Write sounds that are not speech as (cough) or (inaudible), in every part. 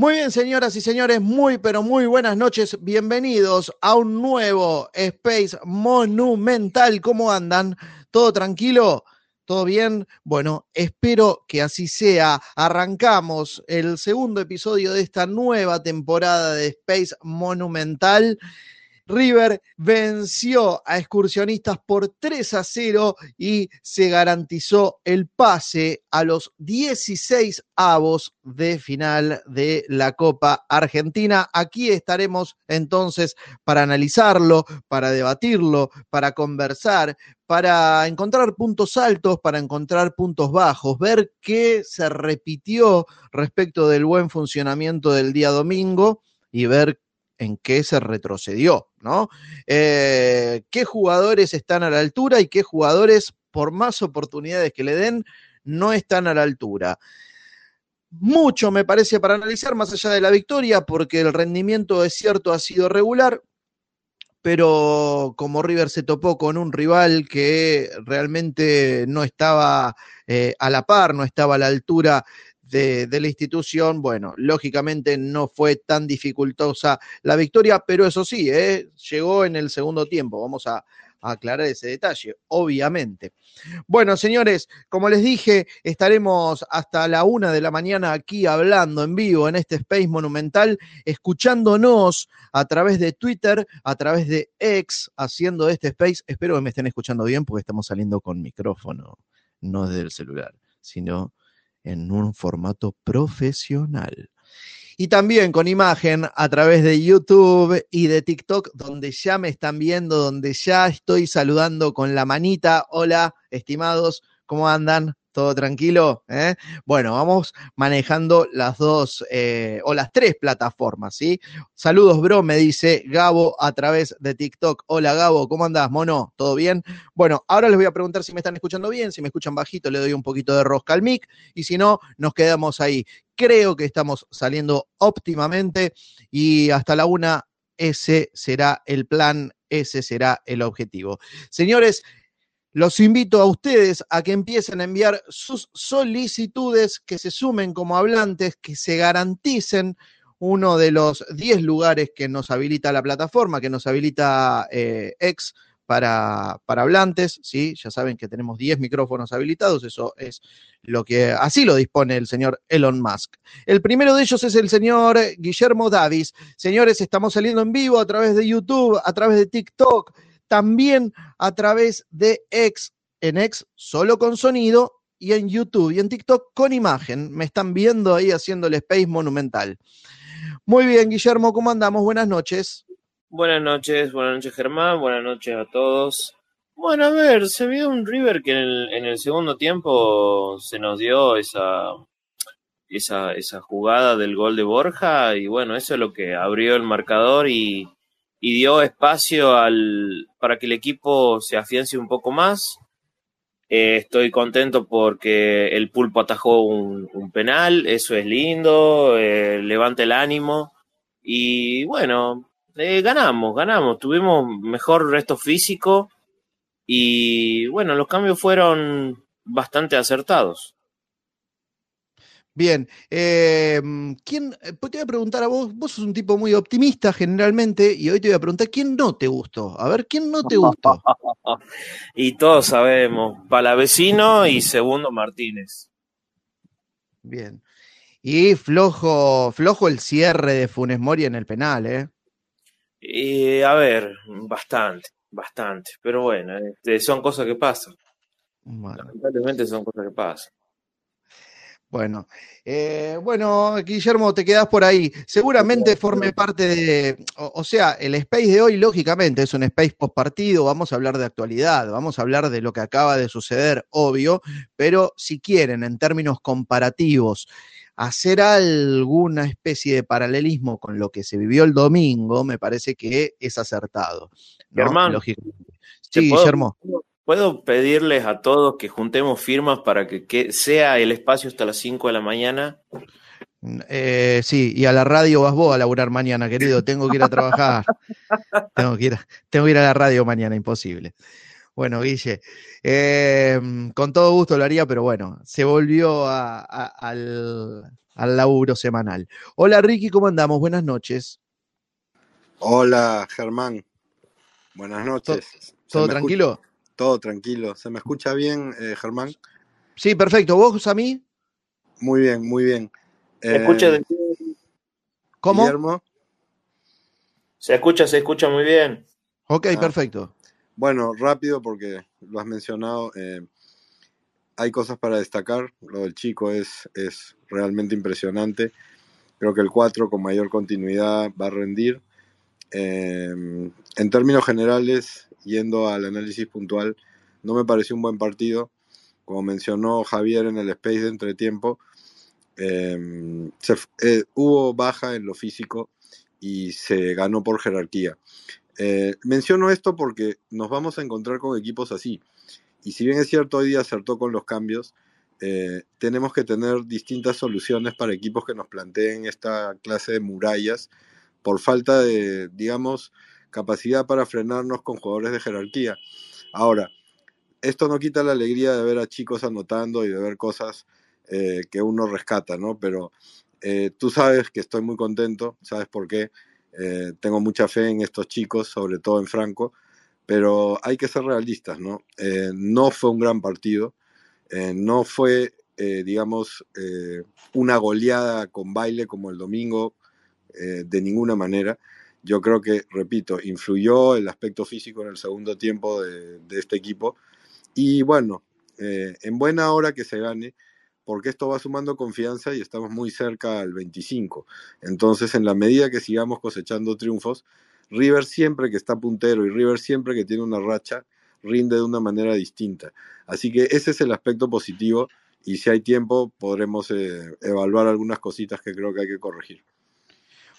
Muy bien, señoras y señores, muy pero muy buenas noches. Bienvenidos a un nuevo Space Monumental. ¿Cómo andan? ¿Todo tranquilo? ¿Todo bien? Bueno, espero que así sea. Arrancamos el segundo episodio de esta nueva temporada de Space Monumental. River venció a excursionistas por 3 a 0 y se garantizó el pase a los 16 avos de final de la Copa Argentina. Aquí estaremos entonces para analizarlo, para debatirlo, para conversar, para encontrar puntos altos, para encontrar puntos bajos, ver qué se repitió respecto del buen funcionamiento del día domingo y ver en qué se retrocedió, ¿no? Eh, ¿Qué jugadores están a la altura y qué jugadores, por más oportunidades que le den, no están a la altura? Mucho me parece para analizar más allá de la victoria, porque el rendimiento es cierto ha sido regular, pero como River se topó con un rival que realmente no estaba eh, a la par, no estaba a la altura de, la institución, bueno, lógicamente no fue tan dificultosa la victoria, pero eso sí, ¿eh? llegó en el segundo tiempo, vamos a, aclarar ese detalle, obviamente. Bueno, señores, como les dije, estaremos hasta la una de la mañana aquí hablando en vivo en este Space Monumental, escuchándonos a través de Twitter, a través de X, haciendo este Space. Espero que me estén escuchando bien porque estamos saliendo con micrófono, no desde el celular, sino en un formato profesional. Y también con imagen a través de YouTube y de TikTok, donde ya me están viendo, donde ya estoy saludando con la manita. Hola, estimados, ¿cómo andan? ¿Todo tranquilo? ¿Eh? Bueno, vamos manejando las dos eh, o las tres plataformas, ¿sí? Saludos, bro, me dice Gabo a través de TikTok. Hola, Gabo, ¿cómo andás, mono? ¿Todo bien? Bueno, ahora les voy a preguntar si me están escuchando bien. Si me escuchan bajito, le doy un poquito de rosca al mic. Y si no, nos quedamos ahí. Creo que estamos saliendo óptimamente y hasta la una ese será el plan, ese será el objetivo. Señores, los invito a ustedes a que empiecen a enviar sus solicitudes, que se sumen como hablantes, que se garanticen uno de los 10 lugares que nos habilita la plataforma, que nos habilita eh, X para, para hablantes, ¿sí? Ya saben que tenemos 10 micrófonos habilitados, eso es lo que así lo dispone el señor Elon Musk. El primero de ellos es el señor Guillermo Davis. Señores, estamos saliendo en vivo a través de YouTube, a través de TikTok, también a través de X, en X solo con sonido y en YouTube y en TikTok con imagen. Me están viendo ahí haciendo el Space Monumental. Muy bien, Guillermo, ¿cómo andamos? Buenas noches. Buenas noches, buenas noches Germán, buenas noches a todos. Bueno, a ver, se vio un River que en el, segundo tiempo se nos dio esa, esa, esa jugada del gol de Borja y bueno, eso es lo que abrió el marcador y, y dio espacio al, para que el equipo se afiance un poco más. Eh, estoy contento porque el pulpo atajó un, penal, eso es lindo, eh, levanta el ánimo y bueno, eh, ganamos, ganamos, tuvimos mejor resto físico y bueno, los cambios fueron bastante acertados. Bien, eh, ¿quién, eh, pues te voy a preguntar a vos, vos sos un tipo muy optimista generalmente, y hoy te voy a preguntar, ¿quién no te gustó? A ver, ¿quién no te gustó? (laughs) y todos sabemos, Palavecino y Segundo Martínez. Bien. Y flojo, flojo el cierre de Funes Mori en el penal, ¿eh? Y, a ver, bastante, bastante. Pero bueno, este, son cosas que pasan. Lamentablemente son cosas que pasan. Bueno, eh, bueno, Guillermo, te quedas por ahí. Seguramente forme parte de, o, sea, el space de hoy, lógicamente, es un space post partido. Vamos a hablar de actualidad, vamos a hablar de lo que acaba de suceder, obvio, pero si quieren, en términos comparativos, hacer alguna especie de paralelismo con lo que se vivió el domingo, me parece que es acertado. ¿no? Sí, Guillermo ¿Puedo pedirles a todos que juntemos firmas para que, sea el espacio hasta las 5 de la mañana? Eh, sí, y a la radio vas vos a laburar mañana, querido. Tengo que ir a trabajar. (laughs) tengo, que ir a, tengo que ir a la radio mañana, imposible. Bueno, Guille, em, con todo gusto lo haría, pero bueno, se volvió al, al laburo semanal. Hola Ricky, ¿cómo andamos? Buenas noches. Hola Germán, buenas noches. ¿Todo tranquilo? Todo tranquilo. ¿Se me escucha bien, eh, Germán? Sí, perfecto. ¿Vos a mí? Muy bien, muy bien. ¿Se escucha Eh, ¿Cómo? Guillermo. Se escucha, se escucha muy bien. Ok, Ah. perfecto. Bueno, rápido porque lo has mencionado. eh, hay cosas para destacar. Lo del chico es, es realmente impresionante. Creo que el 4 con mayor continuidad va a rendir. Eh, en términos generales, yendo al análisis puntual, no me pareció un buen partido. Como mencionó Javier en el space de entretiempo, f- eh, hubo baja en lo físico y se ganó por jerarquía. Eh, menciono esto porque nos vamos a encontrar con equipos así. Y si bien es cierto, hoy día acertó con los cambios, eh, tenemos que tener distintas soluciones para equipos que nos planteen esta clase de murallas por falta de, digamos, capacidad para frenarnos con jugadores de jerarquía. Ahora, esto no quita la alegría de ver a chicos anotando y de ver cosas eh, que uno rescata, ¿no? Pero eh, tú sabes que estoy muy contento, ¿sabes por qué? Eh, tengo mucha fe en estos chicos, sobre todo en Franco, pero hay que ser realistas, ¿no? No fue un gran partido, no fue, digamos, una goleada con baile como el domingo, de ninguna manera. Yo creo que, repito, influyó el aspecto físico en el segundo tiempo de, este equipo. Y bueno, eh, en buena hora que se gane, porque esto va sumando confianza y estamos muy cerca al 25. Entonces, en la medida que sigamos cosechando triunfos, River siempre que está puntero y River siempre que tiene una racha, rinde de una manera distinta. Así que ese es el aspecto positivo y si hay tiempo podremos eh, evaluar algunas cositas que creo que hay que corregir.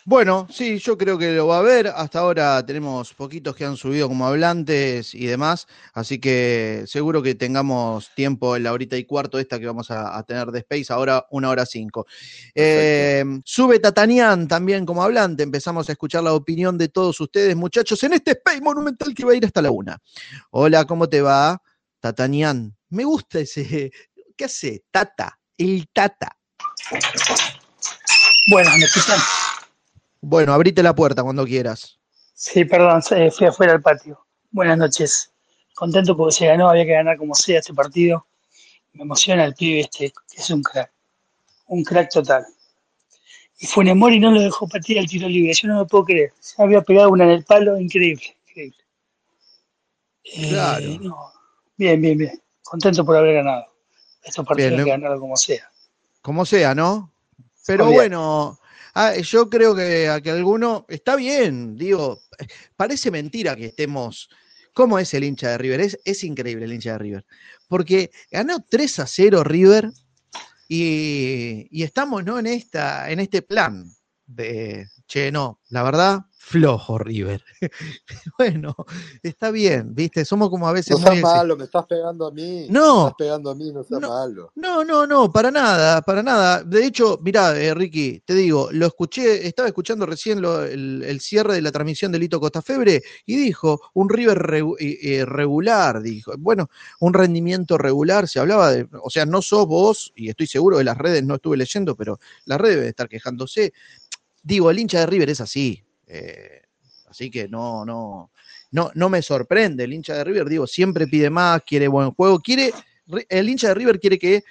Bueno, sí, yo creo que lo va a haber. Hasta ahora tenemos poquitos que han subido como hablantes y demás, así que seguro que tengamos tiempo en la horita y cuarto esta que vamos a, a tener de Space, ahora una hora cinco. Eh, sube Tatanian también como hablante, empezamos a escuchar la opinión de todos ustedes, muchachos, en este Space Monumental que va a ir hasta la una. Hola, ¿cómo te va? Tatanian, me gusta ese, ¿qué hace? Tata, el Tata. Bueno, ¿me escuchan? Bueno, abrite la puerta cuando quieras. Sí, perdón, fui afuera al patio. Buenas noches. Contento porque se ganó, había que ganar como sea este partido. Me emociona el pibe este, que es un crack. Un crack total. Y Funemori no lo dejó partir al tiro libre. Yo no me puedo creer. Se había pegado una en el palo, increíble, increíble. Eh, Claro. no. Bien, bien, bien. Contento por haber ganado. Estos partidos Bien, hay que ganarlo como sea. Como sea, ¿no? Pero bueno, ah, yo creo que a que alguno está bien, digo, parece mentira que estemos. ¿Cómo es el hincha de River? Es, es increíble el hincha de River. Porque ganó 3 a 0 River y, y estamos ¿no? en, esta, en este plan de, che, no, la verdad, flojo River. (laughs) bueno, está bien, ¿viste? Somos como a veces No seas malo, me estás pegando a mí. No. Me estás pegando a mí, no seas No. malo. No, no, no, para nada, para nada. De hecho, mirá, eh, Ricky, te digo, lo escuché, estaba escuchando recién lo- el, el cierre de la transmisión de Lito Costafebre y dijo un River eh, eh, regular, dijo. Bueno, un rendimiento regular, se hablaba de, o sea, no sos vos, y estoy seguro de las redes, no estuve leyendo, pero las redes deben estar quejándose. Digo, el hincha de River es así. Eh, así que no, no, no, no me sorprende. El hincha de River, digo, siempre pide más, quiere buen juego, quiere el hincha de River quiere que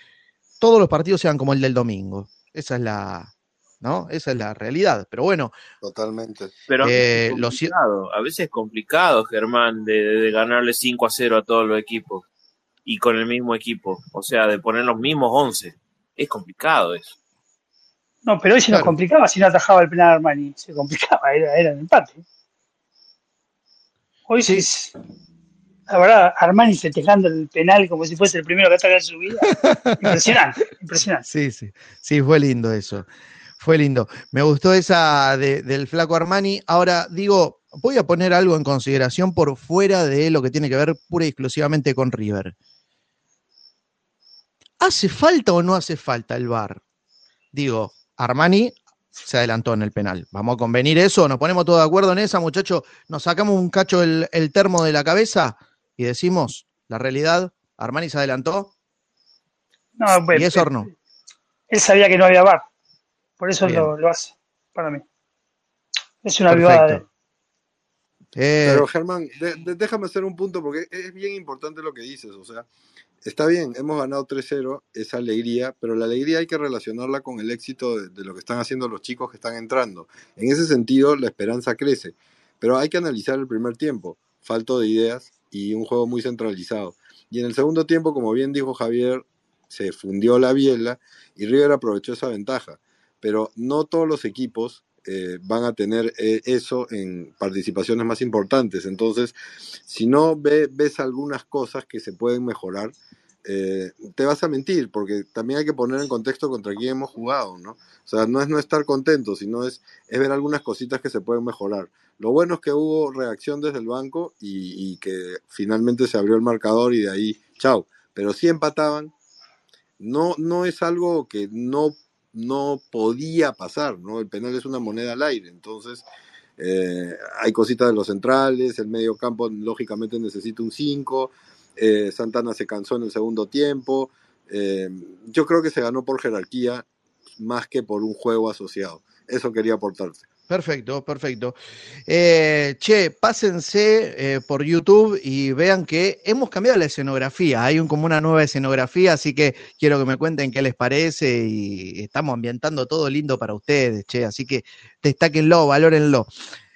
todos los partidos sean como el del domingo. Esa es la, ¿no? Esa es la realidad. Pero bueno, Totalmente. Pero a veces Eh, es lo a veces es complicado, Germán, de, de ganarle 5 a 0 a todos los equipos y con el mismo equipo. O sea, de poner los mismos 11. Es complicado eso. No, pero hoy se nos complicaba si no atajaba el penal Armani. Se complicaba, era, era el empate. Hoy Sí. sí. La verdad, Armani festejando el penal como si fuese el primero que ataca en su vida. (laughs) Impresionante, impresionante. sí, sí, sí, fue lindo eso. Fue lindo. Me gustó esa de- del flaco Armani. Ahora digo, voy a poner algo en consideración por fuera de lo que tiene que ver pura y exclusivamente con River. ¿Hace falta o no hace falta el VAR? Digo, Armani se adelantó en el penal. Vamos a convenir eso, nos ponemos todos de acuerdo en esa, muchachos. Nos sacamos un cacho el, el termo de la cabeza y decimos la realidad, Armani se adelantó. No, ¿Y pues, eso o no? Él sabía que no había bar. Por eso lo, lo hace, para mí. Es una vivada de Perfecto. Eh, Pero Germán, de- de- déjame hacer un punto porque es bien importante lo que dices. O sea, está bien, hemos ganado 3-0, esa alegría, pero la alegría hay que relacionarla con el éxito de, de lo que están haciendo los chicos que están entrando. En ese sentido, la esperanza crece. Pero hay que analizar el primer tiempo, falto de ideas y un juego muy centralizado. Y en el segundo tiempo, como bien dijo Javier, se fundió la biela y River aprovechó esa ventaja. Pero no todos los equipos eh, van a tener eh, eso en participaciones más importantes. Entonces, si no ve- ves algunas cosas que se pueden mejorar, eh, te vas a mentir, porque también hay que poner en contexto contra quién hemos jugado, ¿no? O sea, no es no estar contento, sino es, es ver algunas cositas que se pueden mejorar. Lo bueno es que hubo reacción desde el banco y, y que finalmente se abrió el marcador y de ahí, chao. Pero si empataban, no, no es algo que no, no podía pasar, ¿no? El penal es una moneda al aire, entonces eh, hay cositas de los centrales, el medio campo lógicamente necesita un 5, eh, Santana se cansó en el segundo tiempo, eh, yo creo que se ganó por jerarquía más que por un juego asociado, eso quería aportarte. Perfecto, perfecto. Eh, che, pásense eh, por YouTube y vean que hemos cambiado la escenografía. Hay un, como una nueva escenografía, así que quiero que me cuenten qué les parece y estamos ambientando todo lindo para ustedes, che. Así que destáquenlo, valórenlo.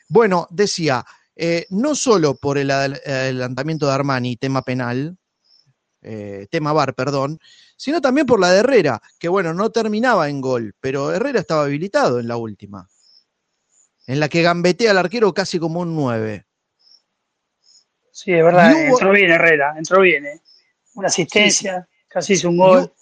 Bueno, decía, eh, no solo por el adel- adelantamiento de Armani, tema penal, eh, tema VAR, perdón, sino también por la de Herrera, que bueno, no terminaba en gol, pero Herrera estaba habilitado en la última en la que gambetea al arquero casi como un 9. Sí, es verdad, Y hubo- entró bien Herrera, entró bien, ¿eh? Una asistencia, casi hizo un gol.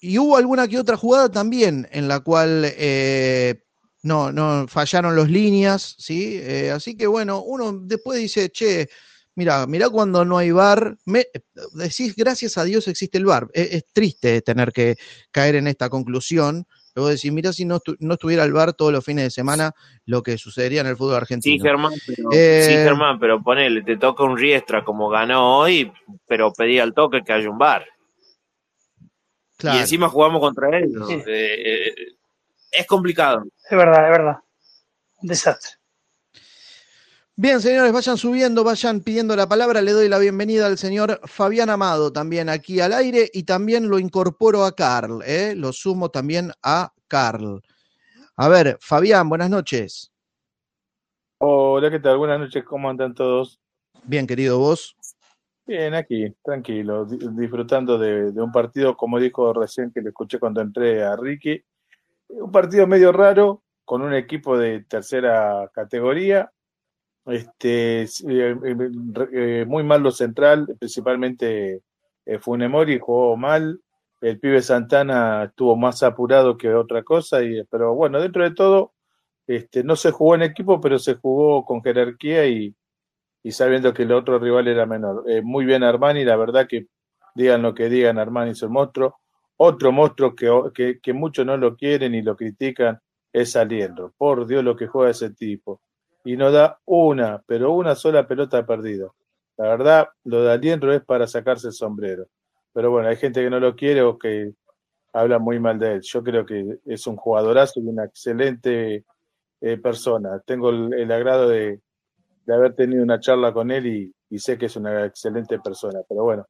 y hubo alguna que otra jugada también en la cual eh, no, no fallaron los líneas, ¿sí? Eh, así que bueno, uno después dice, che, mira, mira cuando no hay VAR, me, decís, gracias a Dios existe el VAR. Es, es triste tener que caer en esta conclusión. Luego decir, mira si no, estu- no estuviera el VAR todos los fines de semana, lo que sucedería en el fútbol Sí, argentino. Germán, pero, Eh, sí, Germán, pero ponele, te toca un Riestra como ganó hoy, pero pedí al toque que haya un bar. Claro. Y encima jugamos contra ellos. Sí. Eh, eh, es complicado. Es verdad, es verdad. Un desastre. Bien, señores, vayan subiendo, vayan pidiendo la palabra. Le doy la bienvenida al señor Fabián Amado también aquí al aire y también lo incorporo a Carl, ¿eh? lo sumo también a Carl. A ver, Fabián, buenas noches. Hola, ¿qué tal? Buenas noches, ¿cómo andan todos? Bien, querido vos. Bien, aquí, tranquilo, di- disfrutando de, de un partido, como dijo recién que le escuché cuando entré a Ricky, un partido medio raro, con un equipo de tercera categoría, este, eh, eh, eh, muy mal lo central, principalmente Funemori jugó mal, el pibe Santana estuvo más apurado que otra cosa, y, pero bueno, dentro de todo, este, no se jugó en equipo, pero se jugó con jerarquía y, y sabiendo que el otro rival era menor. Muy bien Armani, la verdad que digan lo que digan, Armani es un monstruo. Otro monstruo que, que, que muchos no lo quieren y lo critican es Aliendro. Por Dios lo que juega ese tipo. Y no da una, pero una sola pelota perdida. La verdad, lo de Aliendro es para sacarse el sombrero. Pero bueno, hay gente que no lo quiere o que habla muy mal de él. Yo creo que es un jugadorazo y una excelente eh, persona. Tengo el, agrado de, de haber tenido una charla con él y, sé que es una excelente persona. Pero bueno,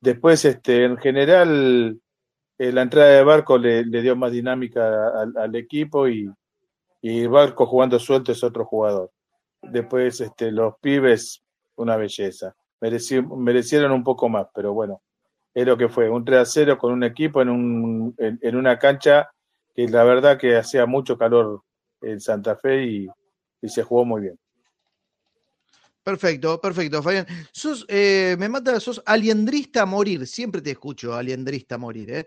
después, este, en general, eh, la entrada de Barco le, dio más dinámica al equipo y, y Barco jugando suelto es otro jugador. Después, este, los pibes, una belleza. Mereci- merecieron un poco más, pero bueno, es lo que fue. Un 3 a 0 con un equipo en, un, en, en una cancha que la verdad que hacía mucho calor en Santa Fe y, y se jugó muy bien. Perfecto, perfecto, Fabián. Sos, eh, me mata, sos aliendrista a morir. Siempre te escucho, aliendrista a morir, ¿eh?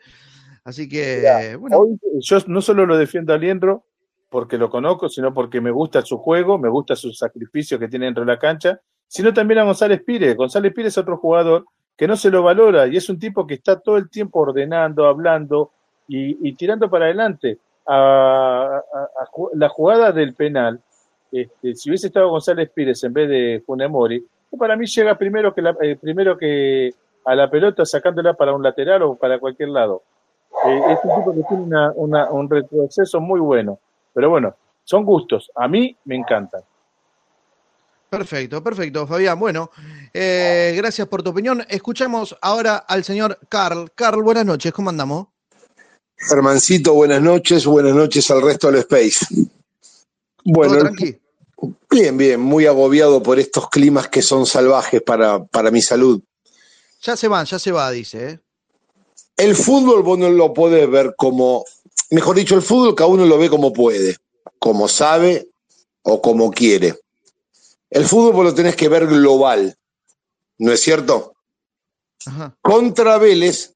Así que, bueno, Hoy yo no solo lo defiendo a Liendro porque lo conozco, sino porque me gusta su juego, me gusta su sacrificio que tiene dentro de la cancha, sino también a González Pires. González Pires es otro jugador que no se lo valora y es un tipo que está todo el tiempo ordenando, hablando y, y tirando para adelante. A, a- a la jugada del penal, este, si hubiese estado González Pires en vez de Funemori, para mí llega primero que, la, eh, primero que a la pelota sacándola para un lateral o para cualquier lado. Eh, es un tipo que tiene una, una, un retroceso muy bueno. Pero bueno, son gustos. A mí me encantan. Perfecto, perfecto, Fabián. Bueno, eh, gracias por tu opinión. Escuchamos ahora al señor Carl. Carl, buenas noches, ¿cómo andamos? Germancito, buenas noches, buenas noches al resto del Space. Bueno, bien, bien, muy agobiado por estos climas que son salvajes para, para mi salud. Ya se van, ya se va, dice. ¿eh? El fútbol vos no lo podés ver como, mejor dicho, el fútbol cada uno lo ve como puede, como sabe o como quiere. El fútbol vos lo tenés que ver global, ¿no es cierto? Ajá. Contra Vélez,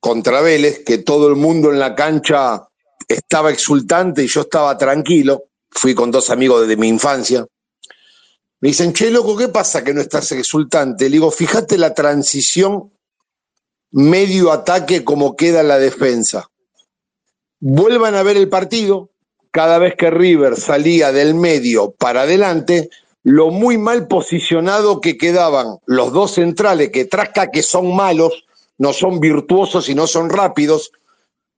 contra Vélez, que todo el mundo en la cancha estaba exultante y yo estaba tranquilo, fui con dos amigos desde mi infancia. Me dicen, che, loco, ¿qué pasa que no estás exultante? Le digo, fíjate la transición medio ataque como queda la defensa. Vuelvan a ver el partido, cada vez que River salía del medio para adelante, lo muy mal posicionado que quedaban los dos centrales, que trasca que son malos, no son virtuosos y no son rápidos,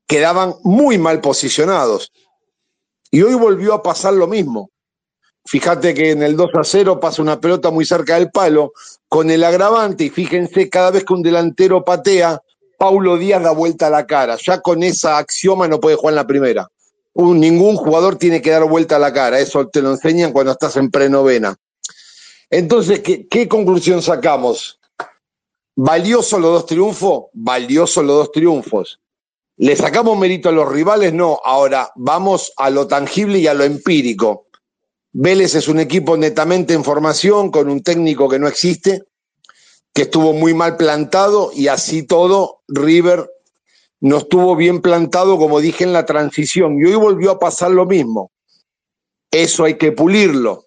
quedaban muy mal posicionados. Y hoy volvió a pasar lo mismo. Fíjate que en el 2 a 0 pasa una pelota muy cerca del palo, con el agravante, y fíjense, cada vez que un delantero patea, Paulo Díaz da vuelta a la cara. Ya con esa axioma no puede jugar en la primera. Ningún jugador tiene que dar vuelta a la cara. Eso te lo enseñan cuando estás en prenovena. Entonces, ¿qué, qué conclusión sacamos? ¿Valioso los dos triunfos? Valioso los dos triunfos. ¿Le sacamos mérito a los rivales? No. Ahora, vamos a lo tangible y a lo empírico. Vélez es un equipo netamente en formación, con un técnico que no existe, estuvo muy mal plantado y así todo, River no estuvo bien plantado, como dije en la transición, y hoy volvió a pasar lo mismo. Eso hay que pulirlo.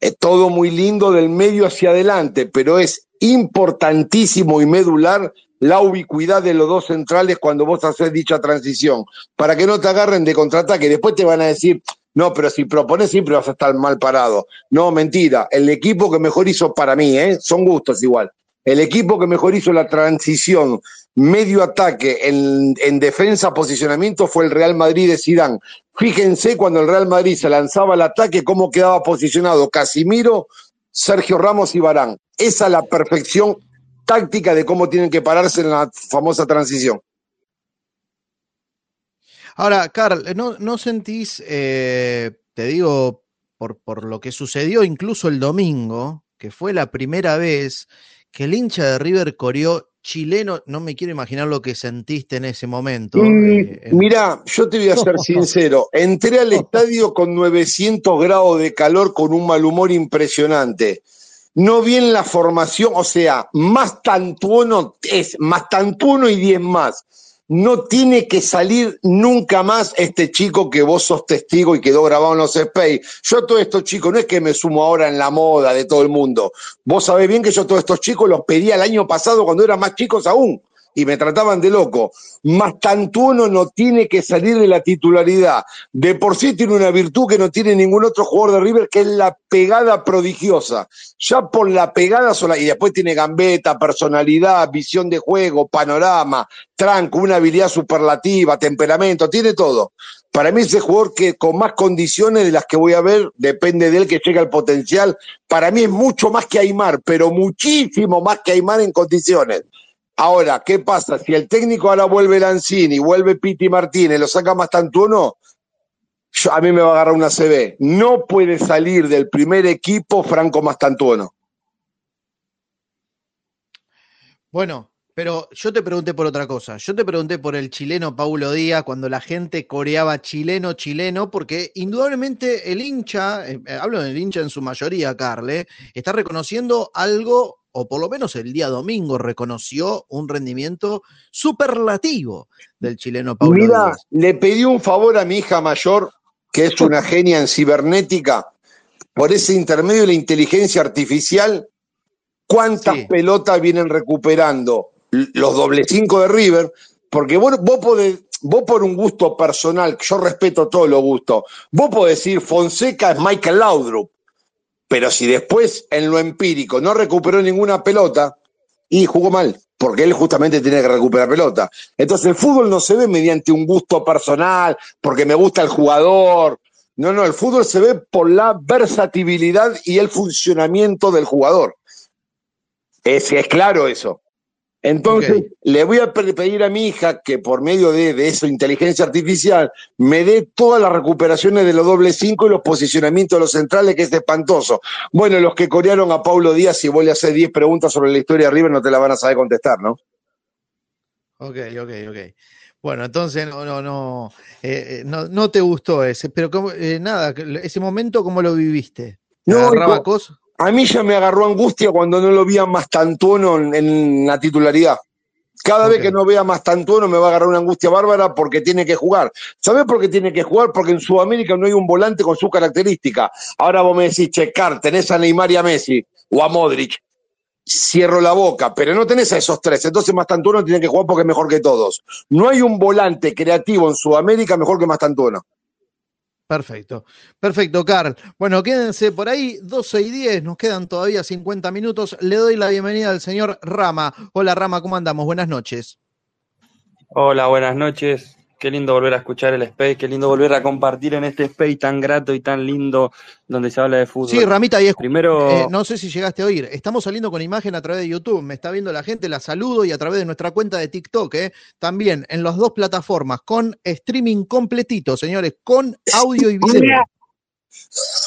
Es todo muy lindo del medio hacia adelante, pero es importantísimo y medular la ubicuidad de los dos centrales cuando vos haces dicha transición, para que no te agarren de contraataque. Después te van a decir, no, pero si propones siempre vas a estar mal parado. No, mentira. El equipo que mejor hizo para mí, ¿eh? son gustos igual. El equipo que mejor hizo la transición medio ataque en, en, defensa, posicionamiento fue el Real Madrid de Zidane. Fíjense cuando el Real Madrid se lanzaba al ataque, cómo quedaba posicionado Casimiro, Sergio Ramos y Barán. Esa es la perfección táctica de cómo tienen que pararse en la famosa transición. Ahora, Carl, ¿no, no sentís, eh, te digo, por, por lo que sucedió incluso el domingo, que fue la primera vez que el hincha de River coreó chileno, no me quiero imaginar lo que sentiste en ese momento. Mm, eh, en... Yo te voy a ser (laughs) sincero, entré al estadio con 900 grados de calor, con un mal humor impresionante. No vi en la formación, o sea, más tantuono es más tantuono y 10 más. No tiene que salir nunca más este chico que vos sos testigo y quedó grabado en los Space. Yo todos estos chicos, no es que me sumo ahora en la moda de todo el mundo. Vos sabés bien que yo todos estos chicos los pedía el año pasado cuando eran más chicos aún y me trataban de loco. Más tanto uno no tiene que salir de la titularidad. De por sí tiene una virtud que no tiene ningún otro jugador de River, que es la pegada prodigiosa. Ya por la pegada sola, y después tiene gambeta, personalidad, visión de juego, panorama, tranco, una habilidad superlativa, temperamento, tiene todo. Para mí ese jugador que con más condiciones de las que voy a ver, depende de él que llegue al potencial, para mí es mucho más que Aymar, pero muchísimo más que Aymar en condiciones. Ahora, ¿qué pasa? Si el técnico ahora vuelve Lanzini, vuelve Piti Martínez, lo saca más tanto uno, yo, a mí me va a agarrar una CB. No puede salir del primer equipo Franco Mastantuono. Bueno, pero yo te pregunté por otra cosa. Yo te pregunté por el chileno Paulo Díaz cuando la gente coreaba chileno, chileno, porque indudablemente el hincha, eh, hablo del hincha en su mayoría, Carle, está reconociendo algo o por lo menos el día domingo reconoció un rendimiento superlativo del chileno Paulo Mira, Díaz. le pedí un favor a mi hija mayor, que es una genia en cibernética, por ese intermedio de la inteligencia artificial, cuántas Sí. pelotas vienen recuperando los doble cinco de River, porque vos, vos podés, vos por un gusto personal, que yo respeto todos los gustos, vos podés decir Fonseca es Michael Laudrup, Pero si después en lo empírico no recuperó ninguna pelota y jugó mal, porque él justamente tiene que recuperar pelota. Entonces el fútbol no se ve mediante un gusto personal, porque me gusta el jugador. No, no, el fútbol se ve por la versatilidad y el funcionamiento del jugador. Es, es claro eso. Entonces, le voy a pe- pedir a mi hija que por medio de, de eso, inteligencia artificial, me dé todas las recuperaciones de los doble cinco y los posicionamientos de los centrales, que es espantoso. Bueno, los que corearon a Paulo Díaz, si vos le haces 10 preguntas sobre la historia de River, no te la van a saber contestar, ¿no? Ok, ok, ok. Bueno, entonces no, no, no, eh, eh, no, no te gustó ese, pero cómo- eh, nada, ese momento, ¿cómo lo viviste? ¿Te No? A mí ya me agarró angustia cuando no lo vi a Mastantuono en, en la titularidad. Cada vez que no vea a Mastantuono me va a agarrar una angustia bárbara porque tiene que jugar. ¿Sabés por qué tiene que jugar? Porque en Sudamérica no hay un volante con su característica. Ahora vos me decís, checar, tenés a Neymar y a Messi o a Modric. Cierro la boca, pero no tenés a esos tres. Entonces Mastantuono tiene que jugar porque es mejor que todos. No hay un volante creativo en Sudamérica mejor que Mastantuono. Perfecto, perfecto, Carl. Bueno, quédense por ahí, 12 y 10, nos quedan todavía 50 minutos. Le doy la bienvenida al señor Rama. Hola Rama, ¿cómo andamos? Buenas noches. Hola, buenas noches. Qué lindo volver a escuchar el Space, qué lindo volver a compartir en este Space tan grato y tan lindo donde se habla de fútbol. Sí, Ramita, y escu- Primero, eh, no sé si llegaste a oír, estamos saliendo con imagen a través de YouTube, me está viendo la gente, la saludo y a través de nuestra cuenta de TikTok, eh, también en las dos plataformas, con streaming completito, señores, con audio y video.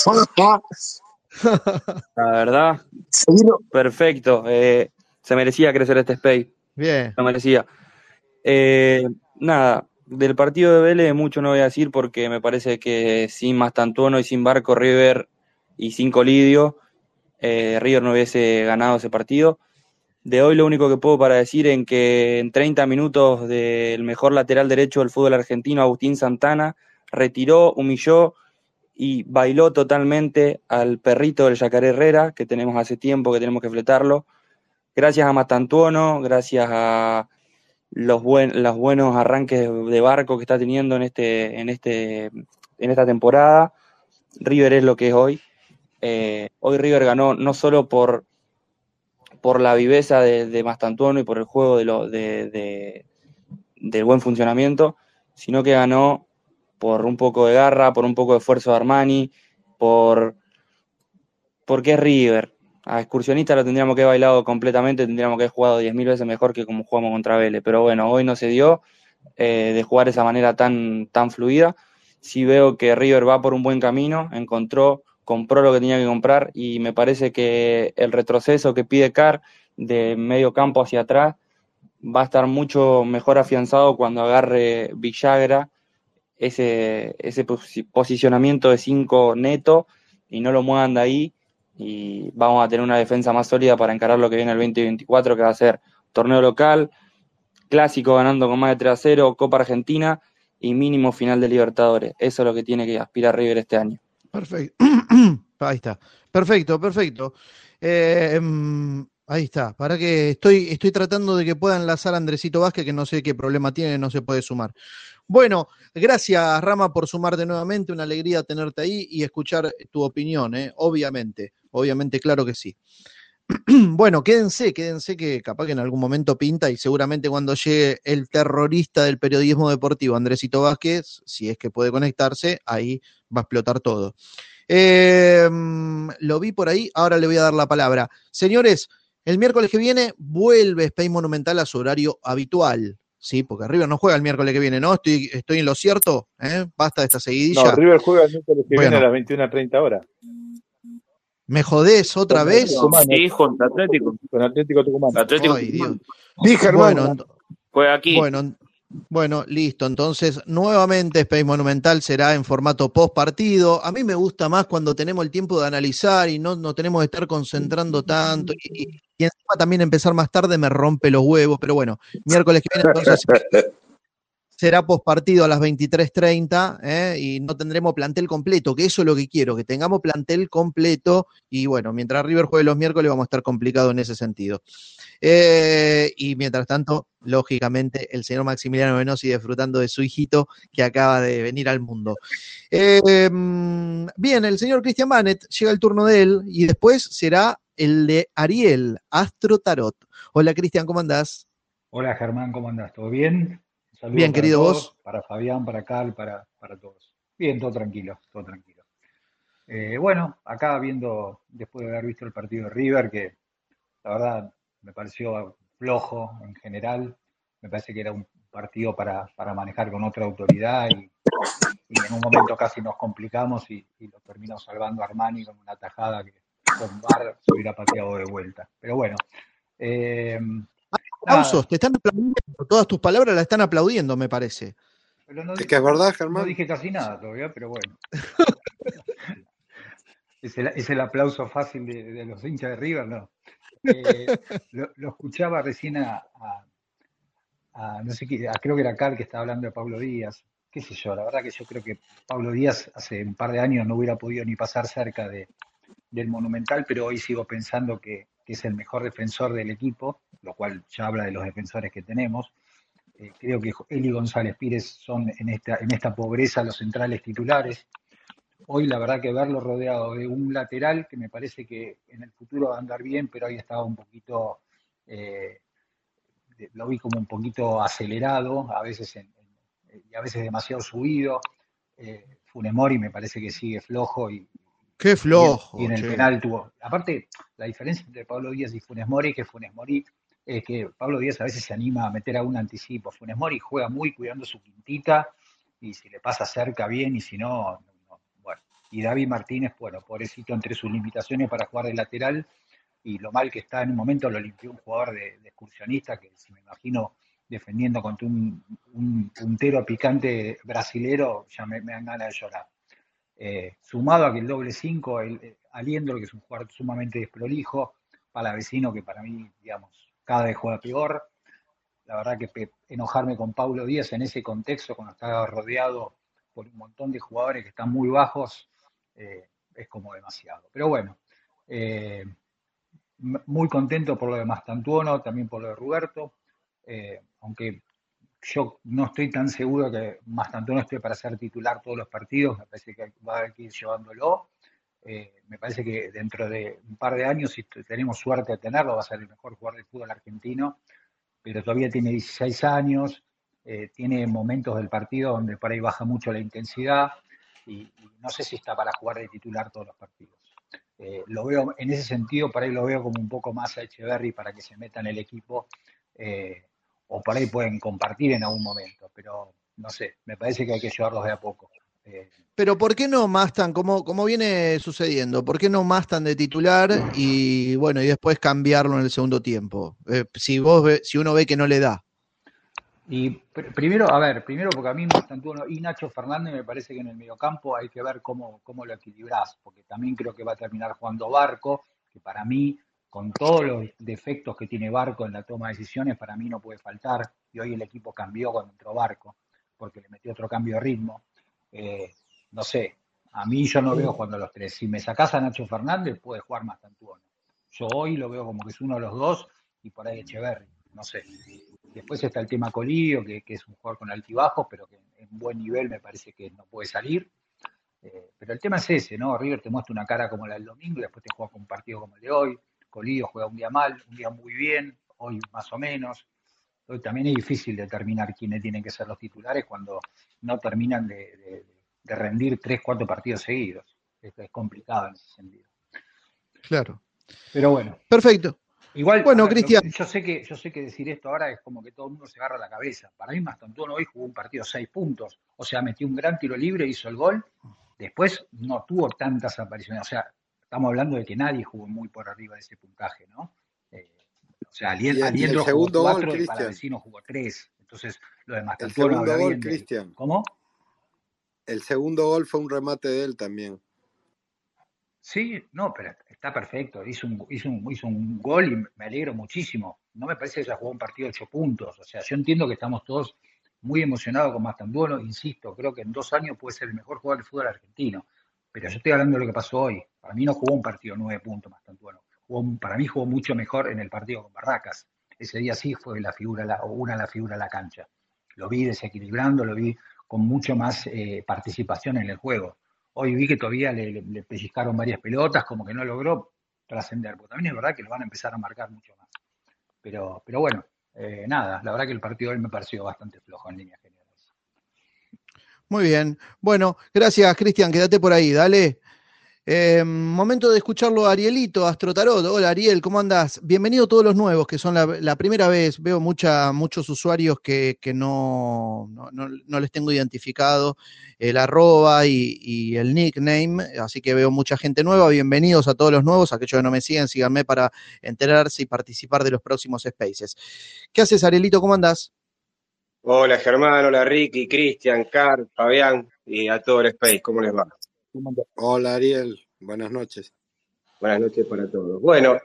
(laughs) la verdad, Se perfecto. eh, se merecía crecer este Space, Bien, lo merecía. Eh, nada, del partido de Vélez mucho no voy a decir porque me parece que sin Mastantuono y sin Barco River y sin Colidio, eh, River no hubiese ganado ese partido. De hoy lo único que puedo para decir en que en 30 minutos del mejor lateral derecho del fútbol argentino, Agustín Santana, retiró, humilló y bailó totalmente al perrito del Yacaré Herrera, que tenemos hace tiempo que tenemos que fletarlo. Gracias a Mastantuono, gracias a los, buen, los buenos arranques de, barco que está teniendo en, este, en, este, en esta temporada, River es lo que es hoy. Eh, hoy River ganó no solo por, por la viveza de, de Mastantuono y por el juego de lo, de, de, del buen funcionamiento, sino que ganó por un poco de garra, por un poco de esfuerzo de Armani, por porque es River. A excursionista lo tendríamos que haber bailado completamente, tendríamos que haber jugado 10.000 veces mejor que como jugamos contra Vélez. Pero bueno, hoy no se dio eh, de jugar de esa manera tan, tan fluida. Sí veo que River va por un buen camino, encontró, compró lo que tenía que comprar y me parece que el retroceso que pide Carr de medio campo hacia atrás va a estar mucho mejor afianzado cuando agarre Villagra ese, ese posi- posicionamiento de 5 neto y no lo muevan de ahí y vamos a tener una defensa más sólida para encarar lo que viene el 2024 que va a ser torneo local, clásico ganando con más de 3 a 0, Copa Argentina y mínimo final de Libertadores. Eso es lo que tiene que aspirar River este año. perfecto. (clears throat) Ahí está. Perfecto, perfecto. Eh, mm, ahí está. Para que estoy, estoy tratando de que pueda enlazar a Andresito Vázquez, que no sé qué problema tiene, no se puede sumar. Bueno, gracias Rama por sumarte nuevamente, una alegría tenerte ahí y escuchar tu opinión, ¿eh? obviamente, obviamente, claro que sí. (clears throat) Bueno, quédense, quédense que capaz que en algún momento pinta y seguramente cuando llegue el terrorista del periodismo deportivo, Andresito Vázquez, si es que puede conectarse, ahí va a explotar todo. Mm, lo vi por ahí, ahora le voy a dar la palabra. Señores, el miércoles que viene vuelve Space Monumental a su horario habitual. Sí, porque River no juega el miércoles que viene, ¿no? Estoy, estoy en lo cierto, ¿eh? Basta de esta seguidilla. No, River juega el miércoles que Bueno. viene a las 21.30 horas. ¿Me jodés otra vez? Tucumán, Sí, contra Atlético. Con Atlético Tucumán. Atlético Ay, Dios. Tucumán. Dije, hermano. Bueno, Juega aquí. Bueno, bueno, listo. Entonces, nuevamente Space Monumental será en formato post partido. A mí me gusta más cuando tenemos el tiempo de analizar y no, no tenemos que estar concentrando tanto. Y, y- y encima también empezar más tarde me rompe los huevos. Pero bueno, miércoles que viene entonces será post partido a las 23.30 ¿eh? y no tendremos plantel completo, que eso es lo que quiero, que tengamos plantel completo. Y bueno, mientras River juegue los miércoles vamos a estar complicados en ese sentido. Eh, y mientras tanto, lógicamente, el señor Maximiliano Venosi disfrutando de su hijito que acaba de venir al mundo. Mm, bien, el señor Cristian Manet, llega el turno de él y después será el de Ariel, Astro Tarot. Hola Cristian, ¿cómo andás? Hola Germán, ¿cómo andás? ¿Todo bien? Saludos bien, querido todos, vos. Para Fabián, para Carl, para, para todos. Bien, todo tranquilo, todo tranquilo. Eh, bueno, acá viendo, después de haber visto el partido de River, que la verdad me pareció flojo en general, me parece que era un partido para, para manejar con otra autoridad y, y, en un momento casi nos complicamos y, y, lo terminó salvando Armani con una tajada que con Bar se hubiera pateado de vuelta. Pero bueno. Eh, Aplausos, te están aplaudiendo, todas tus palabras la están aplaudiendo, me parece. No es que es verdad, Germán. No dije casi nada todavía, pero bueno. (laughs) es, el, es, el, aplauso fácil de, de, los hinchas de River, ¿no? Eh, (laughs) lo, lo, escuchaba recién a, a, a, no sé qué, creo que era Carl que estaba hablando de Pablo Díaz, qué sé yo, la verdad que yo creo que Pablo Díaz hace un par de años no hubiera podido ni pasar cerca de, del Monumental, pero hoy sigo pensando que, que, es el mejor defensor del equipo, lo cual ya habla de los defensores que tenemos. Eh, creo que y González Pires son en esta, en esta pobreza los centrales titulares. Hoy la verdad que verlo rodeado de un lateral que me parece que en el futuro va a andar bien, pero hoy estaba un poquito, eh, lo vi como un poquito acelerado, a veces en, y a veces demasiado subido. Eh, Funemori me parece que sigue flojo y, Qué flojo. Y, en el penal tuvo. Aparte, la diferencia entre Pablo Díaz y Funes Mori es que Funes Mori es que Pablo Díaz a veces se anima a meter a un anticipo. Funes Mori juega muy cuidando su quintita y si le pasa cerca bien y si no, no, bueno. Y David Martínez, bueno, pobrecito entre sus limitaciones para jugar de lateral y lo mal que está en un momento lo limpió un jugador de, de excursionista que si me imagino defendiendo contra un, un puntero picante brasilero, ya me, me dan ganas de llorar. Eh, sumado a que el doble 5, el, el Aliendro, que es un jugador sumamente desprolijo, para vecino que para mí, digamos, cada vez juega peor. La verdad que enojarme con Paulo Díaz en ese contexto, cuando está rodeado por un montón de jugadores que están muy bajos, eh, es como demasiado. Pero bueno, eh, muy contento por lo de Mastantuono, también por lo de Roberto, eh, aunque yo no estoy tan seguro que Mastantuono esté para ser titular todos los partidos, me parece que va a ir llevándolo. Eh, me parece que dentro de un par de años, si tenemos suerte de tenerlo, va a ser el mejor jugador de fútbol argentino, pero todavía tiene 16 años, eh, tiene momentos del partido donde por ahí baja mucho la intensidad y, no sé si está para jugar de titular todos los partidos. Eh, lo veo, en ese sentido, por ahí lo veo como un poco más a Echeverry para que se meta en el equipo o por ahí pueden compartir en algún momento, pero no sé, me parece que hay que llevarlos de a poco. Eh, pero ¿por qué no Mastan? ¿Cómo, ¿Cómo viene sucediendo? ¿Por qué no Mastan de titular y bueno, y después cambiarlo en el segundo tiempo? Eh, si vos ve, si uno ve que no le da. Y pr primero, a ver, primero porque a mí Mastantuono y Nacho Fernández me parece que en el mediocampo hay que ver cómo, cómo lo equilibrás, porque también creo que va a terminar jugando Barco, que para mí, con todos los defectos que tiene Barco en la toma de decisiones, para mí no puede faltar, y hoy el equipo cambió cuando entró Barco, porque le metió otro cambio de ritmo. Eh, no sé, a mí yo no veo jugando a los tres. Si me sacás a Nacho Fernández, puede jugar más Tantuono. Yo hoy lo veo como que es uno de los dos y por ahí Echeverry, no sé. Después está el tema Colillo, que, es un jugador con altibajos, pero que en buen nivel me parece que no puede salir. Eh, pero el tema es ese, ¿no? River te muestra una cara como la del domingo, después te juega con un partido como el de hoy. Colillo juega un día mal, un día muy bien, hoy más o menos. Hoy también es difícil determinar quiénes tienen que ser los titulares cuando no terminan de, de, de rendir tres, cuatro partidos seguidos. Es, es, complicado en ese sentido. Claro. Pero bueno. Perfecto. Igual, bueno, Cristian. Yo sé, que, yo sé que decir esto ahora es como que todo el mundo se agarra la cabeza. Para mí, Mastantuono hoy jugó un partido seis puntos. O sea, metió un gran tiro libre, hizo el gol. Después no tuvo tantas apariciones. O sea, estamos hablando de que nadie jugó muy por arriba de ese puntaje, ¿no? Eh, o sea, Aliendro, y el, jugó segundo cuatro gol, y para vecino jugó tres. Entonces, lo de Mastantuono El segundo gol, Cristian. ¿Cómo? El segundo gol fue un remate de él también. Sí, no, pero está perfecto. Hizo un, hizo, un, hizo un gol y me alegro muchísimo. No me parece que haya jugado un partido de ocho puntos. O sea, yo entiendo que estamos todos muy emocionados con Mastantuono. Insisto, creo que en dos años puede ser el mejor jugador del fútbol argentino. Pero yo estoy hablando de lo que pasó hoy. Para mí no jugó un partido nueve puntos Mastantuono. Jugó, para mí jugó mucho mejor en el partido con Barracas. Ese día sí fue la figura, la, una la figura de la cancha. Lo vi desequilibrando, lo vi con mucho más eh, participación en el juego. hoy vi que todavía le, le, pellizcaron varias pelotas, como que no logró trascender, porque también es verdad que lo van a empezar a marcar mucho más. Pero, pero bueno, eh, nada, la verdad que el partido hoy me pareció bastante flojo en línea general. Muy bien. Bueno, gracias, Cristian. Quédate por ahí, dale. Eh, momento de escucharlo a Arielito, Astrotarot. Hola Ariel, ¿cómo andás? Bienvenido todos los nuevos, que son la, la primera vez. Veo mucha, muchos usuarios que, que no, no, no, les tengo identificado el arroba y, y, el nickname, así que veo mucha gente nueva. Bienvenidos a todos los nuevos, aquellos que no me siguen, síganme para enterarse y participar de los próximos spaces. ¿Qué haces, Arielito? ¿Cómo andás? Hola Germán, hola Ricky, Cristian, Car, Fabián y a todo el space. ¿Cómo les va? Hola Ariel, buenas noches. Buenas noches para todos. Bueno,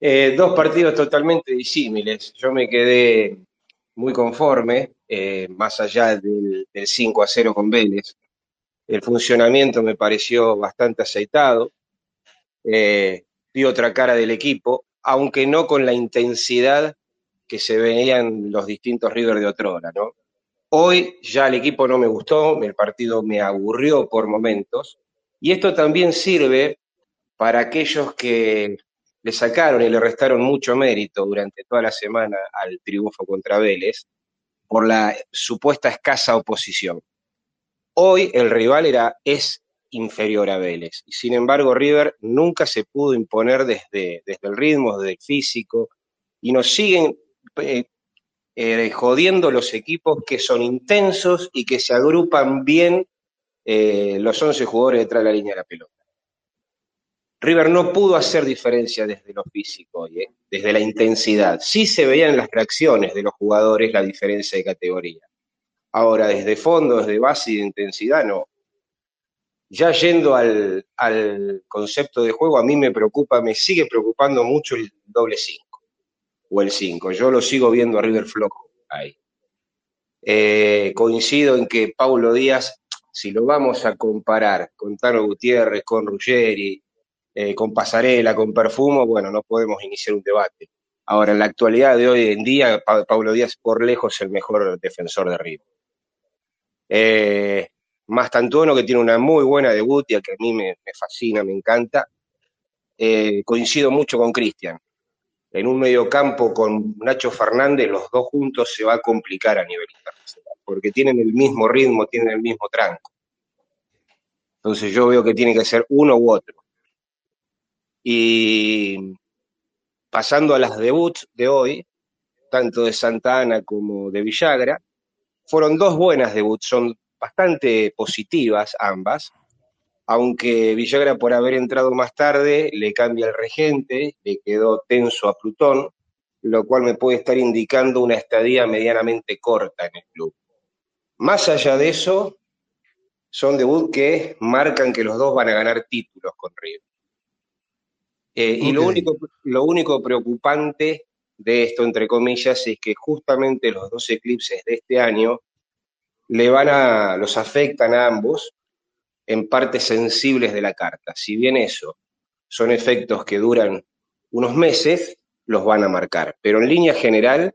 eh, dos partidos totalmente disímiles. Yo me quedé muy conforme, eh, más allá del, del, 5 a 0 con Vélez. El funcionamiento me pareció bastante aceitado. Eh, vi otra cara del equipo, aunque no con la intensidad que se veían los distintos River de otrora, ¿no? Hoy ya el equipo no me gustó, el partido me aburrió por momentos, y esto también sirve para aquellos que le sacaron y le restaron mucho mérito durante toda la semana al triunfo contra Vélez por la supuesta escasa oposición. Hoy el rival era, es inferior a Vélez, y sin embargo River nunca se pudo imponer desde, desde el ritmo, desde el físico, y nos siguen eh, eh, jodiendo los equipos que son intensos y que se agrupan bien eh, los 11 jugadores detrás de la línea de la pelota. River no pudo hacer diferencia desde lo físico, ¿eh? desde la intensidad. Sí se veían las reacciones de los jugadores la diferencia de categoría. Ahora, desde fondo, desde base y de intensidad, no. Ya yendo al, al concepto de juego, a mí me preocupa, me sigue preocupando mucho el doble 5 o el 5. Yo lo sigo viendo a River flojo ahí. Eh, coincido en que Paulo Díaz si lo vamos a comparar con Tano Gutiérrez, con Ruggeri, eh, con Pasarela, con Perfumo, bueno, no podemos iniciar un debate. Ahora, en la actualidad de hoy en día, pa Pablo Díaz por lejos es el mejor defensor de River. Eh, Mastantuono, que tiene una muy buena debut que a mí me, me fascina, me encanta. Eh, coincido mucho con Cristian. En un mediocampo con Nacho Fernández, los dos juntos se va a complicar a nivel internacional porque tienen el mismo ritmo, tienen el mismo tranco. Entonces yo veo que tiene que ser uno u otro. Y pasando a las debuts de hoy, tanto de Santa Ana como de Villagra, fueron dos buenas debuts, son bastante positivas ambas, aunque Villagra por haber entrado más tarde le cambia el regente, le quedó tenso a Plutón, lo cual me puede estar indicando una estadía medianamente corta en el club. Más allá de eso, son debut que marcan que los dos van a ganar títulos con River. Eh, okay. Y lo único, lo único preocupante de esto, entre comillas, es que justamente los dos eclipses de este año le van a, los afectan a ambos en partes sensibles de la carta. Si bien eso son efectos que duran unos meses, los van a marcar. Pero en línea general,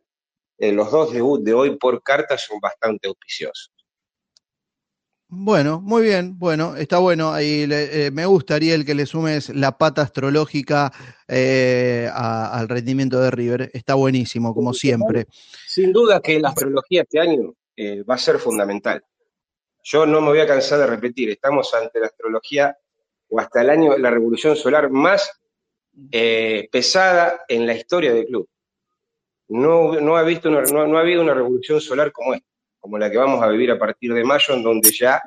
eh, los dos debuts de hoy por carta son bastante auspiciosos. Bueno, muy bien, bueno, está bueno. Ahí le, eh, me gustaría el que le sumes la pata astrológica eh, a, al rendimiento de River. Está buenísimo, como siempre. Sin duda que la astrología este año eh, va a ser fundamental. Yo no me voy a cansar de repetir, estamos ante la astrología o hasta el año la revolución solar más eh, pesada en la historia del club no, no, ha visto no, no, ha habido una revolución solar como esta, como la que vamos a vivir a partir de mayo, en donde ya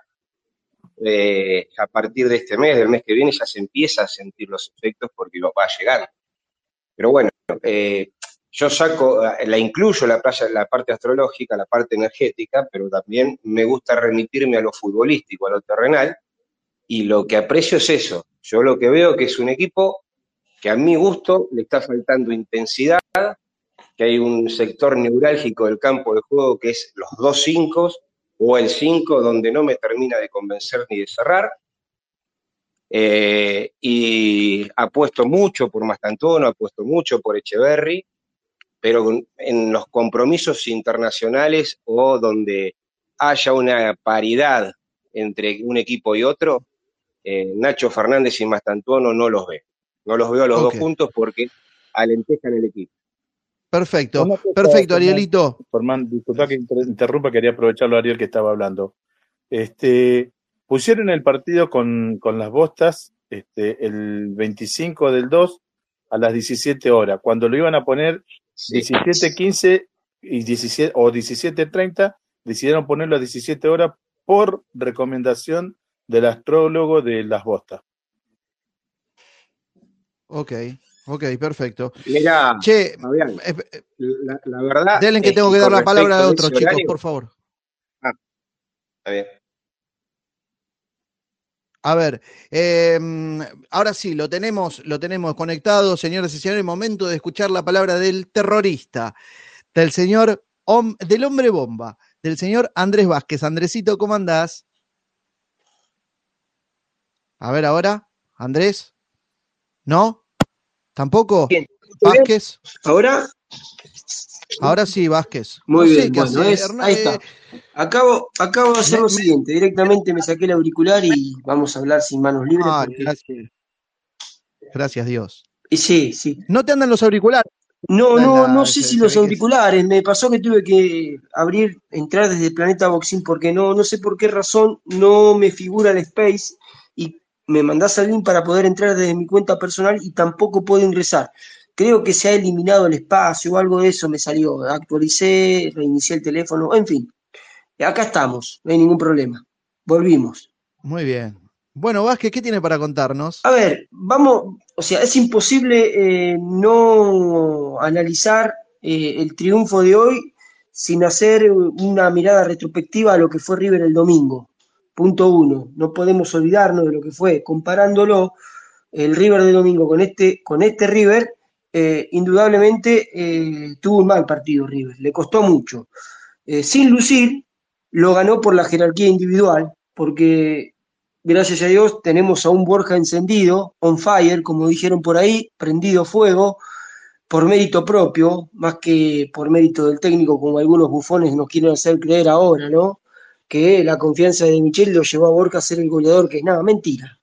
eh, a partir de este mes, del mes que viene, ya se empieza a sentir los efectos porque va a llegar. Pero bueno, eh, yo saco, la incluyo la, la parte astrológica, la parte energética, pero también me gusta remitirme a lo futbolístico, a lo terrenal, y lo que aprecio es eso. Yo lo que veo que es un equipo que a mi gusto le está faltando intensidad, que hay un sector neurálgico del campo de juego que es los dos cinco o el 5 donde no me termina de convencer ni de cerrar. Eh, y apuesto mucho por Mastantono, apuesto mucho por Echeverry, pero en los compromisos internacionales o donde haya una paridad entre un equipo y otro, eh, Nacho Fernández y Mastantuono no los veo. No los veo a los dos juntos porque alentejan el equipo. Perfecto, perfecto, Arielito. Germán, disculpa que inter- interrumpa, quería aprovecharlo Ariel que estaba hablando. Este, pusieron el partido con, con las bostas este, el 25 del 2 a las 17 horas. Cuando lo iban a poner Sí. 17.15 y 17, o 17.30, decidieron ponerlo a 17 horas por recomendación del astrólogo de las bostas. Ok, ok, perfecto. Mira, Che, Fabián, eh, eh, la, la verdad. denle que tengo que dar la palabra a ese chicos, horario- por favor. Está bien. A ver, eh, ahora sí, lo tenemos, lo tenemos conectado, señores y señores, momento de escuchar la palabra del terrorista, del señor, del hombre bomba, del señor Andrés Vázquez. Andresito, ¿cómo andás? A ver ahora, Andrés. ¿No? ¿Tampoco? Bien, ¿Todo bien? Vázquez. ¿Ahora? Ahora sí, Vázquez. Muy No bien, bueno, hace, es- Hernán- ahí está. Acabo, acabo de hacer Me- lo siguiente, directamente me saqué el auricular y vamos a hablar sin manos libres porque... gracias. Gracias, Dios. sí, sí. ¿No te andan los auriculares? No, no, no sé si se los auriculares, me pasó que tuve que abrir, entrar desde Planeta Boxing porque no, no sé por qué razón no me figura el Space y me mandás el link para poder entrar desde mi cuenta personal y tampoco puedo ingresar. Creo que se ha eliminado el espacio o algo de eso me salió. Actualicé, reinicié el teléfono, en fin. Acá estamos, no hay ningún problema. Volvimos. Muy bien. Bueno, Vázquez, ¿qué tiene para contarnos? A ver, vamos, o sea, es imposible eh, no analizar eh, el triunfo de hoy sin hacer una mirada retrospectiva a lo que fue River el domingo. Punto uno, no podemos olvidarnos de lo que fue, comparándolo el River de domingo con este, con este River, eh, indudablemente eh, tuvo un mal partido River, le costó mucho. Eh, sin lucir, lo ganó por la jerarquía individual, porque gracias a Dios tenemos a un Borja encendido, on fire, como dijeron por ahí, prendido fuego, por mérito propio, más que por mérito del técnico, como algunos bufones nos quieren hacer creer ahora, ¿no? Que la confianza de Michel lo llevó a Borja a ser el goleador, que es nada, mentira.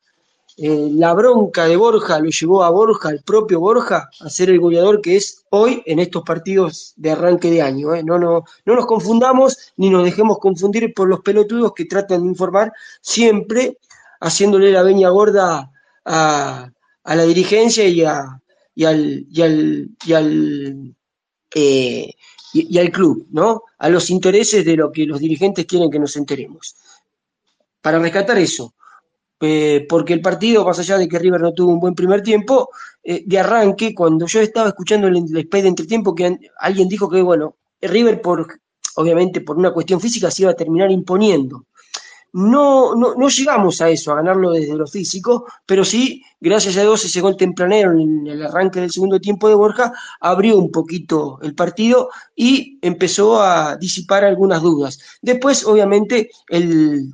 Eh, la bronca de Borja lo llevó a Borja, al propio Borja, a ser el goleador que es hoy en estos partidos de arranque de año. ¿eh? No, no, no nos confundamos ni nos dejemos confundir por los pelotudos que tratan de informar siempre haciéndole la veña gorda a, a la dirigencia y, a, y al, y al, y al, eh, y, al club, ¿no? A los intereses de lo que los dirigentes quieren que nos enteremos. Para rescatar eso, eh, porque el partido, más allá de que River no tuvo un buen primer tiempo, eh, de arranque, cuando yo estaba escuchando el, el de entretiempo, que alguien dijo que, bueno, River, por, obviamente por una cuestión física, se iba a terminar imponiendo. No, no, no llegamos a eso, a ganarlo desde lo físico, pero sí, gracias a Dios, ese gol tempranero en el arranque del segundo tiempo de Borja abrió un poquito el partido y empezó a disipar algunas dudas. Después, obviamente, el,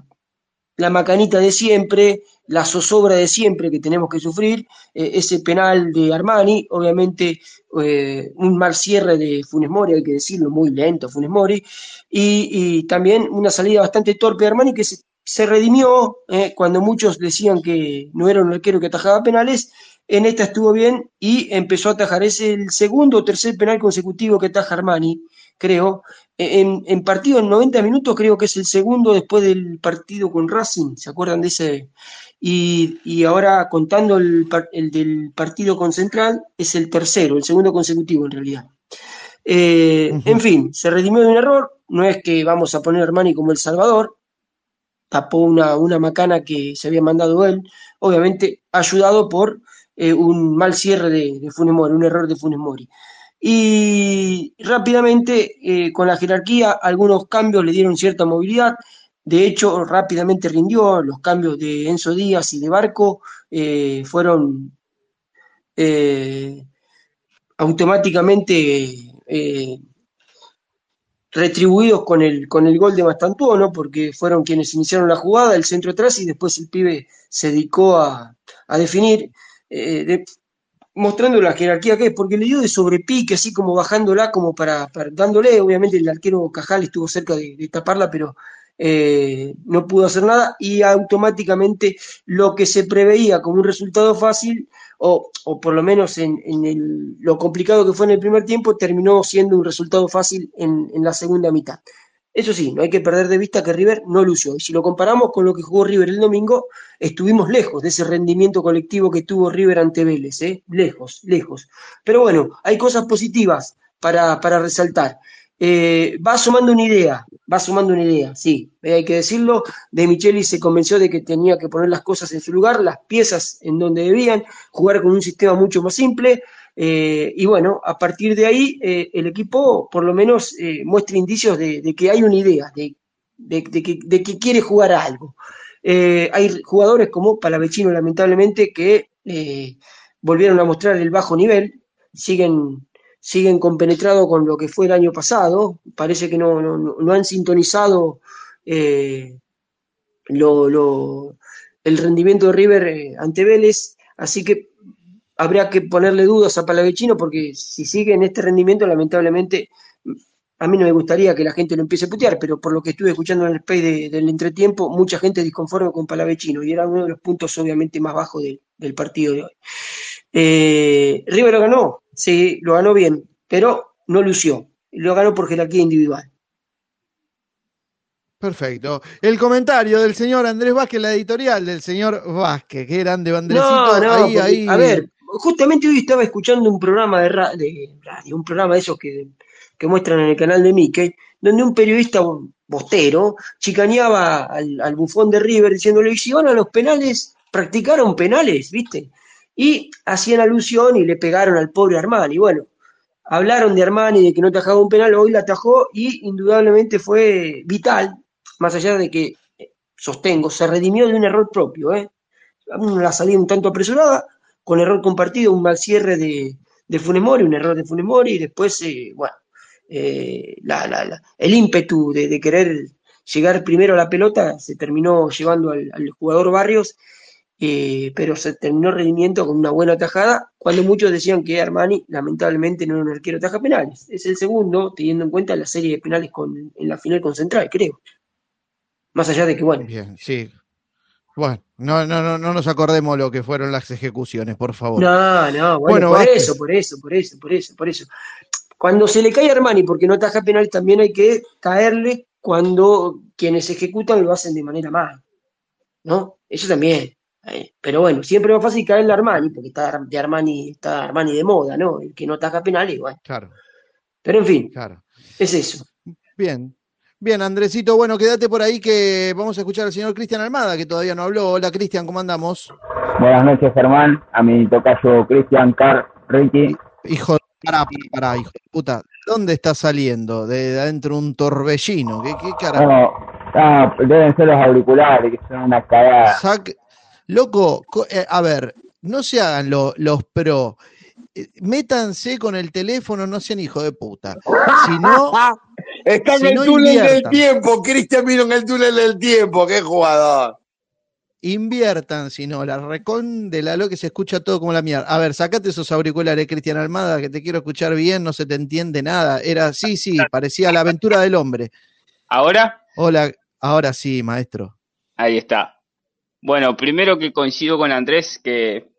la macanita de siempre, la zozobra de siempre que tenemos que sufrir, eh, ese penal de Armani, obviamente eh, un mal cierre de Funes Mori, hay que decirlo, muy lento Funes Mori, y, también una salida bastante torpe de Armani que se, se redimió eh, cuando muchos decían que no era un arquero que atajaba penales, en esta estuvo bien y empezó a atajar. Es el segundo o tercer penal consecutivo que ataja Armani, creo. En, en partido en 90 minutos creo que es el segundo después del partido con Racing, ¿se acuerdan de ese? Y, y ahora contando el, el del partido con Central, es el tercero, el segundo consecutivo en realidad. Eh. En fin, se redimió de un error, no es que vamos a poner a Armani como el Salvador, tapó una, una macana que se había mandado él, obviamente ayudado por eh, un mal cierre de, de Funes Mori, un error de Funes Mori. Y rápidamente, eh, con la jerarquía, algunos cambios le dieron cierta movilidad. De hecho, rápidamente rindió. Los cambios de Enzo Díaz y de Barco eh, fueron eh, automáticamente retribuidos con el, con el gol de Mastantuono, porque fueron quienes iniciaron la jugada, el centro atrás, y después el pibe se dedicó a, a definir, de- mostrando la jerarquía que es, porque le dio de sobrepique, así como bajándola, como para, dándole, obviamente el arquero Cajal estuvo cerca de, de taparla, pero eh, no pudo hacer nada y automáticamente lo que se preveía como un resultado fácil, o, o por lo menos en, en el- lo complicado que fue en el primer tiempo, terminó siendo un resultado fácil en, en la segunda mitad. Eso sí, no hay que perder de vista que River no lució. Y si lo comparamos con lo que jugó River el domingo, estuvimos lejos de ese rendimiento colectivo que tuvo River ante Vélez, ¿eh? lejos, lejos. Pero bueno, hay cosas positivas para, para resaltar. Eh, va sumando una idea, va sumando una idea, sí, eh, hay que decirlo. De Micheli se convenció de que tenía que poner las cosas en su lugar, las piezas en donde debían, jugar con un sistema mucho más simple. Eh, y bueno, a partir de ahí, eh, el equipo por lo menos eh, muestra indicios de, que hay una idea, de, que, quiere jugar algo. Hay jugadores como Palavecino, lamentablemente, que volvieron a mostrar el bajo nivel, siguen, siguen compenetrados con lo que fue el año pasado, parece que no, no, no- han sintonizado lo- lo- el rendimiento de River ante Vélez, así que habría que ponerle dudas a Palavecino porque si sigue en este rendimiento, lamentablemente, a mí no me gustaría que la gente lo empiece a putear, pero por lo que estuve escuchando en el play de- del entretiempo, mucha gente disconforme con Palavecino y era uno de los puntos obviamente más bajos de- del partido de hoy. Eh, River lo ganó, sí, lo ganó bien, pero no lució, lo ganó por jerarquía individual. Perfecto. El comentario del señor Andrés Vázquez, la editorial del señor Vázquez, que grande bandrecito. No, no, ahí, ahí. a ver, justamente hoy estaba escuchando un programa de, ra- de radio, un programa de esos que, que muestran en el canal de Mickey, donde un periodista bostero chicaneaba al, al bufón de River diciéndole, "Y si van a los penales, practicaron penales, ¿viste? Y hacían alusión y le pegaron al pobre Armani. Bueno, hablaron de Armani, de que no tajaba un penal, hoy la atajó y indudablemente fue vital, más allá de que, eh, sostengo, se redimió de un error propio, ¿eh? una salida un tanto apresurada, con error compartido, un mal cierre de, de Funes Mori, un error de Funes Mori, y después, eh, bueno, eh, la- el ímpetu de, querer llegar primero a la pelota se terminó llevando al, al jugador Barrios, eh, pero se terminó rendimiento con una buena tajada, cuando muchos decían que Armani lamentablemente no era un arquero taja penales. Es el segundo, teniendo en cuenta la serie de penales con, en la final con Central, creo. Más allá de que, bueno, Bien, sí. Bueno, no, no, no, no nos acordemos lo que fueron las ejecuciones, por favor. No, no, bueno, Bueno, por eso, por eso, por eso, por eso, por eso. Cuando se le cae a Armani porque no taja penal, también hay que caerle cuando quienes ejecutan lo hacen de manera mal, ¿no? Eso también. eh, Pero bueno, siempre es más fácil caerle a Armani, porque está de Armani, está Armani de moda, ¿no? El que no taja penal, igual. Claro, Pero en fin, claro. es eso. Bien. Bien, Andresito, bueno, quédate por ahí que vamos a escuchar al señor Cristian Almada, que todavía no habló. Hola, Cristian, ¿cómo andamos? Buenas noches, Germán. A mi tocayo Cristian, Car, Ricky. Hijo de pará, pará, hijo de puta. ¿Dónde está saliendo? De, de adentro un torbellino. ¿Qué, qué carajo? No, deben ser los auriculares, que son una cagada. Sac- Loco, co- eh, a ver, no se hagan lo- los pro. Eh, Métanse con el teléfono, no sean hijo de puta. (laughs) Si no, Está en si el no túnel del tiempo. Cristian vino en el túnel del tiempo. Qué jugador. inviertan, si no, la recon de la lo que se escucha todo como la mierda. A ver, sacate esos auriculares, Cristian Almada, que te quiero escuchar bien, no se te entiende nada. Era, sí, sí, (laughs) parecía la aventura del hombre. ¿Ahora? Hola, ahora sí, maestro. Ahí está. Bueno, primero que coincido con Andrés que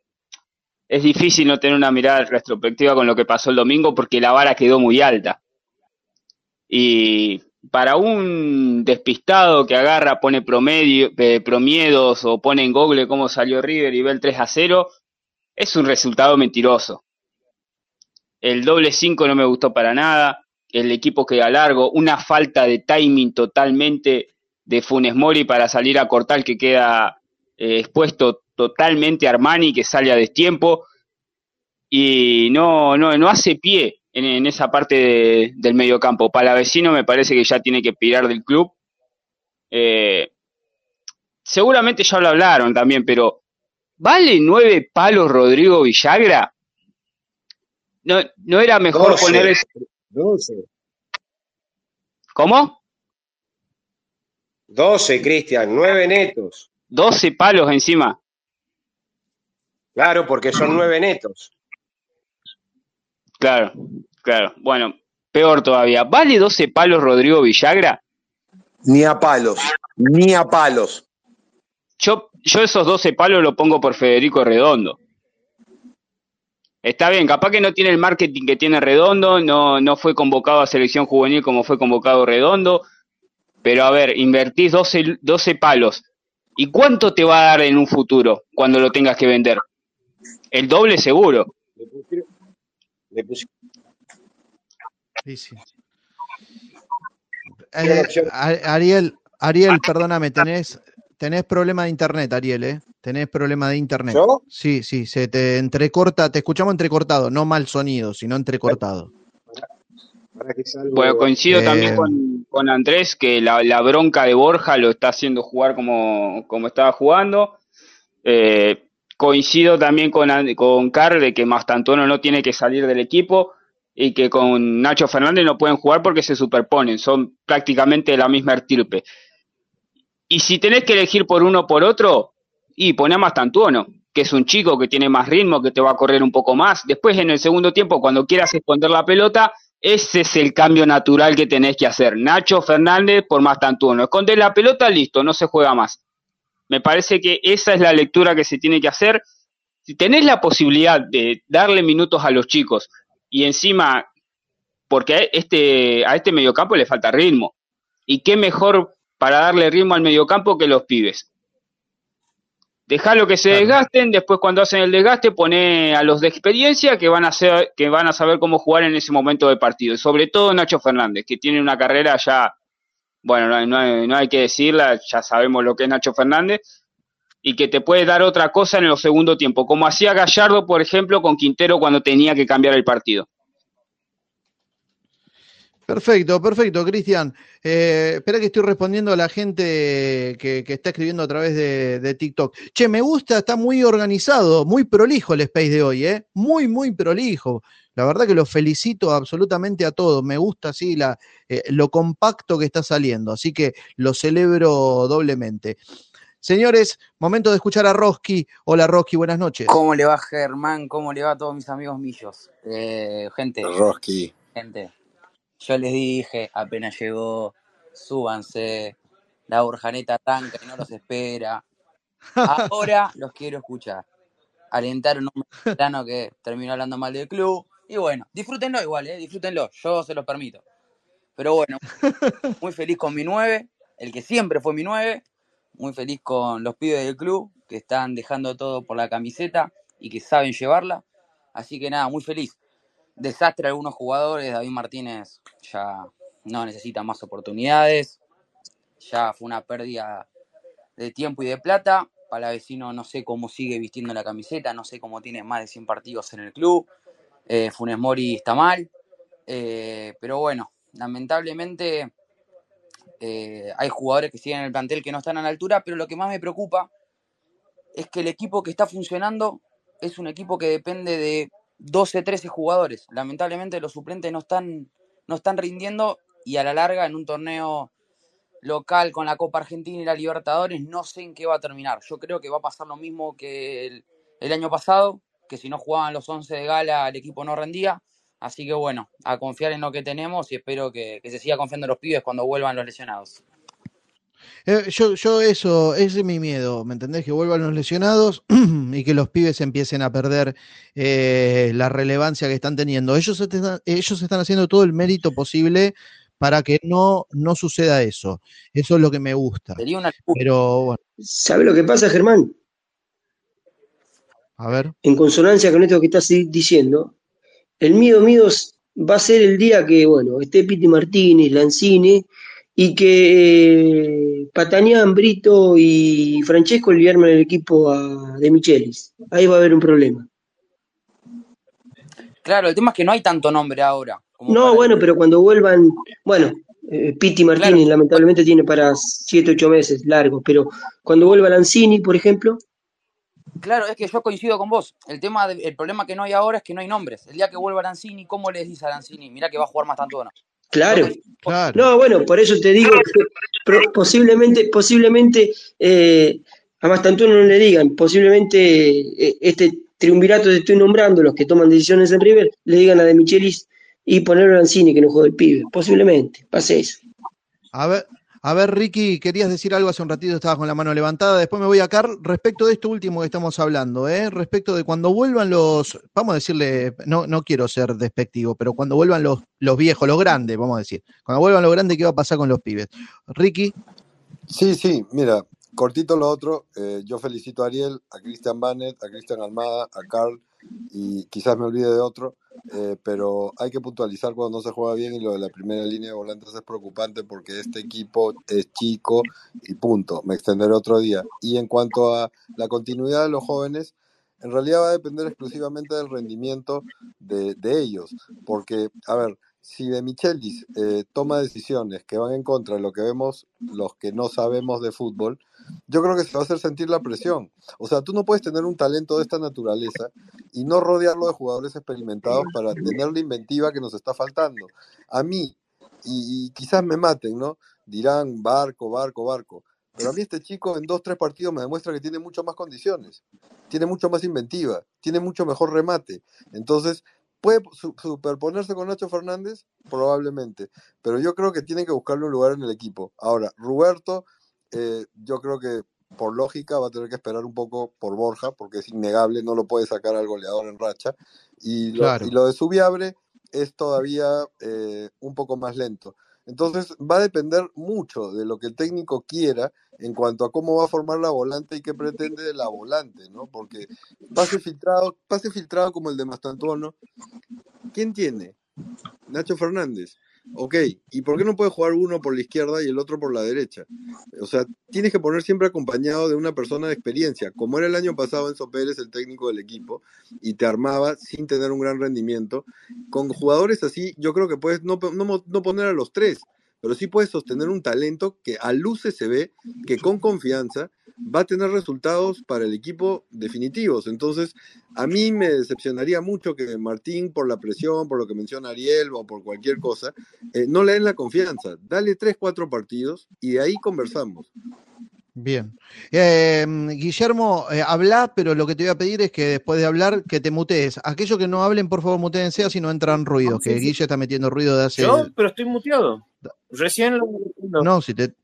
es difícil no tener una mirada retrospectiva con lo que pasó el domingo porque la vara quedó muy alta. Y para un despistado que agarra, pone promedio, eh, promiedos o pone en Google cómo salió River y ve el 3 a 0, es un resultado mentiroso. El doble 5 no me gustó para nada, el equipo queda largo, una falta de timing totalmente de Funes Mori para salir a cortar que queda eh, expuesto totalmente Armani que sale a destiempo y no, no, no hace pie en, en esa parte de- del mediocampo. Palavecino me parece que ya tiene que pirar del club. Eh, seguramente ya lo hablaron también, pero ¿vale nueve palos Rodrigo Villagra? ¿No, no era mejor poner ese- 12. ¿Cómo? 12, Cristian, 9 netos. 12 palos encima. Claro, porque son 9 netos. Claro, claro. Bueno, peor todavía. ¿Vale 12 palos Rodrigo Villagra? Ni a palos, ni a palos. Yo, yo esos 12 palos lo pongo por Federico Redondo. Está bien, capaz que no tiene el marketing que tiene Redondo, no, no fue convocado a selección juvenil como fue convocado Redondo, pero a ver, invertís 12, 12 palos. ¿Y cuánto te va a dar en un futuro cuando lo tengas que vender? El doble seguro. Le pusieron- le pusieron- Sí, sí. Eh, Ariel, Ariel, perdóname, tenés, tenés problema de internet, Ariel, ¿eh? Tenés problema de internet. ¿Yo? Sí, sí, se te entrecorta, te escuchamos entrecortado, no mal sonido, sino entrecortado. Para que salgo- Bueno, coincido Eh, también con, con Andrés que la, la bronca de Borja lo está haciendo jugar como, como estaba jugando. Eh, coincido también con, con Car de que Mastantuono no tiene que salir del equipo y que con Nacho Fernández no pueden jugar porque se superponen, son prácticamente la misma estirpe. Y si tenés que elegir por uno o por otro, y poné a Mastantuono, que es un chico que tiene más ritmo, que te va a correr un poco más. Después en el segundo tiempo, cuando quieras esconder la pelota, ese es el cambio natural que tenés que hacer. Nacho Fernández por Mastantuono. Esconder la pelota, listo, no se juega más. Me parece que esa es la lectura que se tiene que hacer. Si tenés la posibilidad de darle minutos a los chicos y encima, porque a este, a este mediocampo le falta ritmo. Y qué mejor para darle ritmo al mediocampo que los pibes. Dejalo que se desgasten, después cuando hacen el desgaste pone a los de experiencia que van a ser, que van a saber cómo jugar en ese momento de partido. Y sobre todo Nacho Fernández, que tiene una carrera ya, bueno, no hay, no hay- no hay que decirla, ya sabemos lo que es Nacho Fernández, y que te puede dar otra cosa en el segundo tiempo, como hacía Gallardo, por ejemplo, con Quintero cuando tenía que cambiar el partido. Perfecto, perfecto, Cristian. Eh, espera que estoy respondiendo a la gente que, está escribiendo a través de, de TikTok. Che, me gusta, está muy organizado, muy prolijo el space de hoy, ¿eh? Muy, muy prolijo. La verdad que los felicito absolutamente a todos. Me gusta así la, eh, lo compacto que está saliendo, así que lo celebro doblemente. Señores, momento de escuchar a Roski. Hola Roski, buenas noches. ¿Cómo le va Germán? ¿Cómo le va a todos mis amigos millos? Eh, gente, Roski. gente, yo les dije, apenas llegó, súbanse, la Borjaneta tanca y no los espera. Ahora los quiero escuchar. Alentaron un mexicano (laughs) que terminó hablando mal del club. Y bueno, disfrútenlo igual, ¿eh? disfrútenlo, yo se los permito. Pero bueno, (laughs) muy feliz con mi 9, el que siempre fue mi 9. Muy feliz con los pibes del club que están dejando todo por la camiseta y que saben llevarla. Así que nada, muy feliz. Desastre algunos jugadores. David Martínez ya no necesita más oportunidades. Ya fue una pérdida de tiempo y de plata. Palavecino no sé cómo sigue vistiendo la camiseta, no sé cómo tiene más de 100 partidos en el club. Eh, Funes Mori está mal. Eh, pero bueno, lamentablemente eh, hay jugadores que siguen en el plantel que no están a la altura, pero lo que más me preocupa es que el equipo que está funcionando es un equipo que depende de 12, 13 jugadores. Lamentablemente los suplentes no están, no están rindiendo y a la larga en un torneo local con la Copa Argentina y la Libertadores no sé en qué va a terminar. Yo creo que va a pasar lo mismo que el, el año pasado, que si no jugaban los 11 de gala el equipo no rendía. Así que bueno, a confiar en lo que tenemos y espero que, que se siga confiando en los pibes cuando vuelvan los lesionados. Eh, yo, yo eso, ese es mi miedo, ¿me entendés? Que vuelvan los lesionados (clears throat) y que los pibes empiecen a perder eh, la relevancia que están teniendo. Ellos, están, ellos están haciendo todo el mérito posible para que no, no suceda eso. Eso es lo que me gusta. Sería una Pero bueno, ¿Sabe lo que pasa, Germán? A ver. En consonancia con esto que estás di- diciendo, el miedo mío es- va a ser el día que, bueno, esté Piti Martínez, Lanzini, y que eh, Patañán, Brito y Francesco le armen el equipo a De Michelis. Ahí va a haber un problema. Claro, el tema es que no hay tanto nombre ahora. Como No, bueno, pero cuando vuelvan, bueno, eh, Piti Martínez lamentablemente tiene para 7, 8 meses largos, pero cuando vuelva Lanzini, por ejemplo, Claro, es que yo coincido con vos. El tema, de- el problema que no hay ahora es que no hay nombres. El día que vuelva Lanzini, ¿cómo les dice a Lanzini? Mira que va a jugar más tanto no. claro. Claro. No, bueno, por eso te digo que posiblemente, posiblemente eh, a Mastantuono no le digan, posiblemente eh, este triunvirato que estoy nombrando, los que toman decisiones en River, le digan a De Michelis y ponerlo a Lanzini que no juega el pibe. Posiblemente, pase eso. A ver, A ver, Ricky, querías decir algo hace un ratito, estabas con la mano levantada. Después me voy a Carl respecto de esto último que estamos hablando, ¿eh? respecto de cuando vuelvan los, vamos a decirle, no, no quiero ser despectivo, pero cuando vuelvan los, los viejos, los grandes, vamos a decir. Cuando vuelvan los grandes, ¿qué va a pasar con los pibes? Ricky. Sí, sí, mira, cortito lo otro. eh, yo felicito a Ariel, a Cristian Banet, a Cristian Almada, a Carl y quizás me olvide de otro, eh, pero hay que puntualizar cuando no se juega bien y lo de la primera línea de volantes es preocupante porque este equipo es chico y punto. Me extenderé otro día. Y en cuanto a la continuidad de los jóvenes, en realidad va a depender exclusivamente del rendimiento de, de ellos, porque, a ver, si de Michelis eh, toma decisiones que van en contra de lo que vemos los que no sabemos de fútbol, yo creo que se va a hacer sentir la presión. O sea, tú no puedes tener un talento de esta naturaleza y no rodearlo de jugadores experimentados para tener la inventiva que nos está faltando. A mí, y, quizás me maten, ¿no? Dirán barco, barco, barco. Pero a mí este chico en dos, tres partidos me demuestra que tiene mucho más condiciones, tiene mucho más inventiva, tiene mucho mejor remate. Entonces, ¿puede su- superponerse con Nacho Fernández? Probablemente. Pero yo creo que tiene que buscarle un lugar en el equipo. Ahora, Roberto, eh, yo creo que por lógica va a tener que esperar un poco por Borja, porque es innegable, no lo puede sacar al goleador en racha. Y lo, Claro. y lo de Subiabre es todavía eh, un poco más lento. Entonces va a depender mucho de lo que el técnico quiera en cuanto a cómo va a formar la volante y qué pretende de la volante, ¿no? Porque pase filtrado, pase filtrado como el de Mastantuono, ¿quién tiene? Nacho Fernández. Ok, ¿y por qué no puede jugar uno por la izquierda y el otro por la derecha? O sea, tienes que poner siempre acompañado de una persona de experiencia, como era el año pasado Enzo Pérez, el técnico del equipo, y te armaba sin tener un gran rendimiento. Con jugadores así, yo creo que puedes no, no, no poner a los tres, pero sí puedes sostener un talento que a luces se ve que con confianza va a tener resultados para el equipo definitivos. Entonces, a mí me decepcionaría mucho que Martín, por la presión, por lo que menciona Ariel o por cualquier cosa, eh, no le den la confianza. Dale tres, cuatro partidos y de ahí conversamos. Bien. Eh, Guillermo, eh, habla, pero lo que te voy a pedir es que después de hablar, que te mutees. Aquellos que no hablen, por favor, mutéense así no entran ruidos, que sí, sí. Guille está metiendo ruido de hace... Yo, pero estoy muteado. Recién lo No, si te,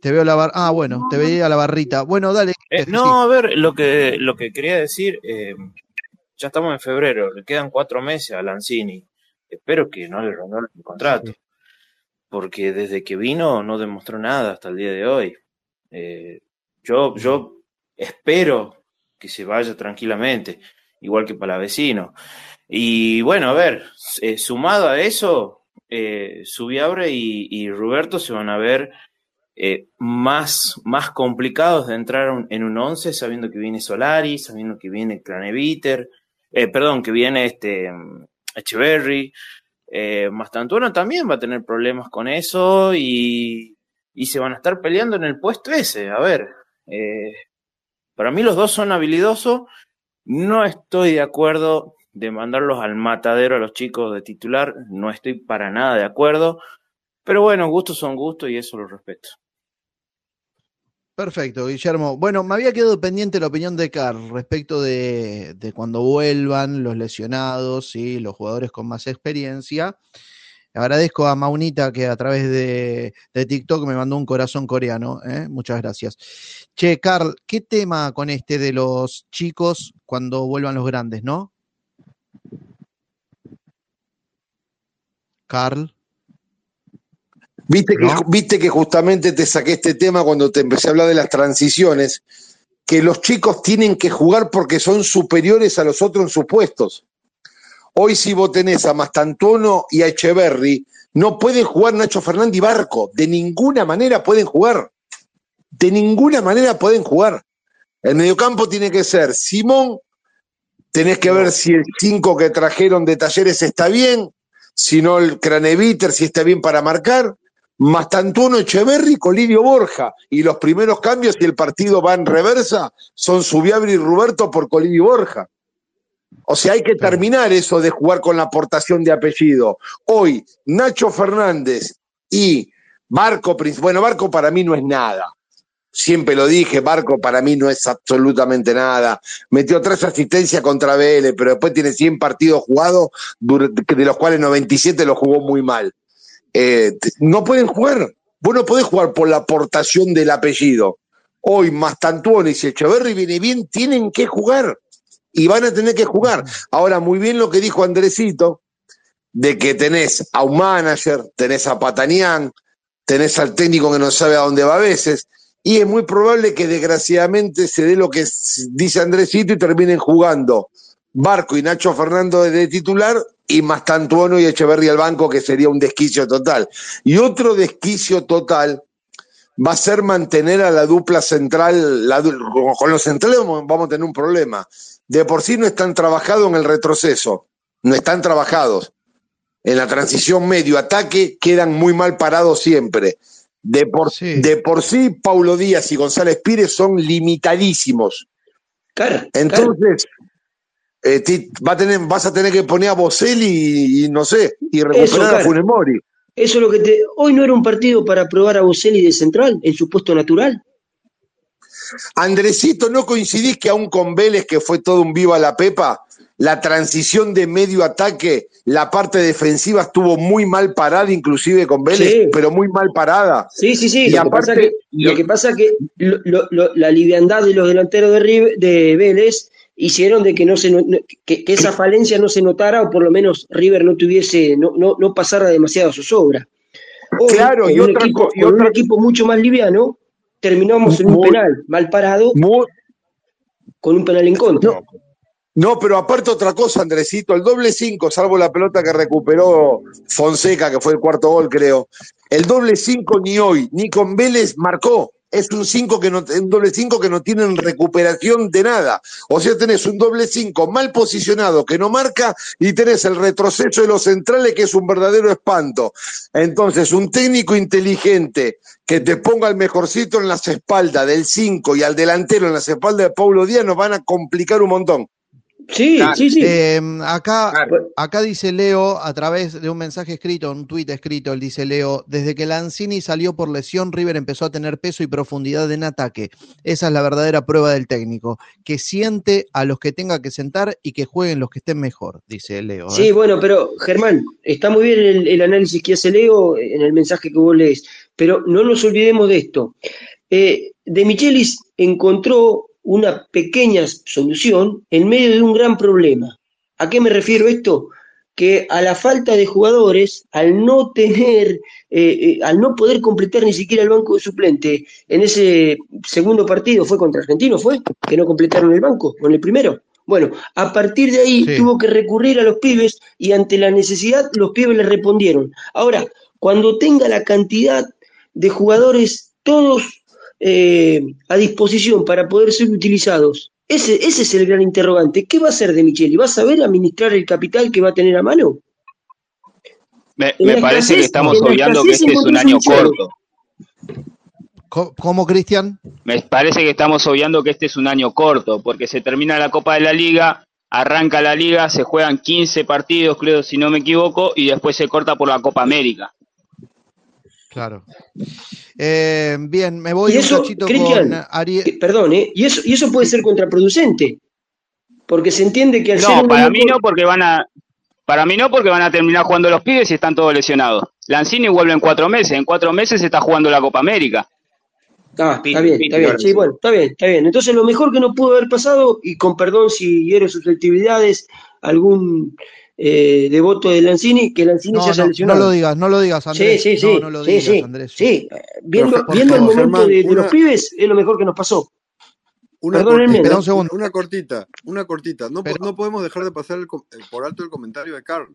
te, veo la bar... Ah, bueno, te veía la barrita. Bueno, dale. Eh, sí. no, a ver, lo que, lo que quería decir, eh, ya estamos en febrero, le quedan cuatro meses a Lanzini. Espero que no le renueven el contrato, porque desde que vino no demostró nada hasta el día de hoy. Eh, yo, yo espero que se vaya tranquilamente, igual que Palavecino. Y bueno, a ver, eh, sumado a eso, eh, Subiabre y, y Roberto se van a ver eh, más, más complicados de entrar en un 11 sabiendo que viene Solari, sabiendo que viene Craneviter, eh, perdón, que viene este mm, Echeverry, eh, Mastantuono también va a tener problemas con eso y, y se van a estar peleando en el puesto ese. A ver, eh, para mí los dos son habilidosos, no estoy de acuerdo de mandarlos al matadero a los chicos de titular, no estoy para nada de acuerdo, pero bueno, gustos son gustos y eso lo respeto. Perfecto, Guillermo. Bueno, me había quedado pendiente la opinión de Carl respecto de, cuando vuelvan los lesionados y los jugadores con más experiencia. Agradezco a Maunita que a través de, de TikTok me mandó un corazón coreano. ¿eh? Muchas gracias. Che, Carl, ¿qué tema con este de los chicos cuando vuelvan los grandes, no? Carl. Viste que, ¿No? viste que justamente te saqué este tema cuando te empecé a hablar de las transiciones, que los chicos tienen que jugar porque son superiores a los otros en sus puestos. Hoy si vos tenés a Mastantuono y a Echeverry, no pueden jugar Nacho Fernández y Barco. De ninguna manera pueden jugar. De ninguna manera pueden jugar. El mediocampo tiene que ser Simón, tenés que ver si el 5 que trajeron de talleres está bien, si no el Craneviter, si está bien para marcar, Mastantuono Echeverry con Lidio Borja. Y los primeros cambios, si el partido va en reversa, son Subiabre y Roberto por Colidio Borja. O sea, hay que terminar eso de jugar con la aportación de apellido. Hoy, Nacho Fernández y Barco, bueno, Barco para mí no es nada. Siempre lo dije, Barco para mí no es absolutamente nada. Metió tres asistencias contra Vélez, pero después tiene 100 partidos jugados, de los cuales 97 los jugó muy mal. Eh, no pueden jugar. Vos no podés jugar por la aportación del apellido. Hoy Mastantuono y Echeverry viene bien, tienen que jugar. Y van a tener que jugar. Ahora, muy bien lo que dijo Andresito, de que tenés a un manager, tenés a Patanián, tenés al técnico que no sabe a dónde va a veces, y es muy probable que desgraciadamente se dé lo que dice Andresito y terminen jugando Barco y Nacho Fernando de titular y Mastantuono y Echeverry al banco, que sería un desquicio total. Y otro desquicio total va a ser mantener a la dupla central, la con- los centrales vamos a tener un problema. De por sí no están trabajados en el retroceso, no están trabajados. En la transición medio-ataque quedan muy mal parados siempre. De por, de por sí, Paulo Díaz y González Pires son limitadísimos. Entonces, eh, ti- va a tener, vas a tener que poner a Boselli y, y no sé, y Eso, recuperar a Car. Funes Mori. Eso es lo que te. Hoy no era un partido para probar a Boselli de central en su puesto natural. Andresito, ¿no coincidís que aún con Vélez, que fue todo un viva la pepa, la transición de medio ataque, la parte defensiva estuvo muy mal parada, inclusive con Vélez, Sí. pero muy mal parada? Sí, sí, sí. Y lo, que pasa aparte, que, lo que pasa que lo- la liviandad de los delanteros de, River- de Vélez hicieron de que no se no- no- que, que esa falencia no se notara o por lo menos River no tuviese no, no, no pasara demasiado zozobra. Hoy, Claro, y otra equipo, y un equipo mucho más liviano, terminamos en un Muy- penal mal parado con un penal en contra. No, pero aparte otra cosa, Andresito, el doble cinco, salvo la pelota que recuperó Fonseca, que fue el cuarto gol, creo. El doble cinco ni hoy, ni con Vélez marcó. Es un cinco que no, un doble cinco que no tienen recuperación de nada. O sea, tenés un doble cinco mal posicionado que no marca y tenés el retroceso de los centrales que es un verdadero espanto. Entonces, un técnico inteligente que te ponga el mejorcito en las espaldas del 5 y al delantero en las espaldas de Paulo Díaz nos van a complicar un montón. Sí, sí, sí. Eh, acá, acá dice Leo, a través de un mensaje escrito, un tuit escrito, él dice Leo, desde que Lanzini salió por lesión, River empezó a tener peso y profundidad en ataque. Esa es la verdadera prueba del técnico, que siente a los que tenga que sentar y que jueguen los que estén mejor, dice Leo. ¿eh? Sí, bueno, pero Germán, está muy bien el, el análisis que hace Leo en el mensaje que vos lees, pero no nos olvidemos de esto. Eh, de Michelis encontró una pequeña solución en medio de un gran problema. ¿A qué me refiero esto? Que a la falta de jugadores, al no tener, eh, eh, al no poder completar ni siquiera el banco de suplente, en ese segundo partido fue contra Argentino, fue, que no completaron el banco, con el primero. Bueno, a partir de ahí Sí. tuvo que recurrir a los pibes y ante la necesidad los pibes le respondieron. Ahora, cuando tenga la cantidad de jugadores todos eh, a disposición para poder ser utilizados, ese, ese es el gran interrogante. ¿Qué va a hacer de Micheli? ¿Va a saber administrar el capital que va a tener a mano? Me, parece que estamos obviando que este es un año corto. Co- ¿Cómo, Cristian? Me parece que estamos obviando que este es un año corto, porque se termina la Copa de la Liga, arranca la Liga, se juegan 15 partidos, creo, si no me equivoco, y después se corta por la Copa América. Claro. Eh, bien, me voy Y un eso, cachito Cristian, con Ariel. perdón, ¿eh? y, eso, y eso puede ser contraproducente, porque se entiende que al ser No, un para mí no, porque van a, para mí no, porque van a terminar jugando los pibes y están todos lesionados. Lanzini vuelve en cuatro meses, en cuatro meses está jugando la Copa América. Ah, está bien, está bien, sí, bueno, está bien, está bien. Entonces lo mejor que nos pudo haber pasado, y con perdón si hiero susceptibilidades, algún eh, devoto de Lanzini, que Lanzini No, se haya no, lo digas, no lo digas, Andrés. Sí, sí, sí, no lo sí, digas, sí, Andrés. sí. Viendo, Pero, viendo el momento de, los pibes, es lo mejor que nos pasó. Una cortita, Espera un segundo. Una cortita, una cortita. No, no podemos dejar de pasar el com- el- por alto el comentario de Carl,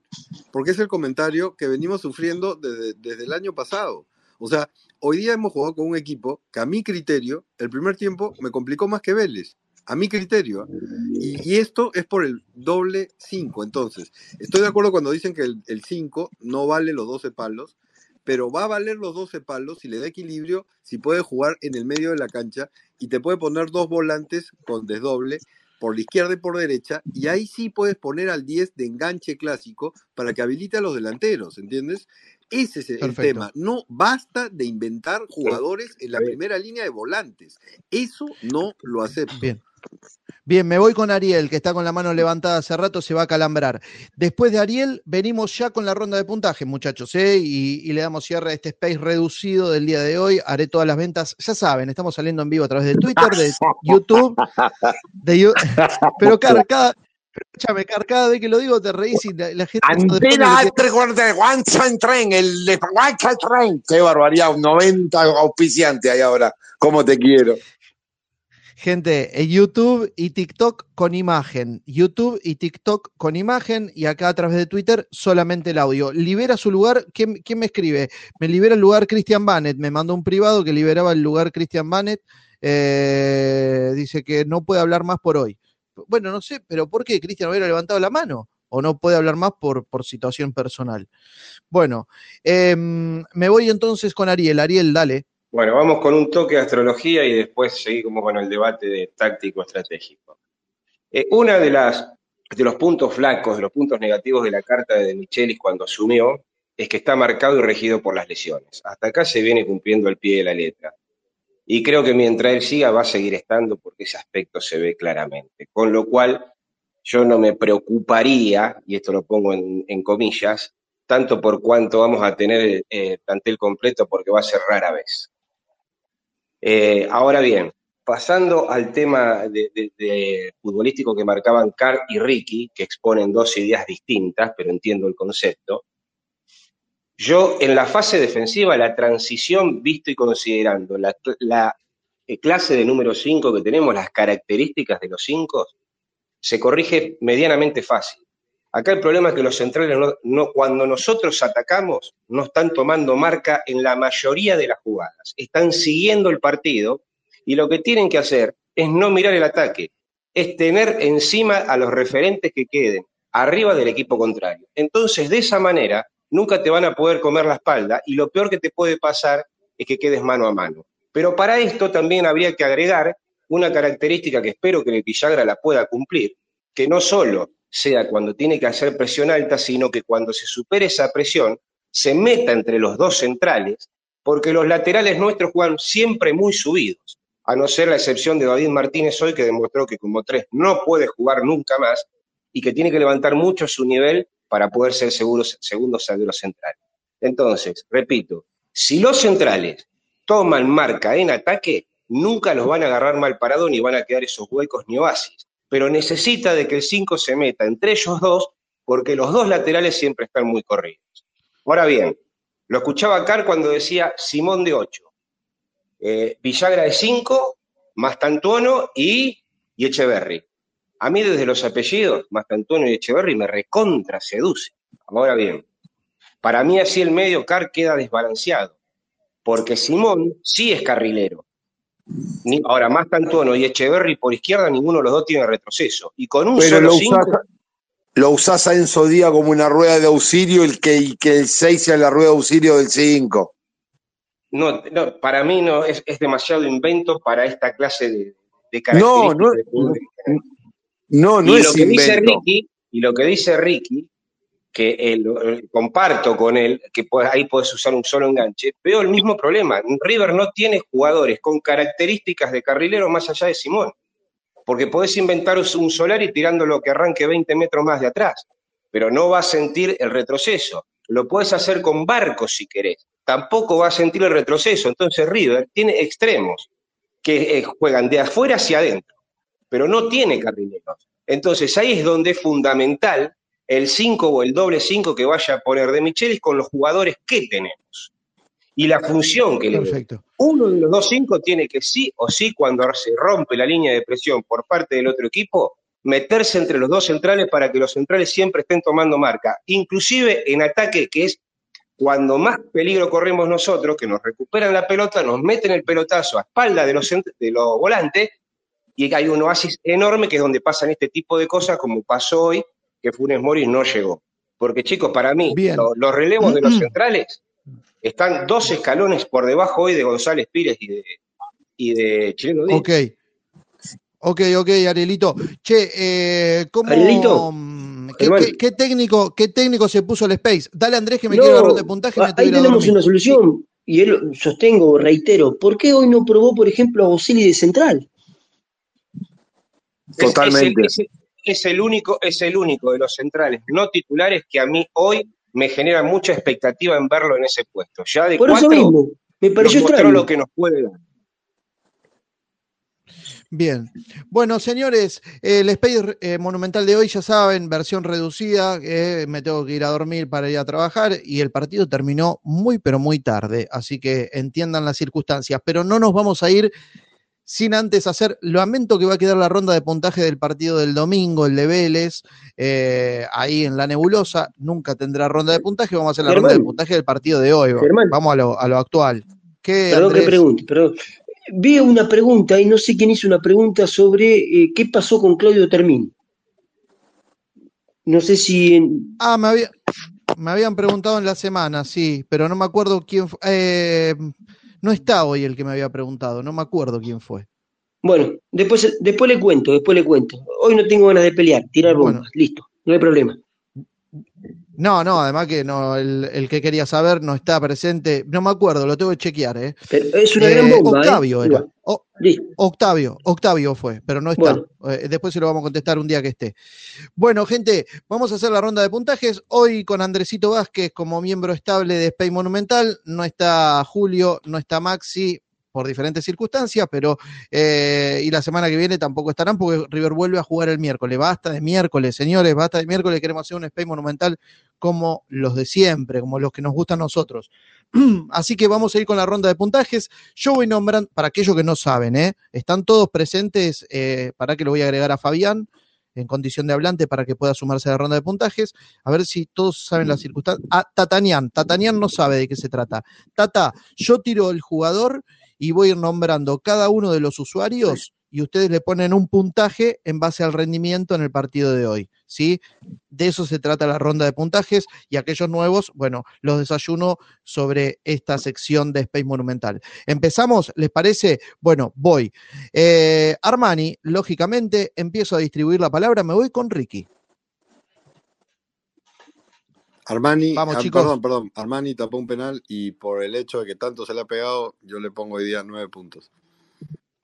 porque es el comentario que venimos sufriendo desde, desde el año pasado. O sea, hoy día hemos jugado con un equipo que a mi criterio, el primer tiempo me complicó más que Vélez. A mi criterio. Y, y esto es por el doble 5. Entonces, estoy de acuerdo cuando dicen que el 5 no vale los 12 palos, pero va a valer los 12 palos si le da equilibrio, si puede jugar en el medio de la cancha y te puede poner dos volantes con desdoble por la izquierda y por derecha, y ahí sí puedes poner al 10 de enganche clásico para que habilite a los delanteros, ¿entiendes? Ese es el Perfecto. tema. No basta de inventar jugadores en la primera línea de volantes. Eso no lo acepto. Bien. Bien, me voy con Ariel, que está con la mano levantada hace rato, se va a calambrar. Después de Ariel, venimos ya con la ronda de puntaje, muchachos, ¿eh? y, y le damos cierre a este space reducido del día de hoy. Haré todas las ventas, ya saben, estamos saliendo en vivo a través de Twitter, de (laughs) YouTube, de Yu- (laughs) Pero Car, cada, escúchame, Car, cada vez que lo digo te reís y la, la gente... no Antena de One Train, el de One Train. Qué barbaridad, un 90 auspiciante ahí ahora. ¿Cómo te quiero? Gente, en YouTube y TikTok con imagen. YouTube y TikTok con imagen. Y acá a través de Twitter solamente el audio. Libera su lugar. ¿Quién, quién me escribe? Me libera el lugar Christian Bannett. Me mandó un privado que liberaba el lugar Christian Bannett. Eh, dice que no puede hablar más por hoy. Bueno, no sé, pero ¿por qué Cristian hubiera levantado la mano? ¿O no puede hablar más por, por situación personal? Bueno, em, me voy entonces con Ariel. Ariel, dale. Bueno, vamos con un toque de astrología y después seguimos con el debate de táctico estratégico. Eh, una de las de los puntos flacos, de los puntos negativos de la carta de Michelis cuando asumió, es que está marcado y regido por las lesiones. Hasta acá se viene cumpliendo al pie de la letra. Y creo que mientras él siga va a seguir estando porque ese aspecto se ve claramente. Con lo cual, yo no me preocuparía, y esto lo pongo en, en comillas, tanto por cuánto vamos a tener eh, plantel completo porque va a ser rara vez. Eh, ahora bien, pasando al tema futbolístico que marcaban Carr y Ricky, que exponen dos ideas distintas, pero entiendo el concepto. Yo, en la fase defensiva, la transición, visto y considerando la, la, eh, clase de número 5 que tenemos, las características de los 5, se corrige medianamente fácil. Acá el problema es que los centrales, no, cuando nosotros atacamos, no están tomando marca en la mayoría de las jugadas. Están siguiendo el partido y lo que tienen que hacer es no mirar el ataque, es tener encima a los referentes que queden arriba del equipo contrario. Entonces, de esa manera, nunca te van a poder comer la espalda y lo peor que te puede pasar es que quedes mano a mano. Pero para esto también habría que agregar una característica que espero que el Villagra la pueda cumplir, que no solo sea cuando tiene que hacer presión alta, sino que cuando se supere esa presión, se meta entre los dos centrales, porque los laterales nuestros juegan siempre muy subidos, a no ser la excepción de David Martínez hoy, que demostró que como tres no puede jugar nunca más y que tiene que levantar mucho su nivel para poder ser seguros, segundos de los centrales. Entonces, repito, si los centrales toman marca en ataque, nunca los van a agarrar mal parado ni van a quedar esos huecos ni oasis. Pero necesita de que el 5 se meta entre ellos dos, porque los dos laterales siempre están muy corridos. Ahora bien, lo escuchaba Carr cuando decía Simón de 8, eh, Villagra de 5, Mastantuono y, y Echeverry. A mí desde los apellidos, Mastantuono y Echeverry, me recontra seduce. Ahora bien, para mí así el medio Carr queda desbalanceado, porque Simón sí es carrilero. Ni- ahora, Mastantuono y Echeverry por izquierda, ninguno de los dos tiene retroceso. Y con un Pero solo lo 5, usás, lo usás a Enzo Díaz como una rueda de auxilio el que, y que el 6 sea la rueda de auxilio del 5. no, no, para mí no es, es demasiado invento para esta clase de, de No, características no, de no, no y es lo que dice. Ricky, y lo que dice Ricky, que él, eh, comparto con él, que ahí puedes usar un solo enganche, veo el mismo problema. River no tiene jugadores con características de carrilero más allá de Simón, porque podés inventar un Solari tirándolo que arranque 20 metros más de atrás, pero no va a sentir el retroceso. Lo puedes hacer con barcos si querés, tampoco va a sentir el retroceso. Entonces River tiene extremos que eh, juegan de afuera hacia adentro, pero no tiene carrileros. Entonces ahí es donde es fundamental el 5 o el doble 5 que vaya a poner de Michelis con los jugadores que tenemos. Y la función que le. Uno de los dos 5 tiene que sí o sí, cuando se rompe la línea de presión por parte del otro equipo, meterse entre los dos centrales para que los centrales siempre estén tomando marca, inclusive en ataque, que es cuando más peligro corremos nosotros, que nos recuperan la pelota, nos meten el pelotazo a espalda de los, de los volantes, y hay un oasis enorme que es donde pasan este tipo de cosas, como pasó hoy, que Funes Mori no llegó. Porque chicos, para mí, Bien. lo- los relevos de los centrales están dos escalones por debajo hoy de González Pires y de, y de Chileno Díaz. Ok. Ok, ok, Arielito. Che, eh, ¿cómo, Arielito, mm, ¿qué, hermano. qué- qué técnico, ¿qué técnico se puso el Space? Dale, Andrés, que me quiero agarrar de puntaje. Me ah, ahí tenemos una solución. Y él, sostengo, reitero, ¿por qué hoy no probó, por ejemplo, a Boselli de central? Es, es el, Totalmente. es es el único, es el único de los centrales no titulares que a mí hoy me genera mucha expectativa en verlo en ese puesto. Ya de Por eso cuatro mismo, me pareció extraño. lo que nos puede dar. Bien. Bueno, señores, el Space eh, Monumental de hoy, ya saben, versión reducida, eh, me tengo que ir a dormir para ir a trabajar y el partido terminó muy, pero muy tarde, así que entiendan las circunstancias, pero no nos vamos a ir sin antes hacer, lamento que va a quedar la ronda de puntaje del partido del domingo, el de Vélez, eh, ahí en la nebulosa, nunca tendrá ronda de puntaje, vamos a hacer la ronda de puntaje del partido de hoy, Germán, vamos a lo, a lo actual. ¿Qué, perdón que pregunte, perdón. Vi una pregunta y no sé quién hizo una pregunta sobre eh, qué pasó con Claudio Termín. No sé si en- Ah, me, había, me habían preguntado en la semana, sí, pero no me acuerdo quién fue. eh, no está hoy el que me había preguntado, no me acuerdo quién fue. Bueno, después, después le cuento, después le cuento. Hoy no tengo ganas de pelear, tirar Bueno, bombas, listo, no hay problema. No, no, además que no, el, el que quería saber no está presente, no me acuerdo, lo tengo que chequear, ¿eh? Pero es una gran Eh, bomba, ¿eh? Octavio era. O-. Octavio, Octavio fue, pero no está. Bueno, Eh, después se lo vamos a contestar un día que esté. Bueno, gente, vamos a hacer la ronda de puntajes. Hoy con Andresito Vázquez como miembro estable de Space Monumental. No está Julio, no está Maxi por diferentes circunstancias, pero eh, y la semana que viene tampoco estarán porque River vuelve a jugar el miércoles. Basta de miércoles, señores, basta de miércoles. Queremos hacer un Space Monumental como los de siempre, como los que nos gustan a nosotros. (clears throat) Así que vamos a ir con la ronda de puntajes. Yo voy nombrando, para aquellos que no saben, ¿eh? están todos presentes, eh, para que lo voy a agregar a Fabián en condición de hablante para que pueda sumarse a la ronda de puntajes. A ver si todos saben las circunstancias. Ah, Tatanian. Tatanian no sabe de qué se trata. Tata, yo tiro el jugador y voy a ir nombrando cada uno de los usuarios y ustedes le ponen un puntaje en base al rendimiento en el partido de hoy. ¿sí? De eso se trata la ronda de puntajes y aquellos nuevos, bueno, los desayuno sobre esta sección de Space Monumental. ¿Empezamos? ¿Les parece? Bueno, voy. Eh, Armani, lógicamente, empiezo a distribuir la palabra, me voy con Ricky. Armani, Vamos, ah, chicos. perdón, perdón, Armani tapó un penal y por el hecho de que tanto se le ha pegado, yo le pongo hoy día nueve puntos.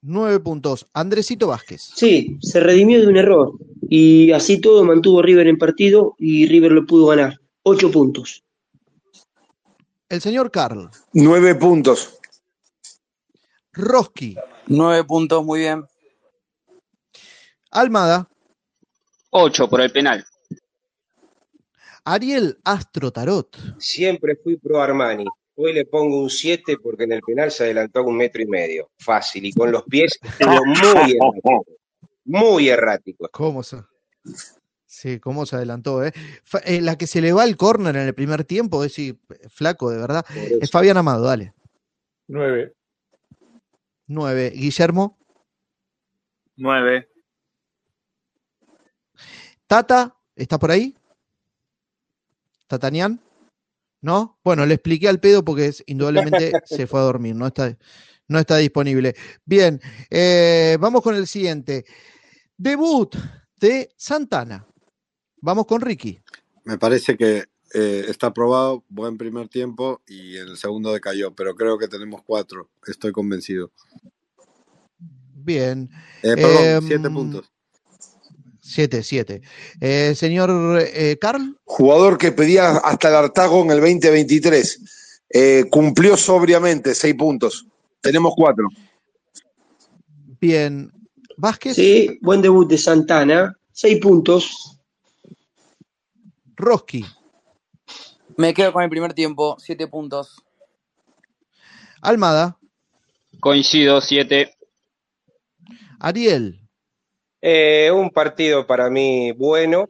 Nueve puntos. Andresito Vázquez. sí, se redimió de un error y así todo mantuvo River en partido y River lo pudo ganar. Ocho puntos. El señor Carl. Nueve puntos. Roski. Nueve puntos, muy bien. Almada. Ocho por el penal. Ariel Astro Tarot. Siempre fui pro Armani. Hoy le pongo un 7 porque en el penal se adelantó un metro y medio. Fácil. Y con los pies estuvo muy errático. Muy errático. ¿Cómo se? Sí, cómo se adelantó, ¿eh? Eh, la que se le va al córner en el primer tiempo, es decir, flaco, de verdad. Por Es. Fabián Amado, dale. Nueve. Nueve. Guillermo. Nueve. Tata, ¿está por ahí? ¿Tatanian? ¿No? Bueno, le expliqué al pedo porque es, indudablemente (laughs) se fue a dormir, no está, no está disponible. Bien, eh, vamos con el siguiente. Debut de Santana. Vamos con Ricky. Me parece que eh, está aprobado, buen primer tiempo y en el segundo decayó, pero creo que tenemos cuatro, estoy convencido. Bien. Eh, perdón, Em, siete puntos. Siete, siete. Eh, señor eh, Carl, Jugador que pedía hasta el hartago en el 2023. Eh, cumplió sobriamente, seis puntos. Tenemos cuatro. bien. Vázquez, Sí, buen debut de Santana. Seis puntos. Roski, Me quedo con el primer tiempo, siete puntos. Almada, Coincido, siete. Ariel, Eh, un partido para mí bueno.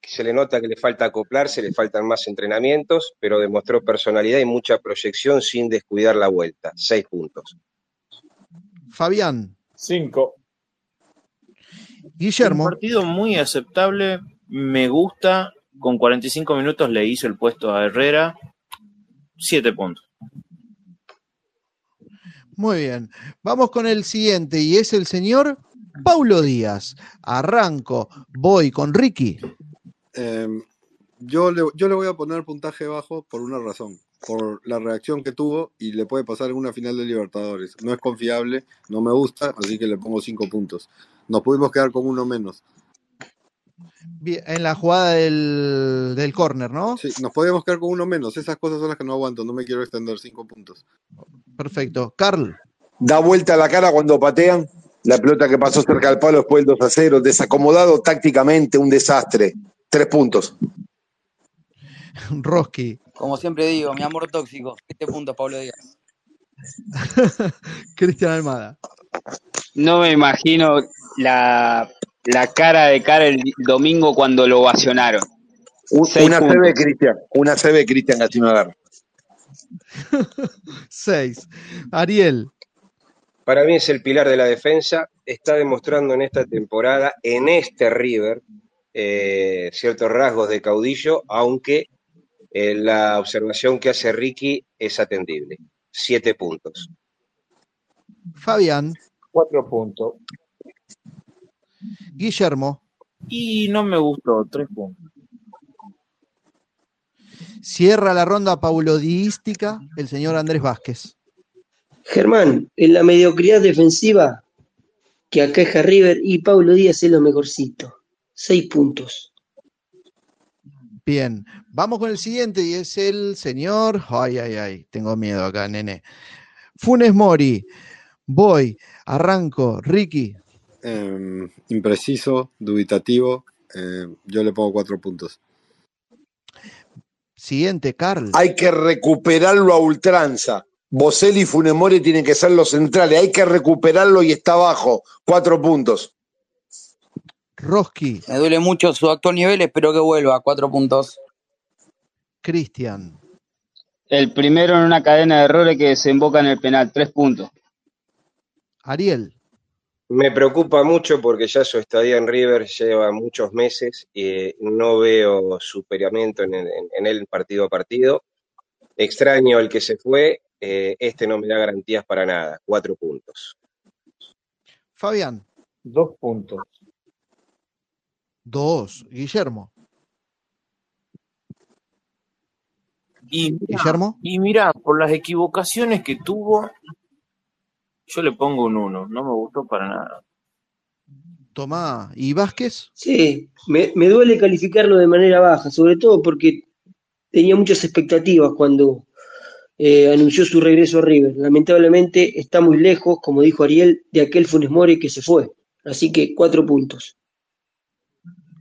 que Se le nota que le falta acoplarse, le faltan más entrenamientos, pero demostró personalidad y mucha proyección sin descuidar la vuelta. Seis puntos. Fabián, Cinco. Un Guillermo, partido muy aceptable, me gusta. Con 45 minutos le hizo el puesto a Herrera. Siete puntos. Muy bien. Vamos con el siguiente y es el señor Paulo Díaz. Arranco, voy con Ricky. Em, yo, le, yo le voy a poner puntaje bajo por una razón, por la reacción que tuvo y le puede pasar en una final de Libertadores. No es confiable, no me gusta, así que le pongo cinco puntos. Nos pudimos quedar con uno menos. Bien, en la jugada del, del córner, ¿no? Sí, nos podíamos quedar con uno menos. Esas cosas son las que no aguanto. No me quiero extender cinco puntos. Perfecto. Carl, Da vuelta la cara cuando patean. La pelota que pasó cerca del palo después del 2 a 0. Desacomodado tácticamente, un desastre. Tres puntos. Roski, Como siempre digo, mi amor tóxico. Siete puntos, Pablo Díaz. (laughs) Cristian Almada. No me imagino la, la cara de cara el domingo cuando lo ovacionaron. Un- Seis una. CB, Cristian. Una CB, Cristian Agarra. (laughs) 6. Ariel, Para mí es el pilar de la defensa. Está demostrando en esta temporada, en este River, eh, ciertos rasgos de caudillo, aunque eh, la observación que hace Ricky es atendible. Siete puntos. Fabián, Cuatro puntos. Guillermo, Y no me gustó, tres puntos. cierra la ronda paulodística el señor Andrés Vázquez. Germán, en la mediocridad defensiva que aqueja a River y Paulo Díaz es lo mejorcito. Seis puntos. Bien, vamos con el siguiente y es el señor. Ay, ay, ay, tengo miedo acá, nene. Funes Mori, voy, arranco, Ricky, Eh, impreciso, dubitativo. eh, yo le pongo cuatro puntos. siguiente, Carl, Hay que recuperarlo a ultranza. Boselli y Funemori tienen que ser los centrales. Hay que recuperarlo y está abajo. Cuatro puntos. Roski, Me duele mucho su actual nivel, espero que vuelva. Cuatro puntos. Cristian, El primero en una cadena de errores que desemboca en el penal. Tres puntos. Ariel, Me preocupa mucho porque ya su estadía en River lleva muchos meses y no veo superamiento en, el- en- en él partido a partido. Extraño el que se fue, eh, este no me da garantías para nada. Cuatro puntos. Fabián, Dos puntos. dos, Guillermo, Y mirá, Guillermo, y mirá, por las equivocaciones que tuvo, yo le pongo un uno. No me gustó para nada. Tomá, y Vázquez, Sí, me, me duele calificarlo de manera baja, sobre todo porque tenía muchas expectativas cuando eh, anunció su regreso a River. Lamentablemente está muy lejos, como dijo Ariel, de aquel Funes Mori que se fue. Así que cuatro puntos.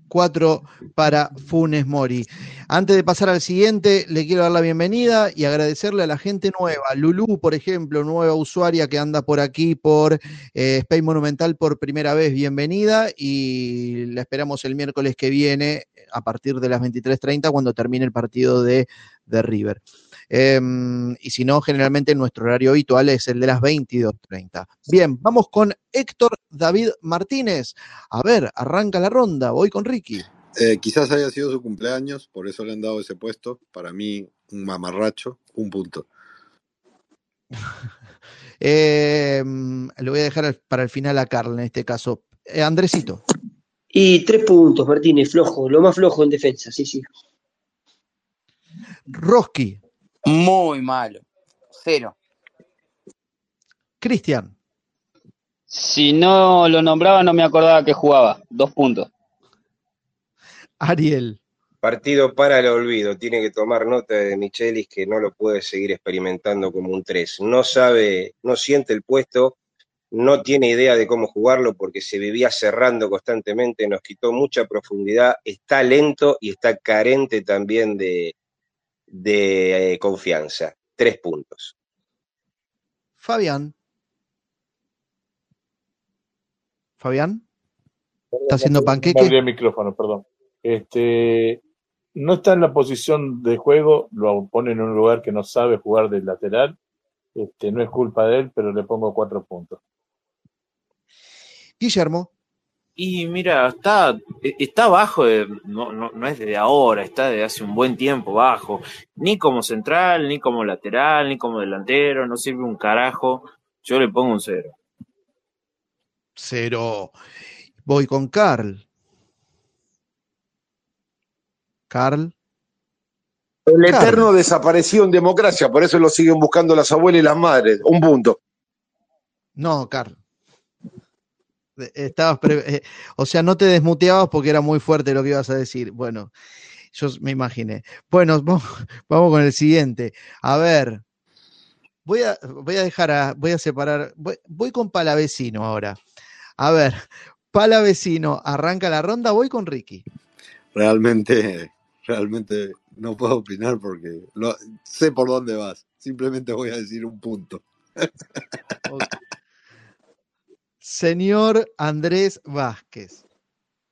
cuatro para Funes Mori. Antes de pasar al siguiente, le quiero dar la bienvenida y agradecerle a la gente nueva. Lulú, por ejemplo, nueva usuaria que anda por aquí por eh, Space Monumental por primera vez, bienvenida y la esperamos el miércoles que viene a partir de las 23.30 cuando termine el partido de, de River. Em, y si no, generalmente nuestro horario habitual es el de las 22.30. Bien, vamos con Héctor David Martínez. A ver, arranca la ronda, voy con Ricky. Eh, quizás haya sido su cumpleaños, por eso le han dado ese puesto. Para mí, un mamarracho, un punto. (laughs) Eh, le voy a dejar para el final a Carl en este caso. Eh, Andresito, Y tres puntos, Martínez, flojo, lo más flojo en defensa, sí, sí. Roski, Muy malo. Cero. Cristian, Si no lo nombraba, no me acordaba que jugaba. Dos puntos. Ariel, Partido para el olvido. Tiene que tomar nota de Michelis que no lo puede seguir experimentando como un 3. No sabe, no siente el puesto, no tiene idea de cómo jugarlo porque se vivía cerrando constantemente, nos quitó mucha profundidad, está lento y está carente también de, de eh, confianza. Tres puntos. Fabián. Fabián, ¿está haciendo No panqueque? el micrófono, perdón. Este, no está en la posición de juego, lo pone en un lugar que no sabe jugar de lateral. Este, no es culpa de él, pero le pongo cuatro puntos. Guillermo, Y mira, está, e- está bajo, de- no, no, no es de ahora, está de hace un buen tiempo bajo. Ni como central, ni como lateral, ni como delantero, no sirve un carajo. Yo le pongo un cero. cero. Voy con Carl. Carl, El Carl. eterno desaparecido en democracia, por eso lo siguen buscando las abuelas y las madres. Un punto. No, Carl. Estabas pre- eh, o sea, no te desmuteabas porque era muy fuerte lo que ibas a decir. Bueno, yo me imaginé. Bueno, (laughs) vamos, vamos con el siguiente. A ver, voy a, voy a dejar a, voy a separar, voy, voy con Palavecino ahora. A ver, Palavecino, arranca la ronda, voy con Ricky. Realmente, realmente no puedo opinar porque lo- sé por dónde vas. Simplemente voy a decir un punto. (laughs) Señor Andrés Vázquez.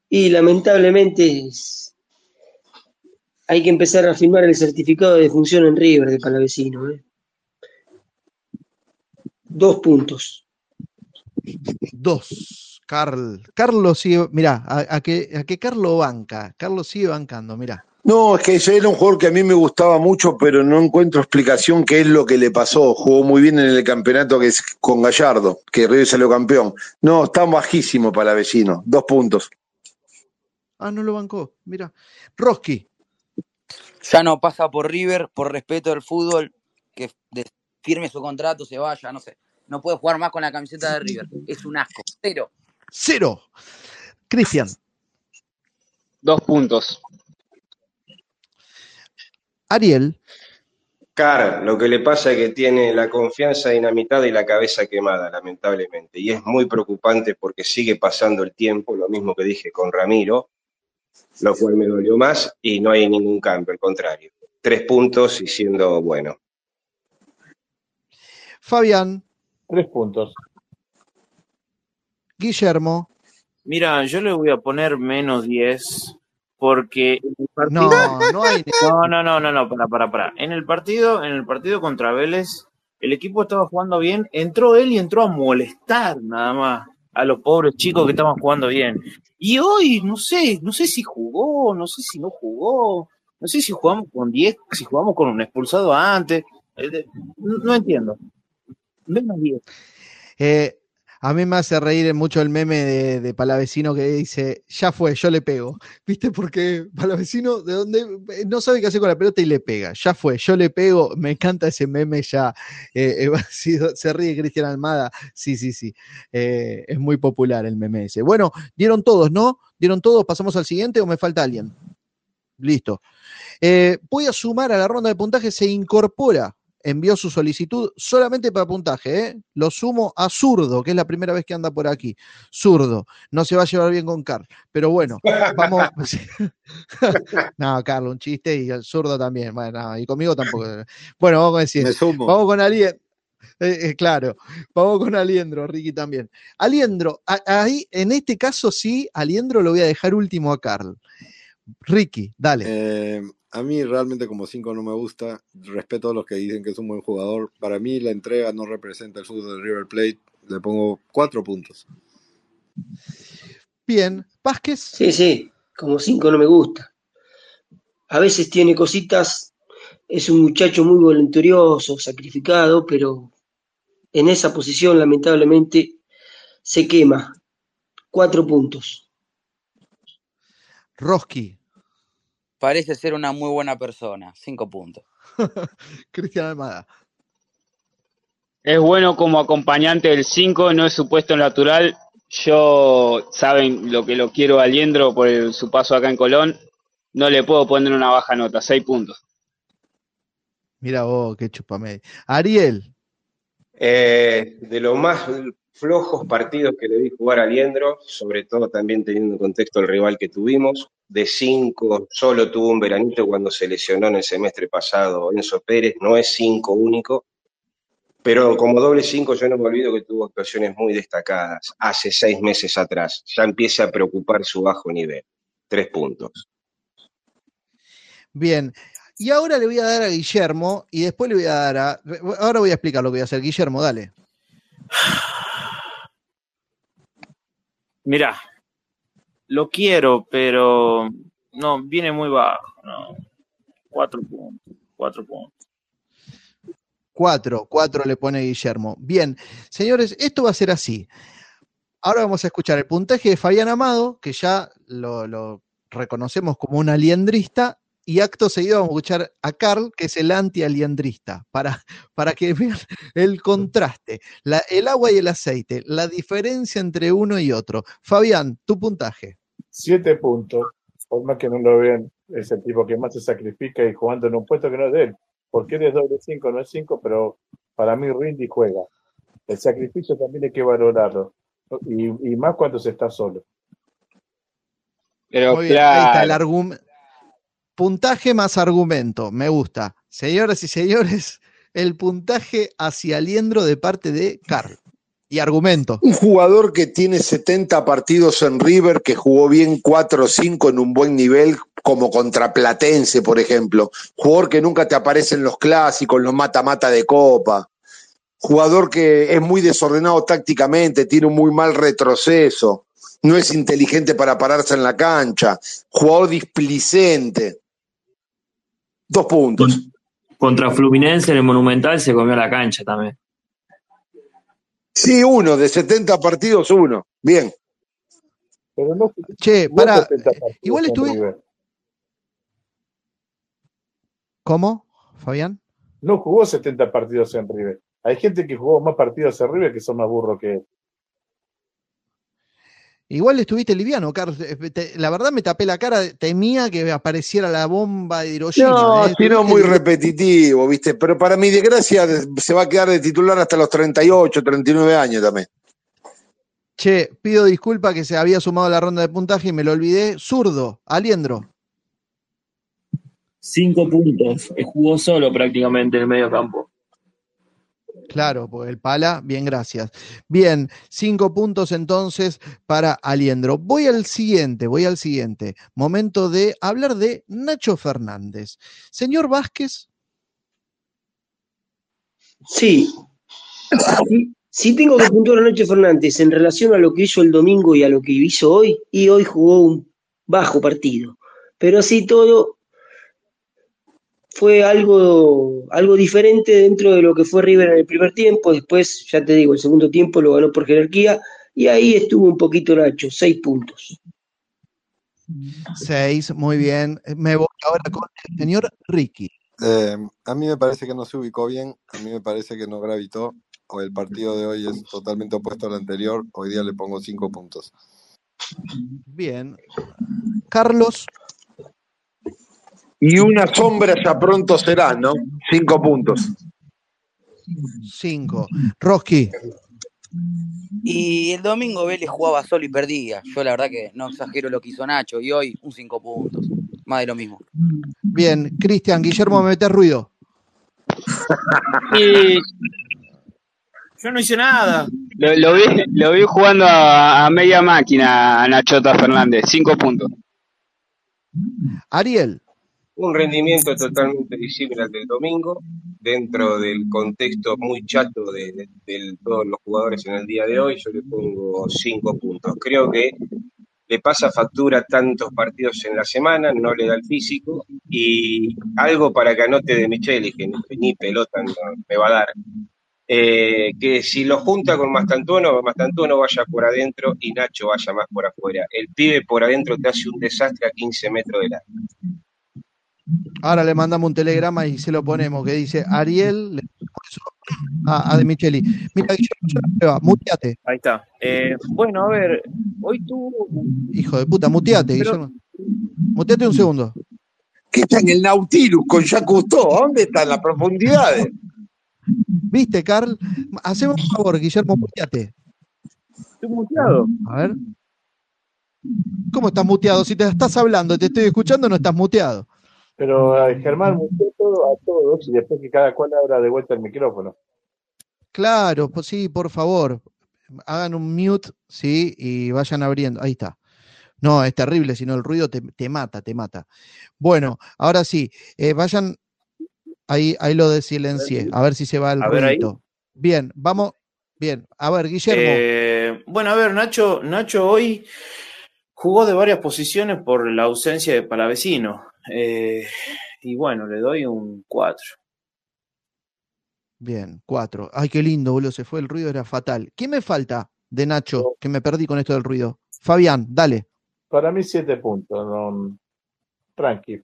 Y lamentablemente hay que empezar a firmar el certificado de función en River de Palavecino. ¿eh? Dos puntos. Dos. Carl. Carlos sigue, mirá, a, a que, a que Carlos banca. Carlos sigue bancando, mirá. No, es que ese era un jugador que a mí me gustaba mucho, pero no encuentro explicación qué es lo que le pasó. Jugó muy bien en el campeonato que es con Gallardo, que River salió campeón. No, está bajísimo para vecino. Dos puntos. Ah, no lo bancó. Mira. Roski. Ya no pasa por River, por respeto del fútbol, que firme su contrato, se vaya, no sé. No puede jugar más con la camiseta de River. Es un asco. Cero. Cero. Cristian. Dos puntos. Ariel. Car, lo que le pasa es que tiene la confianza dinamitada y la cabeza quemada, lamentablemente. Y es muy preocupante porque sigue pasando el tiempo, lo mismo que dije con Ramiro, lo cual me dolió más y no hay ningún cambio, al contrario. Tres puntos y siendo bueno. Fabián. Tres puntos. Guillermo. Mira, yo le voy a poner menos 10 porque en el partido... No, no hay. (laughs) No, no, no, no, no, para, para, para. En el partido, en el partido contra Vélez, el equipo estaba jugando bien, entró él y entró a molestar nada más a los pobres chicos que estaban jugando bien. Y hoy, no sé, no sé si jugó, no sé si no jugó, no sé si jugamos con 10, si jugamos con un expulsado antes, eh, no, no entiendo. Menos 10. Eh, a mí me hace reír mucho el meme de, Palavecino que dice, ya fue, yo le pego. (laughs) ¿Viste? Porque Palavecino de dónde eh, no sabe qué hacer con la pelota y le pega. Ya fue, yo le pego. Me encanta ese meme ya. Eh, eh, (laughs) se ríe Cristian Almada. Sí, sí, sí. Eh, es muy popular el meme ese. Bueno, dieron todos, ¿no? ¿Dieron todos? ¿Pasamos al siguiente o me falta alguien? Listo. Voy a sumar a la ronda de puntaje, se incorpora, envió su solicitud solamente para puntaje, ¿eh? lo sumo a Zurdo, que es la primera vez que anda por aquí. Zurdo, no se va a llevar bien con Carl, pero bueno, vamos. (laughs) no, Carlos, un chiste y el Zurdo también, bueno, no, y conmigo tampoco. Bueno, vamos a decir, Me sumo. vamos con Aliendro. claro, vamos con Aliendro, Ricky también. Aliendro, ahí, en este caso sí, Aliendro lo voy a dejar último a Carl. Ricky, dale. A mí realmente como 5 no me gusta. Respeto a los que dicen que es un buen jugador. Para mí la entrega no representa el fútbol de River Plate. Le pongo 4 puntos. Bien, Vázquez. Sí, sí, como cinco no me gusta. A veces tiene cositas, es un muchacho muy voluntarioso, sacrificado, pero en esa posición lamentablemente se quema. Cuatro puntos. Roski. Parece ser una muy buena persona. Cinco puntos. (laughs) Cristian Almada. Es bueno como acompañante del 5, no es su puesto natural. Yo, saben lo que lo quiero a Aliendro por el- su paso acá en Colón. No le puedo poner una baja nota, 6 puntos. Mira vos, qué chupame. Ariel. Eh, de los más flojos partidos que le vi jugar a Liendro, sobre todo también teniendo en contexto el rival que tuvimos, de cinco solo tuvo un veranito cuando se lesionó en el semestre pasado Enzo Pérez, no es cinco único, pero como doble cinco yo no me olvido que tuvo actuaciones muy destacadas hace seis meses atrás, ya empieza a preocupar su bajo nivel, tres puntos. Bien. Y ahora le voy a dar a Guillermo y después le voy a dar a. Ahora voy a explicar lo que voy a hacer. Guillermo, dale. Mirá, lo quiero, pero no, viene muy bajo. No. Cuatro puntos, cuatro puntos. Cuatro, cuatro le pone Guillermo. Bien, señores, esto va a ser así. Ahora vamos a escuchar el puntaje de Fabián Amado, que ya lo, lo reconocemos como un aliendrista, y acto seguido vamos a escuchar a Carl, que es el anti-aliendrista, para, (laughs) para que vean el contraste, la- el agua y el aceite, la diferencia entre uno y otro. Fabián, tu puntaje. Siete puntos. Por más que no lo vean, es el tipo que más se sacrifica y jugando en un puesto que no es de él. Porque él es doble cinco, no es cinco, pero para mí rinde y juega. El sacrificio también hay que valorarlo. Y, y más cuando se está solo. Pero Muy bien, ahí está el claro, argumento. Puntaje más argumento, me gusta. Señoras y señores, el puntaje hacia Aliendro de parte de Carl. Y argumento. Un jugador que tiene 70 partidos en River, que jugó bien 4 o 5 en un buen nivel, como contra Platense, por ejemplo. Jugador que nunca te aparece en los clásicos, los mata-mata de Copa. Jugador que es muy desordenado tácticamente, tiene un muy mal retroceso. No es inteligente para pararse en la cancha. Jugador displicente. Dos puntos. Contra Fluminense en el Monumental se comió la cancha también. Sí, uno, de 70 partidos, uno. Bien. Pero no Che, jugó para. 70 partidos Igual estuve. ¿Cómo, Fabián? No jugó 70 partidos en River. Hay gente que jugó más partidos en River que son más burros que él. Igual estuviste liviano, Carlos. Eh, te- La verdad me tapé la cara, temía que apareciera la bomba de Hiroshima. No, eh. si no, Estuviste muy repetitivo, ¿viste? Pero para mi desgracia de- se va a quedar de titular hasta los 38, 39 años también. Che, pido disculpa que se había sumado a la ronda de puntaje y me lo olvidé. Zurdo, Aliendro. Cinco puntos. Eh, Jugó solo prácticamente en el medio campo. Claro, porque el pala, bien, gracias. Bien, cinco puntos entonces para Aliendro. Voy al siguiente, voy al siguiente. Momento de hablar de Nacho Fernández. Señor Vázquez, Sí. Sí, sí tengo que puntuar a Nacho Fernández en relación a lo que hizo el domingo y a lo que hizo hoy, y hoy jugó un bajo partido. Pero así todo fue algo, algo diferente dentro de lo que fue River en el primer tiempo. Después, ya te digo, el segundo tiempo lo ganó por jerarquía, y ahí estuvo un poquito Nacho, seis puntos. seis, muy bien. Me voy ahora con el señor Ricky. Eh, a mí me parece que no se ubicó bien, a mí me parece que no gravitó, o el partido de hoy es totalmente opuesto al anterior, hoy día le pongo cinco puntos. Bien. Carlos, Y una sombra ya pronto será, ¿no? Cinco puntos. cinco. Roski, Y el domingo Vélez jugaba solo y perdía. Yo la verdad que no exagero lo que hizo Nacho. Y hoy un 5 puntos. Más de lo mismo. bien. Cristian, Guillermo, me metes ruido. y Yo no hice nada. lo, lo vi, lo vi jugando a, a media máquina a Nachota Fernández, cinco puntos. Ariel, Un rendimiento totalmente disímil al del domingo, dentro del contexto muy chato de, todos los jugadores en el día de hoy, yo le pongo cinco puntos. Creo que le pasa factura tantos partidos en la semana, no le da el físico, y algo para que anote de Micheli, que ni, pelota no me va a dar. Eh, que si lo junta con Mastantuono, Mastantuono vaya por adentro y Nacho vaya más por afuera. El pibe por adentro te hace un desastre a 15 metros de largo. Ahora le mandamos un telegrama y se lo ponemos que dice Ariel le ponemos eso a, a De Micheli. Mira, Guillermo, yo la prueba, muteate. Ahí está. Eh, bueno, a ver, hoy tuvo. Hijo de puta, muteate, Pero- Guillermo. Muteate un segundo. Que está en el Nautilus con Jacques Cousteau. ¿Dónde están las profundidades? ¿Viste, Carl? Hacemos un favor, Guillermo, muteate. Estoy muteado. A ver. ¿Cómo estás muteado? Si te estás hablando, te estoy escuchando, no estás muteado. Pero Germán a todos y después que cada cual abra de vuelta el micrófono. Claro, pues sí, por favor. Hagan un mute, sí, y vayan abriendo. Ahí está. No, es terrible, si no el ruido te, te mata, te mata. Bueno, ahora sí, eh, vayan. Ahí, ahí lo desilencié, a ver si se va el A ruidito. Bien, vamos. Bien, a ver, Guillermo. Eh, bueno, a ver, Nacho, Nacho hoy jugó de varias posiciones por la ausencia de Palavecino. Eh, y bueno, le doy un 4. Bien, cuatro. Ay, qué lindo, boludo, se fue el ruido, era fatal. ¿Qué me falta de Nacho que me perdí con esto del ruido? Fabián, dale. Para mí siete puntos. No, tranqui.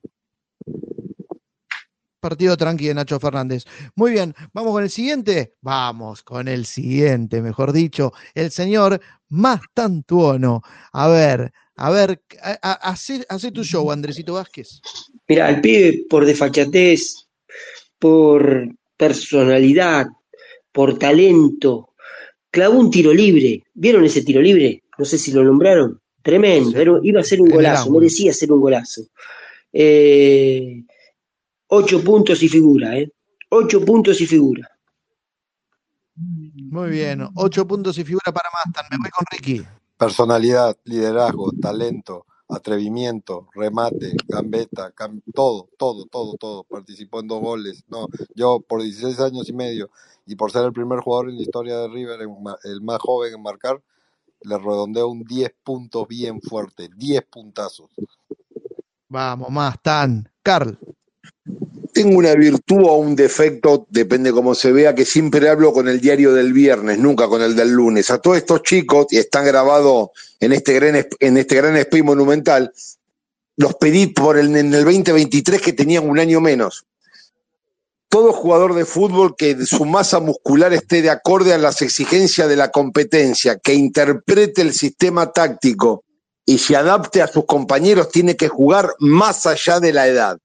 Partido tranqui de Nacho Fernández. Muy bien, vamos con el siguiente. Vamos con el siguiente, mejor dicho, el señor Mastantuono. A ver, a ver, hace, hace tu show, Andresito Vázquez. Mira, el pibe por desfachatez, por personalidad, por talento, clavó un tiro libre. ¿Vieron ese tiro libre? No sé si lo nombraron. Tremendo, era- iba a ser un golazo, merecía ser un golazo. Eh, ocho puntos y figura, ¿eh? Ocho puntos y figura. Muy bien, ocho puntos y figura para Mastan. Me voy con Ricky. Personalidad, liderazgo, talento, atrevimiento, remate, gambeta, cam- todo, todo, todo, todo. Participó en dos goles. No, yo por 16 años y medio y por ser el primer jugador en la historia de River, el más joven en marcar, le redondeo un 10 puntos bien fuerte, 10 puntazos. Vamos, Mastan. Carl. Tengo una virtud o un defecto, depende cómo se vea, que siempre hablo con el diario del viernes, nunca con el del lunes. A todos estos chicos, y están grabados en este gran, en este gran monumental, los pedí por el, en el 2023 que tenían un año menos. Todo jugador de fútbol que su masa muscular esté de acorde a las exigencias de la competencia, que interprete el sistema táctico y se adapte a sus compañeros, tiene que jugar más allá de la edad.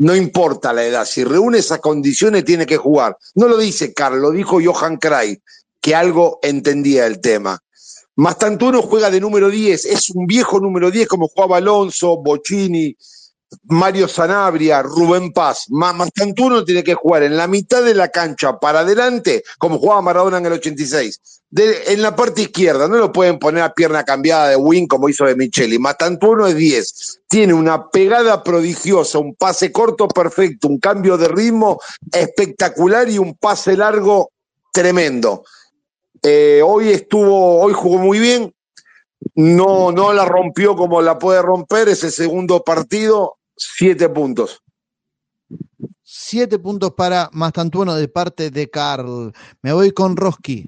No importa la edad, si reúne esas condiciones tiene que jugar. No lo dice Carlos, lo dijo Johan Cruyff, que algo entendía el tema. Mastantuono juega de número 10, es un viejo número 10 como jugaba Alonso, Bocini, Mario Sanabria, Rubén Paz. Ma- Mastantuono tiene que jugar en la mitad de la cancha para adelante, como jugaba Maradona en el 86. De- en la parte izquierda, no lo pueden poner a pierna cambiada de wing como hizo de Micheli. Matantuono es 10. Tiene una pegada prodigiosa, un pase corto perfecto, un cambio de ritmo espectacular y un pase largo tremendo. Eh, hoy estuvo, hoy jugó muy bien. No, no la rompió como la puede romper. Ese segundo partido, siete puntos. Siete puntos para Mastantuono de parte de Carl. Me voy con Roski.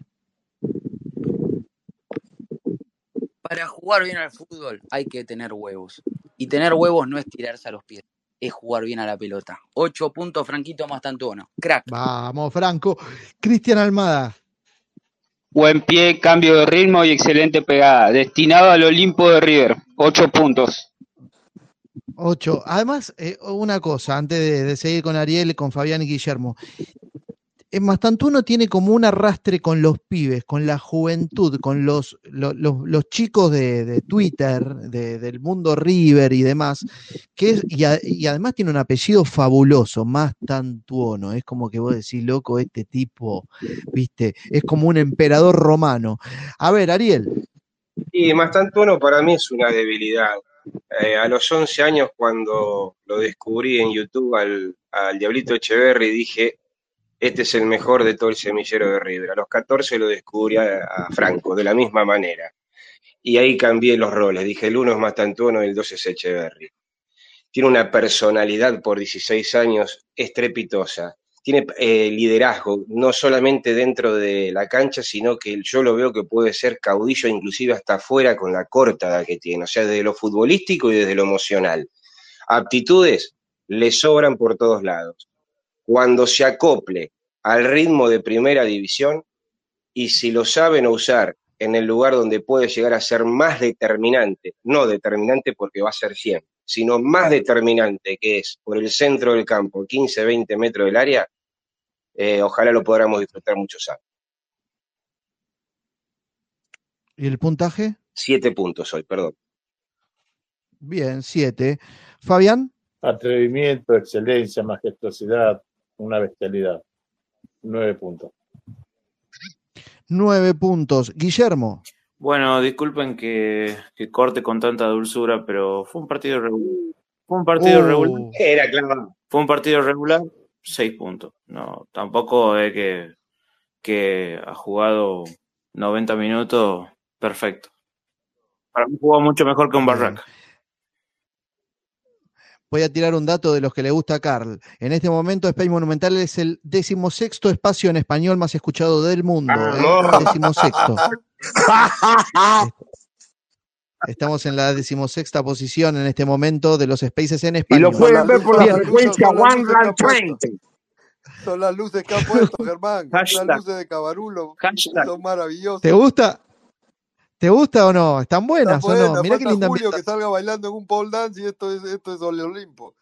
Para jugar bien al fútbol hay que tener huevos. Y tener huevos no es tirarse a los pies, es jugar bien a la pelota. Ocho puntos, Franquito Mastantuono. Crack. Vamos, Franco. Cristian Almada. Buen pie, cambio de ritmo y excelente pegada. Destinado al Olimpo de River. Ocho puntos. Ocho. Además, eh, una cosa, antes de, seguir con Ariel, con Fabián y Guillermo. Eh, Mastantuono tiene como un arrastre con los pibes, con la juventud, con los, lo- los, chicos de, de Twitter, de- del mundo River y demás, que es, y además tiene un apellido fabuloso, Mastantuono. Es como que vos decís, loco, este tipo, viste, es como un emperador romano. A ver, Ariel. Y Mastantuono para mí es una debilidad. Eh, a los 11 años, cuando lo descubrí en YouTube al, Diablito Echeverry, dije, este es el mejor de todo el semillero de River. A los 14 lo descubrí a, Franco, de la misma manera. Y ahí cambié los roles. Dije, el uno es Mastantuono y el dos es Echeverry. Tiene una personalidad por 16 años estrepitosa. Tiene eh, liderazgo, no solamente dentro de la cancha, sino que yo lo veo que puede ser caudillo inclusive hasta afuera con la corta edad que tiene, o sea, desde lo futbolístico y desde lo emocional. Aptitudes le sobran por todos lados. Cuando se acople al ritmo de primera división y si lo saben usar en el lugar donde puede llegar a ser más determinante, no determinante porque va a ser 100, sino más determinante que es por el centro del campo, 15, 20 metros del área, eh, ojalá lo podamos disfrutar muchos años. ¿Y el puntaje? Siete puntos hoy, perdón. Bien, siete. Fabián. Atrevimiento, excelencia, majestuosidad, una bestialidad. Nueve puntos. Nueve puntos. Guillermo. Bueno, disculpen que, que corte con tanta dulzura, pero fue un partido regular. Fue un partido Oh. regular. Era claro. Fue un partido regular, seis puntos. No, tampoco es que, que ha jugado 90 minutos perfecto. Para mí jugó mucho mejor que un Barraca. Voy a tirar un dato de los que le gusta a Carl. En este momento, Space Monumental es el decimosexto espacio en español más escuchado del mundo. ¿eh? Decimosexto. (laughs) Estamos en la decimosexta posición en este momento de los spaces en Y español. lo pueden ver por la frecuencia son las One puesto. 20. Son las luces que ha puesto, Germán. Las Hashtag. luces de Cabarulo Hashtag. son maravillosas. ¿Te gusta? ¿Te gusta o no? ¿Están Está buenas o buena, no? Mirá qué linda Julio que salga bailando en un pole dance y esto es, esto es Ole Olimpo.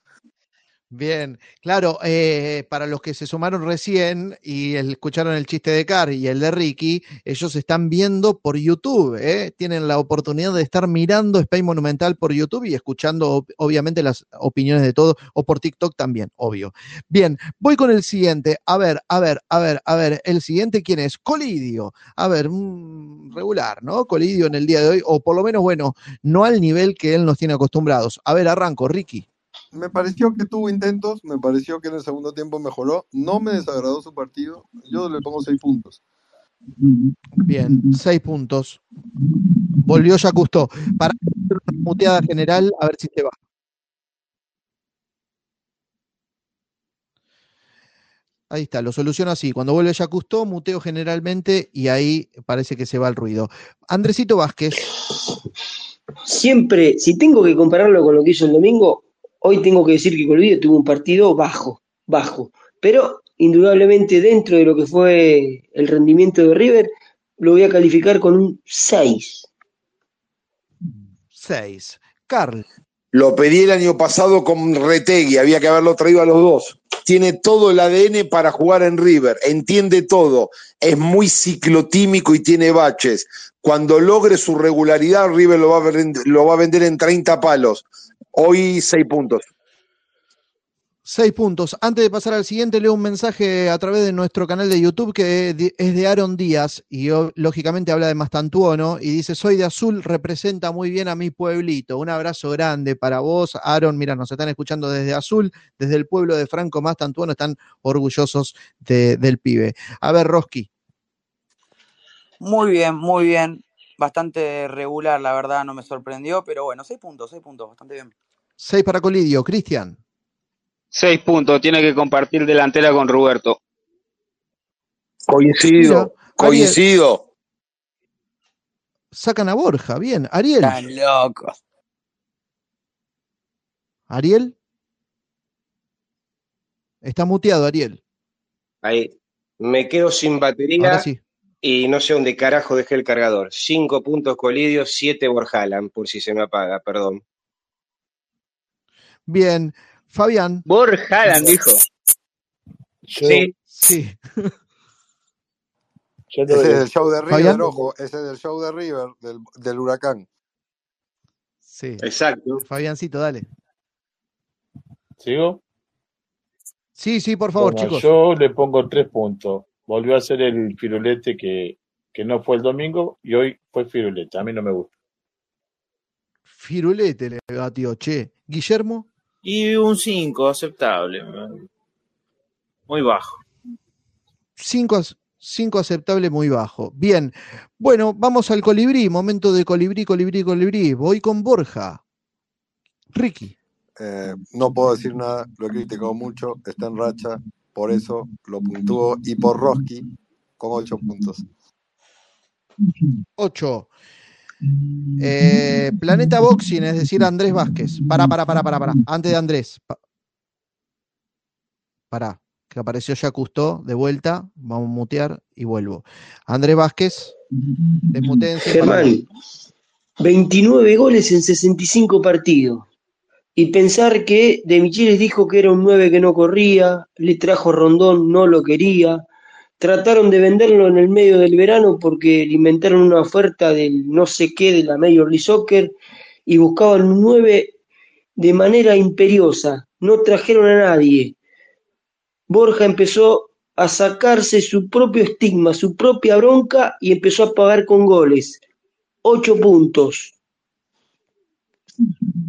Bien, claro, eh, para los que se sumaron recién y escucharon el chiste de Car y el de Ricky, ellos están viendo por YouTube, ¿eh? tienen la oportunidad de estar mirando Space Monumental por YouTube y escuchando ob- obviamente las opiniones de todos, o por TikTok también, obvio. Bien, voy con el siguiente. A ver, a ver, a ver, a ver, el siguiente, ¿quién es? Colidio. A ver, mm, regular, ¿no? Colidio en el día de hoy, o por lo menos, bueno, no al nivel que él nos tiene acostumbrados. A ver, arranco, Ricky. Me pareció que tuvo intentos, me pareció que en el segundo tiempo mejoró. No me desagradó su partido. Yo le pongo seis puntos. Bien, seis puntos. Volvió ya Custó. Para hacer una muteada general, a ver si se va. Ahí está, lo soluciono así. Cuando vuelve ya Custó, muteo generalmente y ahí parece que se va el ruido. Andresito Vázquez, Siempre, si tengo que compararlo con lo que hizo el domingo, hoy tengo que decir que Colidio tuvo un partido bajo, bajo. Pero indudablemente dentro de lo que fue el rendimiento de River, lo voy a calificar con un 6. seis. Carl, Lo pedí el año pasado con Retegui, había que haberlo traído a los dos. Tiene todo el ADN para jugar en River, entiende todo, es muy ciclotímico y tiene baches. Cuando logre su regularidad, River lo va a, vend- lo va a vender en 30 palos. Hoy seis puntos. seis puntos. Antes de pasar al siguiente, leo un mensaje a través de nuestro canal de YouTube que es de Aaron Díaz y o- lógicamente habla de Mastantuono y dice, soy de azul, representa muy bien a mi pueblito. Un abrazo grande para vos, Aaron. Mira, nos están escuchando desde azul, desde el pueblo de Franco Mastantuono, están orgullosos de- del pibe. A ver, Roski, Muy bien, muy bien. Bastante regular, la verdad, no me sorprendió, pero bueno, seis puntos, seis puntos, bastante bien. seis para Colidio. Cristian, Seis puntos, tiene que compartir delantera con Roberto. Coincido, coincido. sacan a Borja, bien. Ariel, Están locos. Ariel. Está muteado, Ariel. Ahí. Me quedo sin batería Ahora sí. Y no sé dónde carajo dejé el cargador. Cinco puntos Colidio, siete Borjalan, por si se me apaga, perdón. Bien. Fabián, Borjalan dijo. Yo, Sí, sí. (laughs) yo Ese es el show de River, Fabián. ojo. Ese es el show de River, del, del huracán. Sí. exacto. Fabiancito, dale. ¿Sigo? Sí, sí, por favor, Bueno, chicos. yo le pongo tres puntos. Volvió a ser el firulete que, que no fue el domingo y hoy fue firulete. A mí no me gusta. Firulete le batió, che. Guillermo, Y un 5, aceptable. Muy bajo. 5 aceptable, muy bajo. Bien. Bueno, vamos al colibrí. Momento de colibrí, colibrí, colibrí. Voy con Borja. Ricky. Eh, no puedo decir nada, lo he criticado mucho, está en racha, por eso lo puntúo. Y por Roski, con ocho puntos. 8. Eh, Planeta Boxing, es decir, Andrés Vázquez. Para, para, para, para, para. Antes de Andrés. Pa- Pará, que apareció ya Custó de vuelta. Vamos a mutear y vuelvo. Andrés Vázquez, desmutéense. para- Germán, 29 goles en 65 partidos. Y pensar que De Michelis dijo que era un 9 que no corría, le trajo Rondón, no lo quería. Trataron de venderlo en el medio del verano porque le inventaron una oferta del no sé qué de la Major League Soccer y buscaban un 9 de manera imperiosa. No trajeron a nadie. Borja empezó a sacarse su propio estigma, su propia bronca y empezó a pagar con goles. Ocho puntos.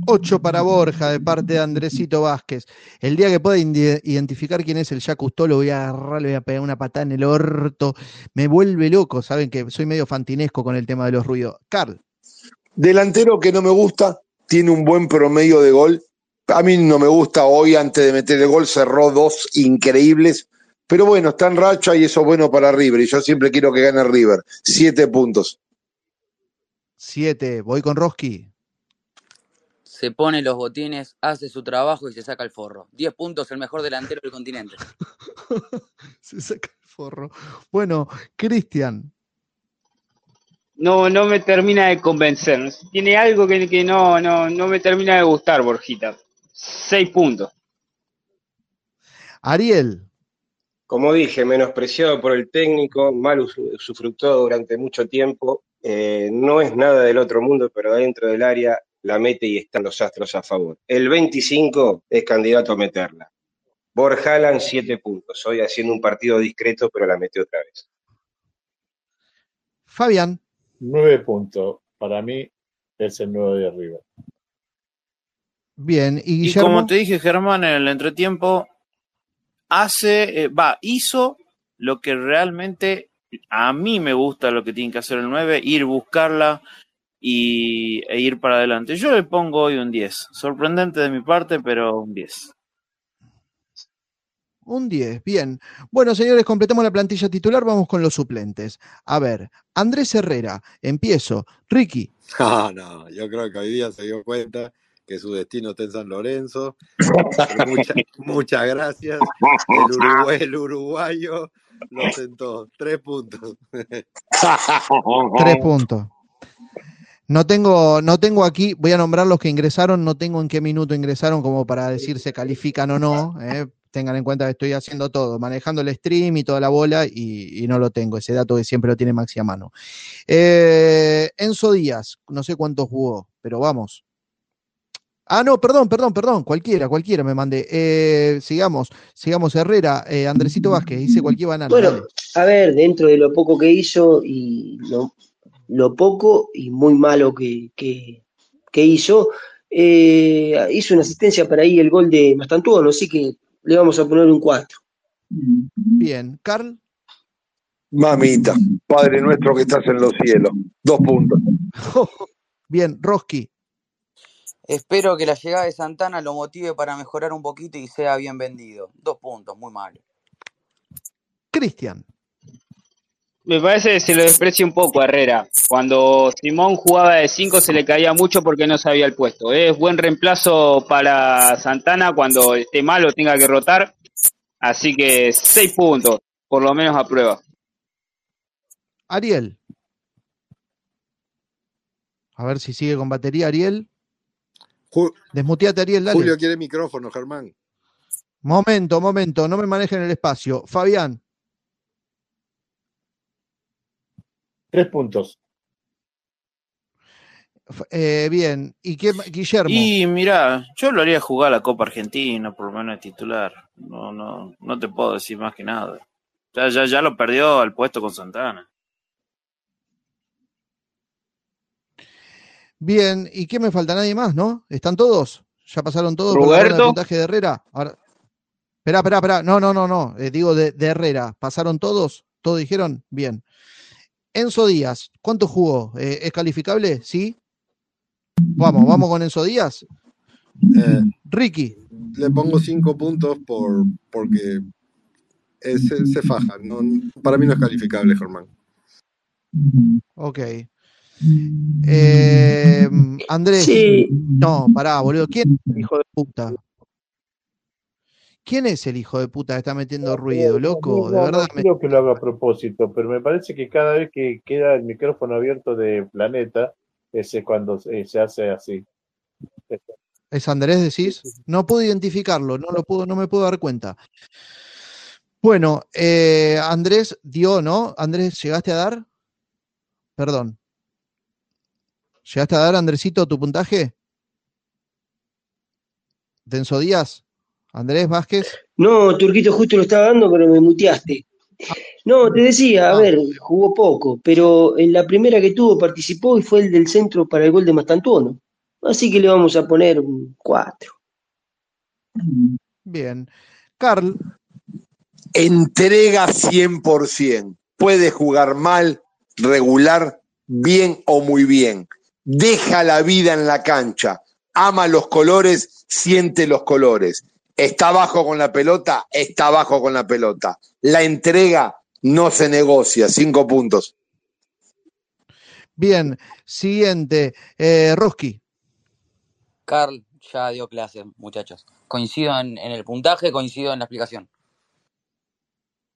8 para Borja de parte de Andresito Vázquez. El día que pueda identificar quién es el Jacques Cousteau, lo voy a agarrar, le voy a pegar una patada en el orto. Me vuelve loco, saben que soy medio fantinesco con el tema de los ruidos. Carl, Delantero que no me gusta, tiene un buen promedio de gol. A mí no me gusta, hoy antes de meter el gol cerró dos increíbles. Pero bueno, está en racha y eso es bueno para River. Y yo siempre quiero que gane River. Siete puntos. Siete. Voy con Roski. Se pone los botines, hace su trabajo y se saca el forro. 10 puntos, el mejor delantero del continente. (laughs) Se saca el forro. Bueno, Cristian. No, no me termina de convencer. Tiene algo que, que no, no, no me termina de gustar, Borjita. Seis puntos. Ariel. Como dije, menospreciado por el técnico, mal usu- usufructuado durante mucho tiempo. eh, no es nada del otro mundo, pero dentro del área la mete y están los astros a favor. El 25 es candidato a meterla. Borjalan, 7 puntos. Hoy haciendo un partido discreto, pero la metió otra vez. Fabián. Nueve puntos. Para mí es el nuevo de arriba. Bien. ¿Y como te dije, Germán, en el entretiempo, hace, eh, va, hizo lo que realmente a mí me gusta lo que tiene que hacer el 9, ir buscarla y, e ir para adelante. Yo le pongo hoy un 10. Sorprendente de mi parte, pero un 10. Un 10, bien. Bueno, señores, completamos la plantilla titular, vamos con los suplentes. A ver, Andrés Herrera, empiezo. Ricky, (laughs) No, no, yo creo que hoy día se dio cuenta que su destino está en San Lorenzo. (laughs) Mucha- muchas gracias. El, Uruguay, el uruguayo lo sentó. Tres puntos. tres puntos. No tengo, no tengo aquí, voy a nombrar los que ingresaron, no tengo en qué minuto ingresaron como para decir se califican o no. eh. Tengan en cuenta que estoy haciendo todo, manejando el stream y toda la bola y, y no lo tengo, ese dato que siempre lo tiene Maxi a mano. Eh, Enzo Díaz, no sé cuánto jugó, pero vamos. Ah, no, perdón, perdón, perdón, cualquiera, cualquiera me mandé. Eh, sigamos, sigamos Herrera, eh, Andresito Vázquez, dice cualquier banana. Bueno, dale. a ver, dentro de lo poco que hizo y lo, lo poco y muy malo que, que- que hizo, eh, hizo una asistencia para ahí el gol de Mastantuono, así que le vamos a poner un 4. Bien, Carl. Mamita, Padre nuestro que estás en los cielos. Dos puntos. (laughs) Bien, Roski. Espero que la llegada de Santana lo motive para mejorar un poquito y sea bien vendido. Dos puntos, muy malo. Cristian. Me parece que se lo desprecia un poco a Herrera. Cuando Simón jugaba de 5 se le caía mucho porque no sabía el puesto. Es buen reemplazo para Santana cuando esté malo tenga que rotar. Así que 6 puntos, por lo menos a prueba. Ariel. A ver si sigue con batería, Ariel. Desmuteate, Ariel, dale. Julio quiere micrófono, Germán. Momento, momento, no me manejen el espacio. Fabián. Tres puntos. Eh, bien. ¿Y qué, Guillermo? Y mira, yo lo haría jugar la Copa Argentina, por lo menos de titular. No, no, no te puedo decir más que nada. Ya, ya, ya lo perdió al puesto con Santana. Bien. ¿Y qué me falta? Nadie más, ¿no? ¿Están todos? ¿Ya pasaron todos por la ronda de Roberto. puntaje de Herrera? Ahora... Esperá, esperá, esperá. No, no, no, no. Eh, digo de, de Herrera. ¿Pasaron todos? ¿Todos dijeron? Bien. Enzo Díaz, ¿cuánto jugó? Eh, ¿Es calificable? ¿Sí? Vamos, vamos con Enzo Díaz. Eh, Ricky. le pongo cinco puntos por porque se, se faja. No, para mí no es calificable, Germán. Ok. Eh, Andrés. Sí. No, pará, boludo. ¿Quién es el hijo de puta? ¿Quién es el hijo de puta que está metiendo ruido, loco? De verdad. no me- creo que lo haga a propósito, pero me parece que cada vez que queda el micrófono abierto de Planeta, ese es cuando se, se hace así. ¿Es Andrés, decís? No puedo identificarlo, no lo puedo, no me puedo dar cuenta. Bueno, eh, Andrés dio, ¿no? Andrés, ¿llegaste a dar? Perdón. ¿Llegaste a dar, Andresito, tu puntaje? ¿Denso Díaz? ¿Andrés Vázquez? No, Turquito justo lo estaba dando, pero me muteaste. No, te decía, a ver, jugó poco, pero en la primera que tuvo participó y fue el del centro para el gol de Mastantuono. Así que le vamos a poner un 4. Bien. Carl, Entrega 100%. Puede jugar mal, regular, bien o muy bien. Deja la vida en la cancha. Ama los colores, siente los colores. Está abajo con la pelota, está abajo con la pelota. La entrega no se negocia. Cinco puntos. Bien, siguiente, eh, Roski. Carl ya dio clase, muchachos. Coincido en, en el puntaje, coincido en la explicación.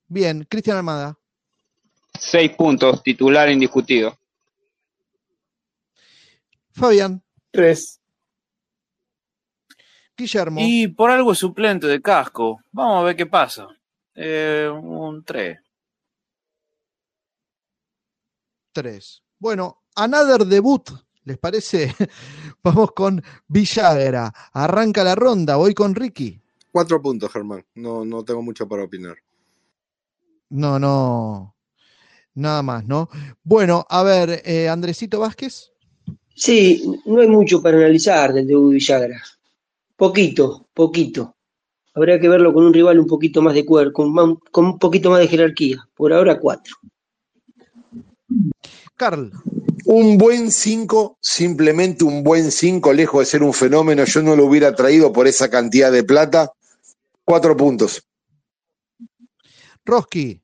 Bien, Cristian Armada. Seis puntos, titular indiscutido. Fabián. Tres. Guillermo. Y por algo es suplente de casco. Vamos a ver qué pasa. Eh, un 3. Tres. Bueno, another debut, ¿les parece? (laughs) Vamos con Villagra. Arranca la ronda, voy con Ricky. Cuatro puntos, Germán. No, no tengo mucho para opinar. No, no. Nada más, ¿no? Bueno, a ver, eh, Andresito Vázquez. Sí, no hay mucho para analizar del debut de Villagra. Poquito, poquito. Habría que verlo con un rival un poquito más de cuerpo, con un poquito más de jerarquía. Por ahora, cuatro. Carl. Un buen 5, simplemente un buen 5, lejos de ser un fenómeno, yo no lo hubiera traído por esa cantidad de plata. Cuatro puntos. Roski.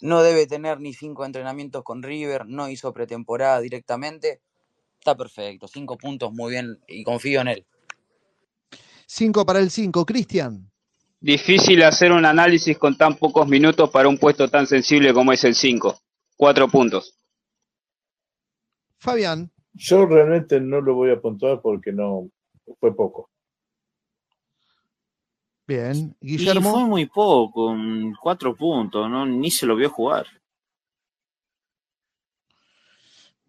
No debe tener ni cinco entrenamientos con River, no hizo pretemporada directamente. Está perfecto, cinco puntos, muy bien, y confío en él. Cinco para el cinco. Cristian. Difícil hacer un análisis con tan pocos minutos para un puesto tan sensible como es el 5. Cuatro puntos. Fabián. Yo realmente no lo voy a puntuar porque no fue poco. Bien. Y Guillermo. fue muy poco, cuatro puntos, ¿no? Ni se lo vio jugar.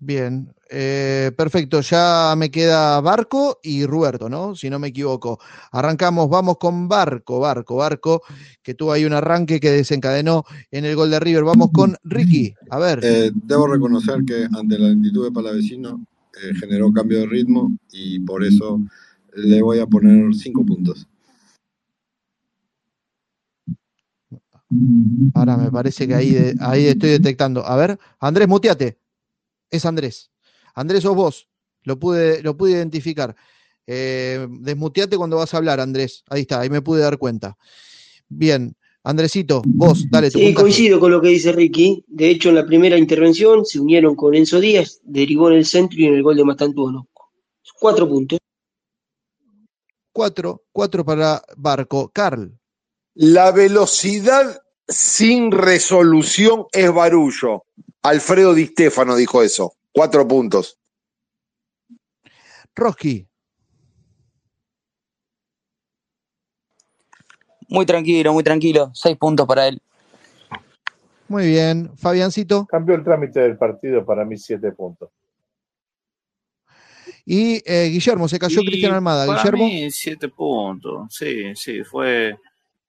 Bien, eh, perfecto. Ya me queda Barco y Roberto, ¿no? Si no me equivoco. Arrancamos, vamos con Barco, Barco, Barco, que tuvo ahí un arranque que desencadenó en el gol de River. Vamos con Ricky. A ver. Eh, debo reconocer que ante la lentitud de Palavecino eh, generó cambio de ritmo y por eso le voy a poner cinco puntos. Ahora me parece que ahí, ahí estoy detectando. A ver, Andrés, muteate. Es Andrés. Andrés, sos vos. Lo pude, lo pude identificar. Eh, desmuteate cuando vas a hablar, Andrés. Ahí está, ahí me pude dar cuenta. Bien, Andresito, vos, dale tu Sí, puntaje. coincido con lo que dice Ricky. De hecho, en la primera intervención se unieron con Enzo Díaz, derivó en el centro y en el gol de Mastantuono. Cuatro puntos. Cuatro, cuatro para Barco. Carl, La velocidad sin resolución es barullo. Alfredo Di Stefano dijo eso. Cuatro puntos. Roski, Muy tranquilo, muy tranquilo. Seis puntos para él. muy bien. Fabiancito. Cambió el trámite del partido para mí siete puntos. Y eh, Guillermo, se cayó Y Cristian Almada. para Guillermo. mí, siete puntos. Sí, sí, fue,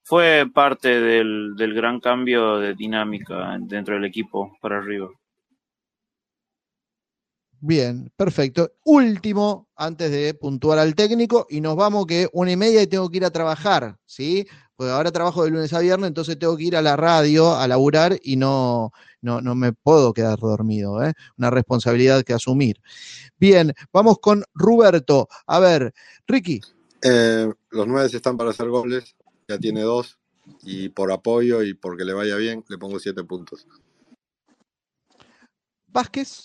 fue parte del, del gran cambio de dinámica dentro del equipo para arriba. Bien, perfecto. Último, antes de puntuar al técnico, y nos vamos que una y media y tengo que ir a trabajar, ¿sí? Porque ahora trabajo de lunes a viernes, entonces tengo que ir a la radio a laburar y no, no, no me puedo quedar dormido, ¿eh? Una responsabilidad que asumir. Bien, vamos con Roberto. A ver, Ricky, Eh, los nueve están para hacer goles, ya tiene dos, y por apoyo y porque le vaya bien, le pongo siete puntos. Vázquez.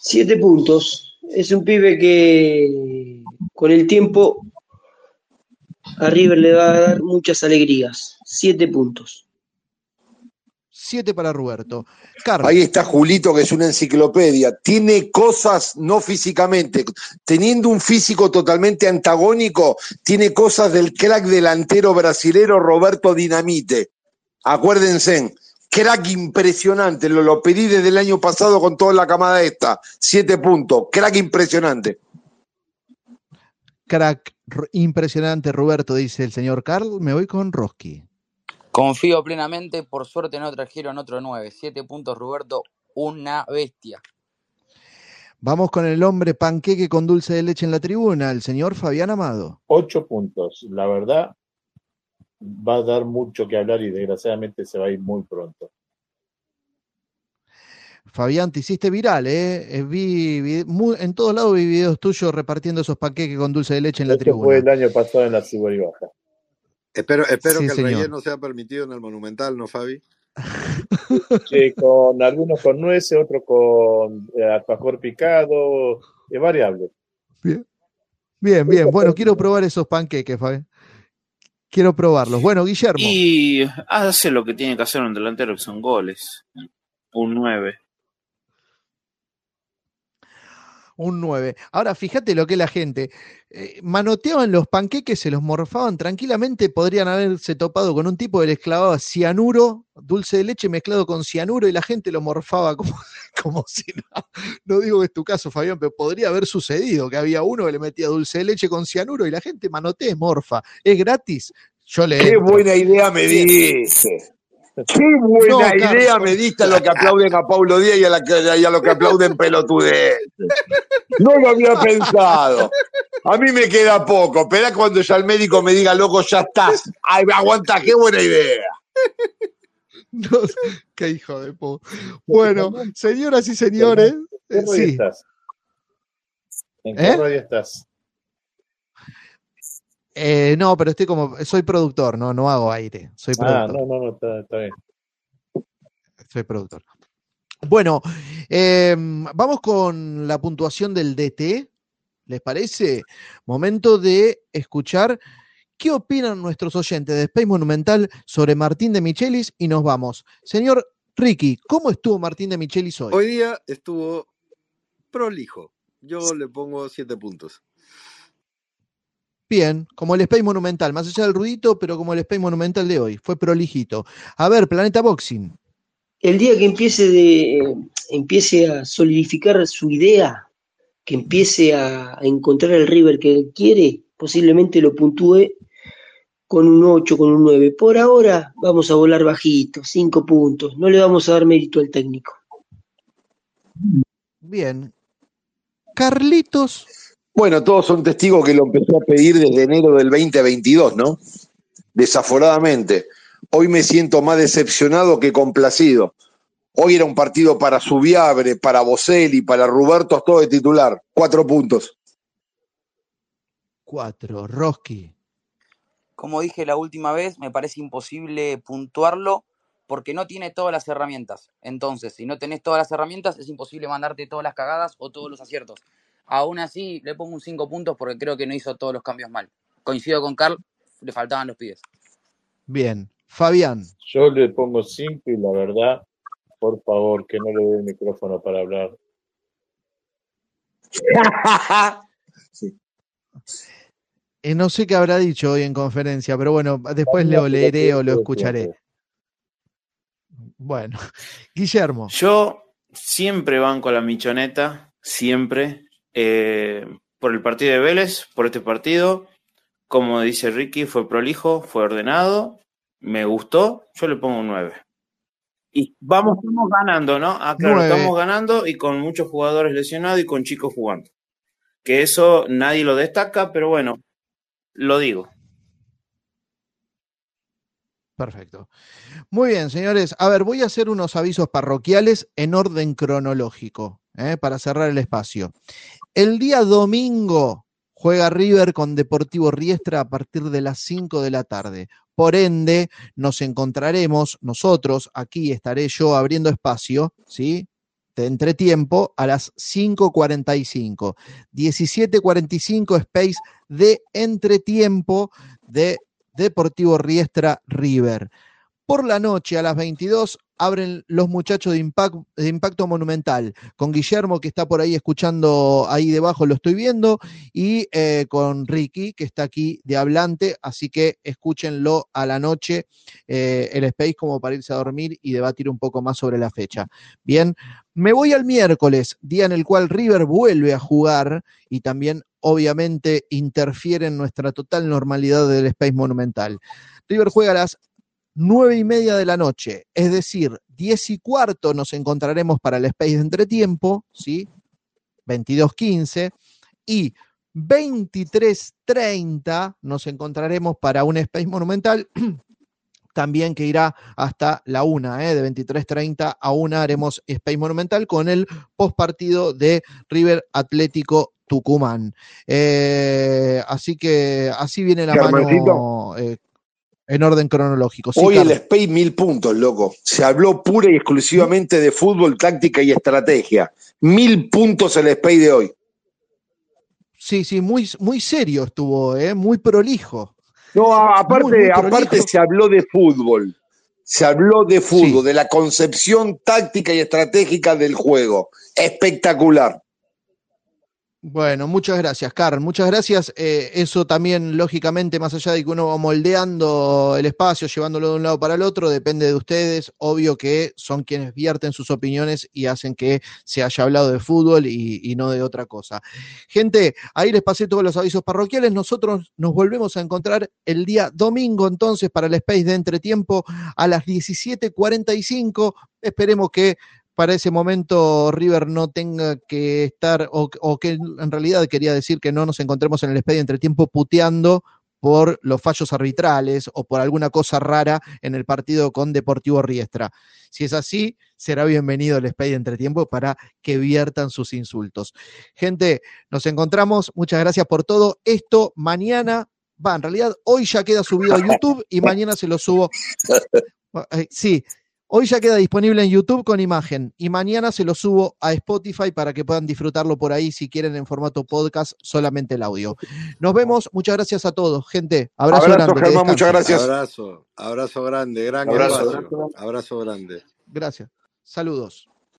Siete puntos. Es un pibe que con el tiempo a River le va a dar muchas alegrías. Siete puntos. Siete para Roberto. Carlos. Ahí está Julito, que es una enciclopedia. Tiene cosas, no físicamente, teniendo un físico totalmente antagónico, tiene cosas del crack delantero brasilero Roberto Dinamite. Acuérdense, crack impresionante. Lo, lo pedí desde el año pasado con toda la camada esta. Siete puntos. Crack impresionante. Crack, impresionante, Roberto, dice el señor Carl. Me voy con Roski. Confío plenamente, por suerte no trajeron otro 9. Siete puntos, Roberto, una bestia. Vamos con el hombre panqueque con dulce de leche en la tribuna, el señor Fabián Amado. Ocho puntos. La verdad, va a dar mucho que hablar y desgraciadamente se va a ir muy pronto. Fabián, te hiciste viral, ¿eh? Eh, Vi, en todos lados vi videos tuyos repartiendo esos panqueques con dulce de leche en la Esto fue tribuna. el año pasado en la Cibori Baja. Espero, espero Sí, que el señor. relleno sea permitido en el Monumental, ¿no, Fabi? Sí, con algunos con nueces, otros con eh, alfajor picado, es variable. Bien, bien, bien. Bueno, quiero probar esos panqueques, Fabi. Quiero probarlos. Bueno, Guillermo. Y hace lo que tiene que hacer un delantero, que son goles. Un 9. Un 9. Ahora, fíjate lo que la gente. eh, manoteaban los panqueques, se los morfaban tranquilamente. Podrían haberse topado con un tipo que les clavaba cianuro, dulce de leche mezclado con cianuro, y la gente lo morfaba como, (laughs) como si no. No digo que es tu caso, Fabián, pero podría haber sucedido que había uno que le metía dulce de leche con cianuro y la gente manotea morfa. Es gratis. Yo le. Qué entro. buena idea me diste. Qué buena No, idea Carlos. me diste a lo que aplauden a Paulo Díaz y a, la que- y a lo que aplauden pelotudez. No lo había pensado. A mí me queda poco. Espera cuando ya el médico me diga, loco, ya estás. Ay, aguanta, qué buena idea. No, qué hijo de po. Bueno, señoras y señores, ¿En eh, qué radio sí. estás? ¿En qué ¿Eh? radio estás? Eh, no, pero estoy como, soy productor, no, no hago aire, soy Ah, productor, no, no, no, está, está bien. soy productor. Bueno, eh, vamos con la puntuación del DT, ¿les parece? Momento de escuchar qué opinan nuestros oyentes de Space Monumental sobre Martín de Michelis y nos vamos. Señor Ricky, ¿cómo estuvo Martín de Michelis hoy? Hoy día estuvo prolijo. Yo le pongo siete puntos. Bien, como el Space Monumental, más allá del ruidito, pero como el Space Monumental de hoy, fue prolijito. A ver, Planeta Boxing. El día que empiece, de, eh, empiece a solidificar su idea, que empiece a, a encontrar el River que quiere, posiblemente lo puntúe con un 8, con un 9. Por ahora vamos a volar bajito, 5 puntos. No le vamos a dar mérito al técnico. Bien. Carlitos. Bueno, todos son testigos que lo empezó a pedir desde enero del 2022, ¿no? Desaforadamente. Hoy me siento más decepcionado que complacido. Hoy era un partido para Subiabre, para Boselli, para Ruberto, todo de titular. Cuatro puntos. Cuatro. Roski. Como dije la última vez, me parece imposible puntuarlo porque no tiene todas las herramientas. Entonces, si no tenés todas las herramientas, es imposible mandarte todas las cagadas o todos los aciertos. Aún así, le pongo un 5 puntos porque creo que no hizo todos los cambios mal. Coincido con Carl, le faltaban los pibes. Bien. Fabián. Yo le pongo 5 y la verdad, por favor, que no le dé el micrófono para hablar. (laughs) Eh, no sé qué habrá dicho hoy en conferencia, pero bueno, después lo leeré o lo escucharé. Bueno, (laughs) Guillermo. Yo siempre banco a la michoneta, siempre, eh, por el partido de Vélez, por este partido. Como dice Ricky, fue prolijo, fue ordenado, me gustó, yo le pongo un 9. Y vamos, estamos ganando, ¿no? Ah, claro, estamos ganando y con muchos jugadores lesionados y con chicos jugando. Que eso nadie lo destaca, pero bueno, lo digo. Perfecto. Muy bien, señores. A ver, voy a hacer unos avisos parroquiales en orden cronológico, ¿eh? para cerrar el espacio. El día domingo juega River con Deportivo Riestra a partir de las 5 de la tarde. Por ende, nos encontraremos nosotros, aquí estaré yo abriendo espacio, ¿sí? De entretiempo a las 5.45. 17.45 space de entretiempo de Deportivo Riestra River. Por la noche a las 22 abren los muchachos de Impacto, Monumental, con Guillermo que está por ahí escuchando ahí debajo, lo estoy viendo, y eh, con Ricky que está aquí de hablante, así que escúchenlo a la noche, eh, el Space como para irse a dormir y debatir un poco más sobre la fecha. Bien, me voy al miércoles, día en el cual River vuelve a jugar y también obviamente interfiere en nuestra total normalidad del Space Monumental. River juega a las nueve y media de la noche, es decir, diez y cuarto nos encontraremos para el Space de entretiempo, ¿sí? 22.15 y 23.30 nos encontraremos para un Space Monumental (clears throat) también que irá hasta la una, ¿eh? de 23.30 a una haremos Space Monumental con el postpartido de River Atlético Tucumán. Eh, así que así viene la mano. eh, en orden cronológico. Sí, Hoy el. Space mil puntos, loco. Se habló pura y exclusivamente de fútbol, táctica y estrategia. Mil puntos el Space de hoy. Sí, sí, muy, muy serio estuvo, ¿eh? muy prolijo. No, aparte, Muy, muy aparte prolijo. se habló de fútbol. Se habló de fútbol, de la concepción táctica y estratégica del juego. Espectacular. Bueno, muchas gracias, Carl. Muchas gracias. Eh, eso también, lógicamente, más allá de que uno va moldeando el espacio, llevándolo de un lado para el otro, depende de ustedes. Obvio que son quienes vierten sus opiniones y hacen que se haya hablado de fútbol y, y no de otra cosa. Gente, ahí les pasé todos los avisos parroquiales. Nosotros nos volvemos a encontrar el día domingo, entonces, para el Space de Entretiempo a las 17.45. Esperemos que para ese momento River no tenga que estar, o, o que en realidad quería decir que no nos encontremos en el Space de Entretiempo puteando por los fallos arbitrales o por alguna cosa rara en el partido con Deportivo Riestra. Si es así, será bienvenido el Space Entretiempo para que viertan sus insultos. Gente, nos encontramos. Muchas gracias por todo. Esto mañana, va, en realidad hoy ya queda subido a YouTube y mañana se lo subo. (laughs) Eh, Sí, hoy ya queda disponible en YouTube con imagen y mañana se lo subo a Spotify para que puedan disfrutarlo por ahí si quieren en formato podcast, solamente el audio. Nos vemos, muchas gracias a todos, gente. Abrazo, Abrazo, grande. Germán, muchas gracias. Abrazo, abrazo grande, gran Abrazo. espacio. Abrazo grande. Gracias. Saludos.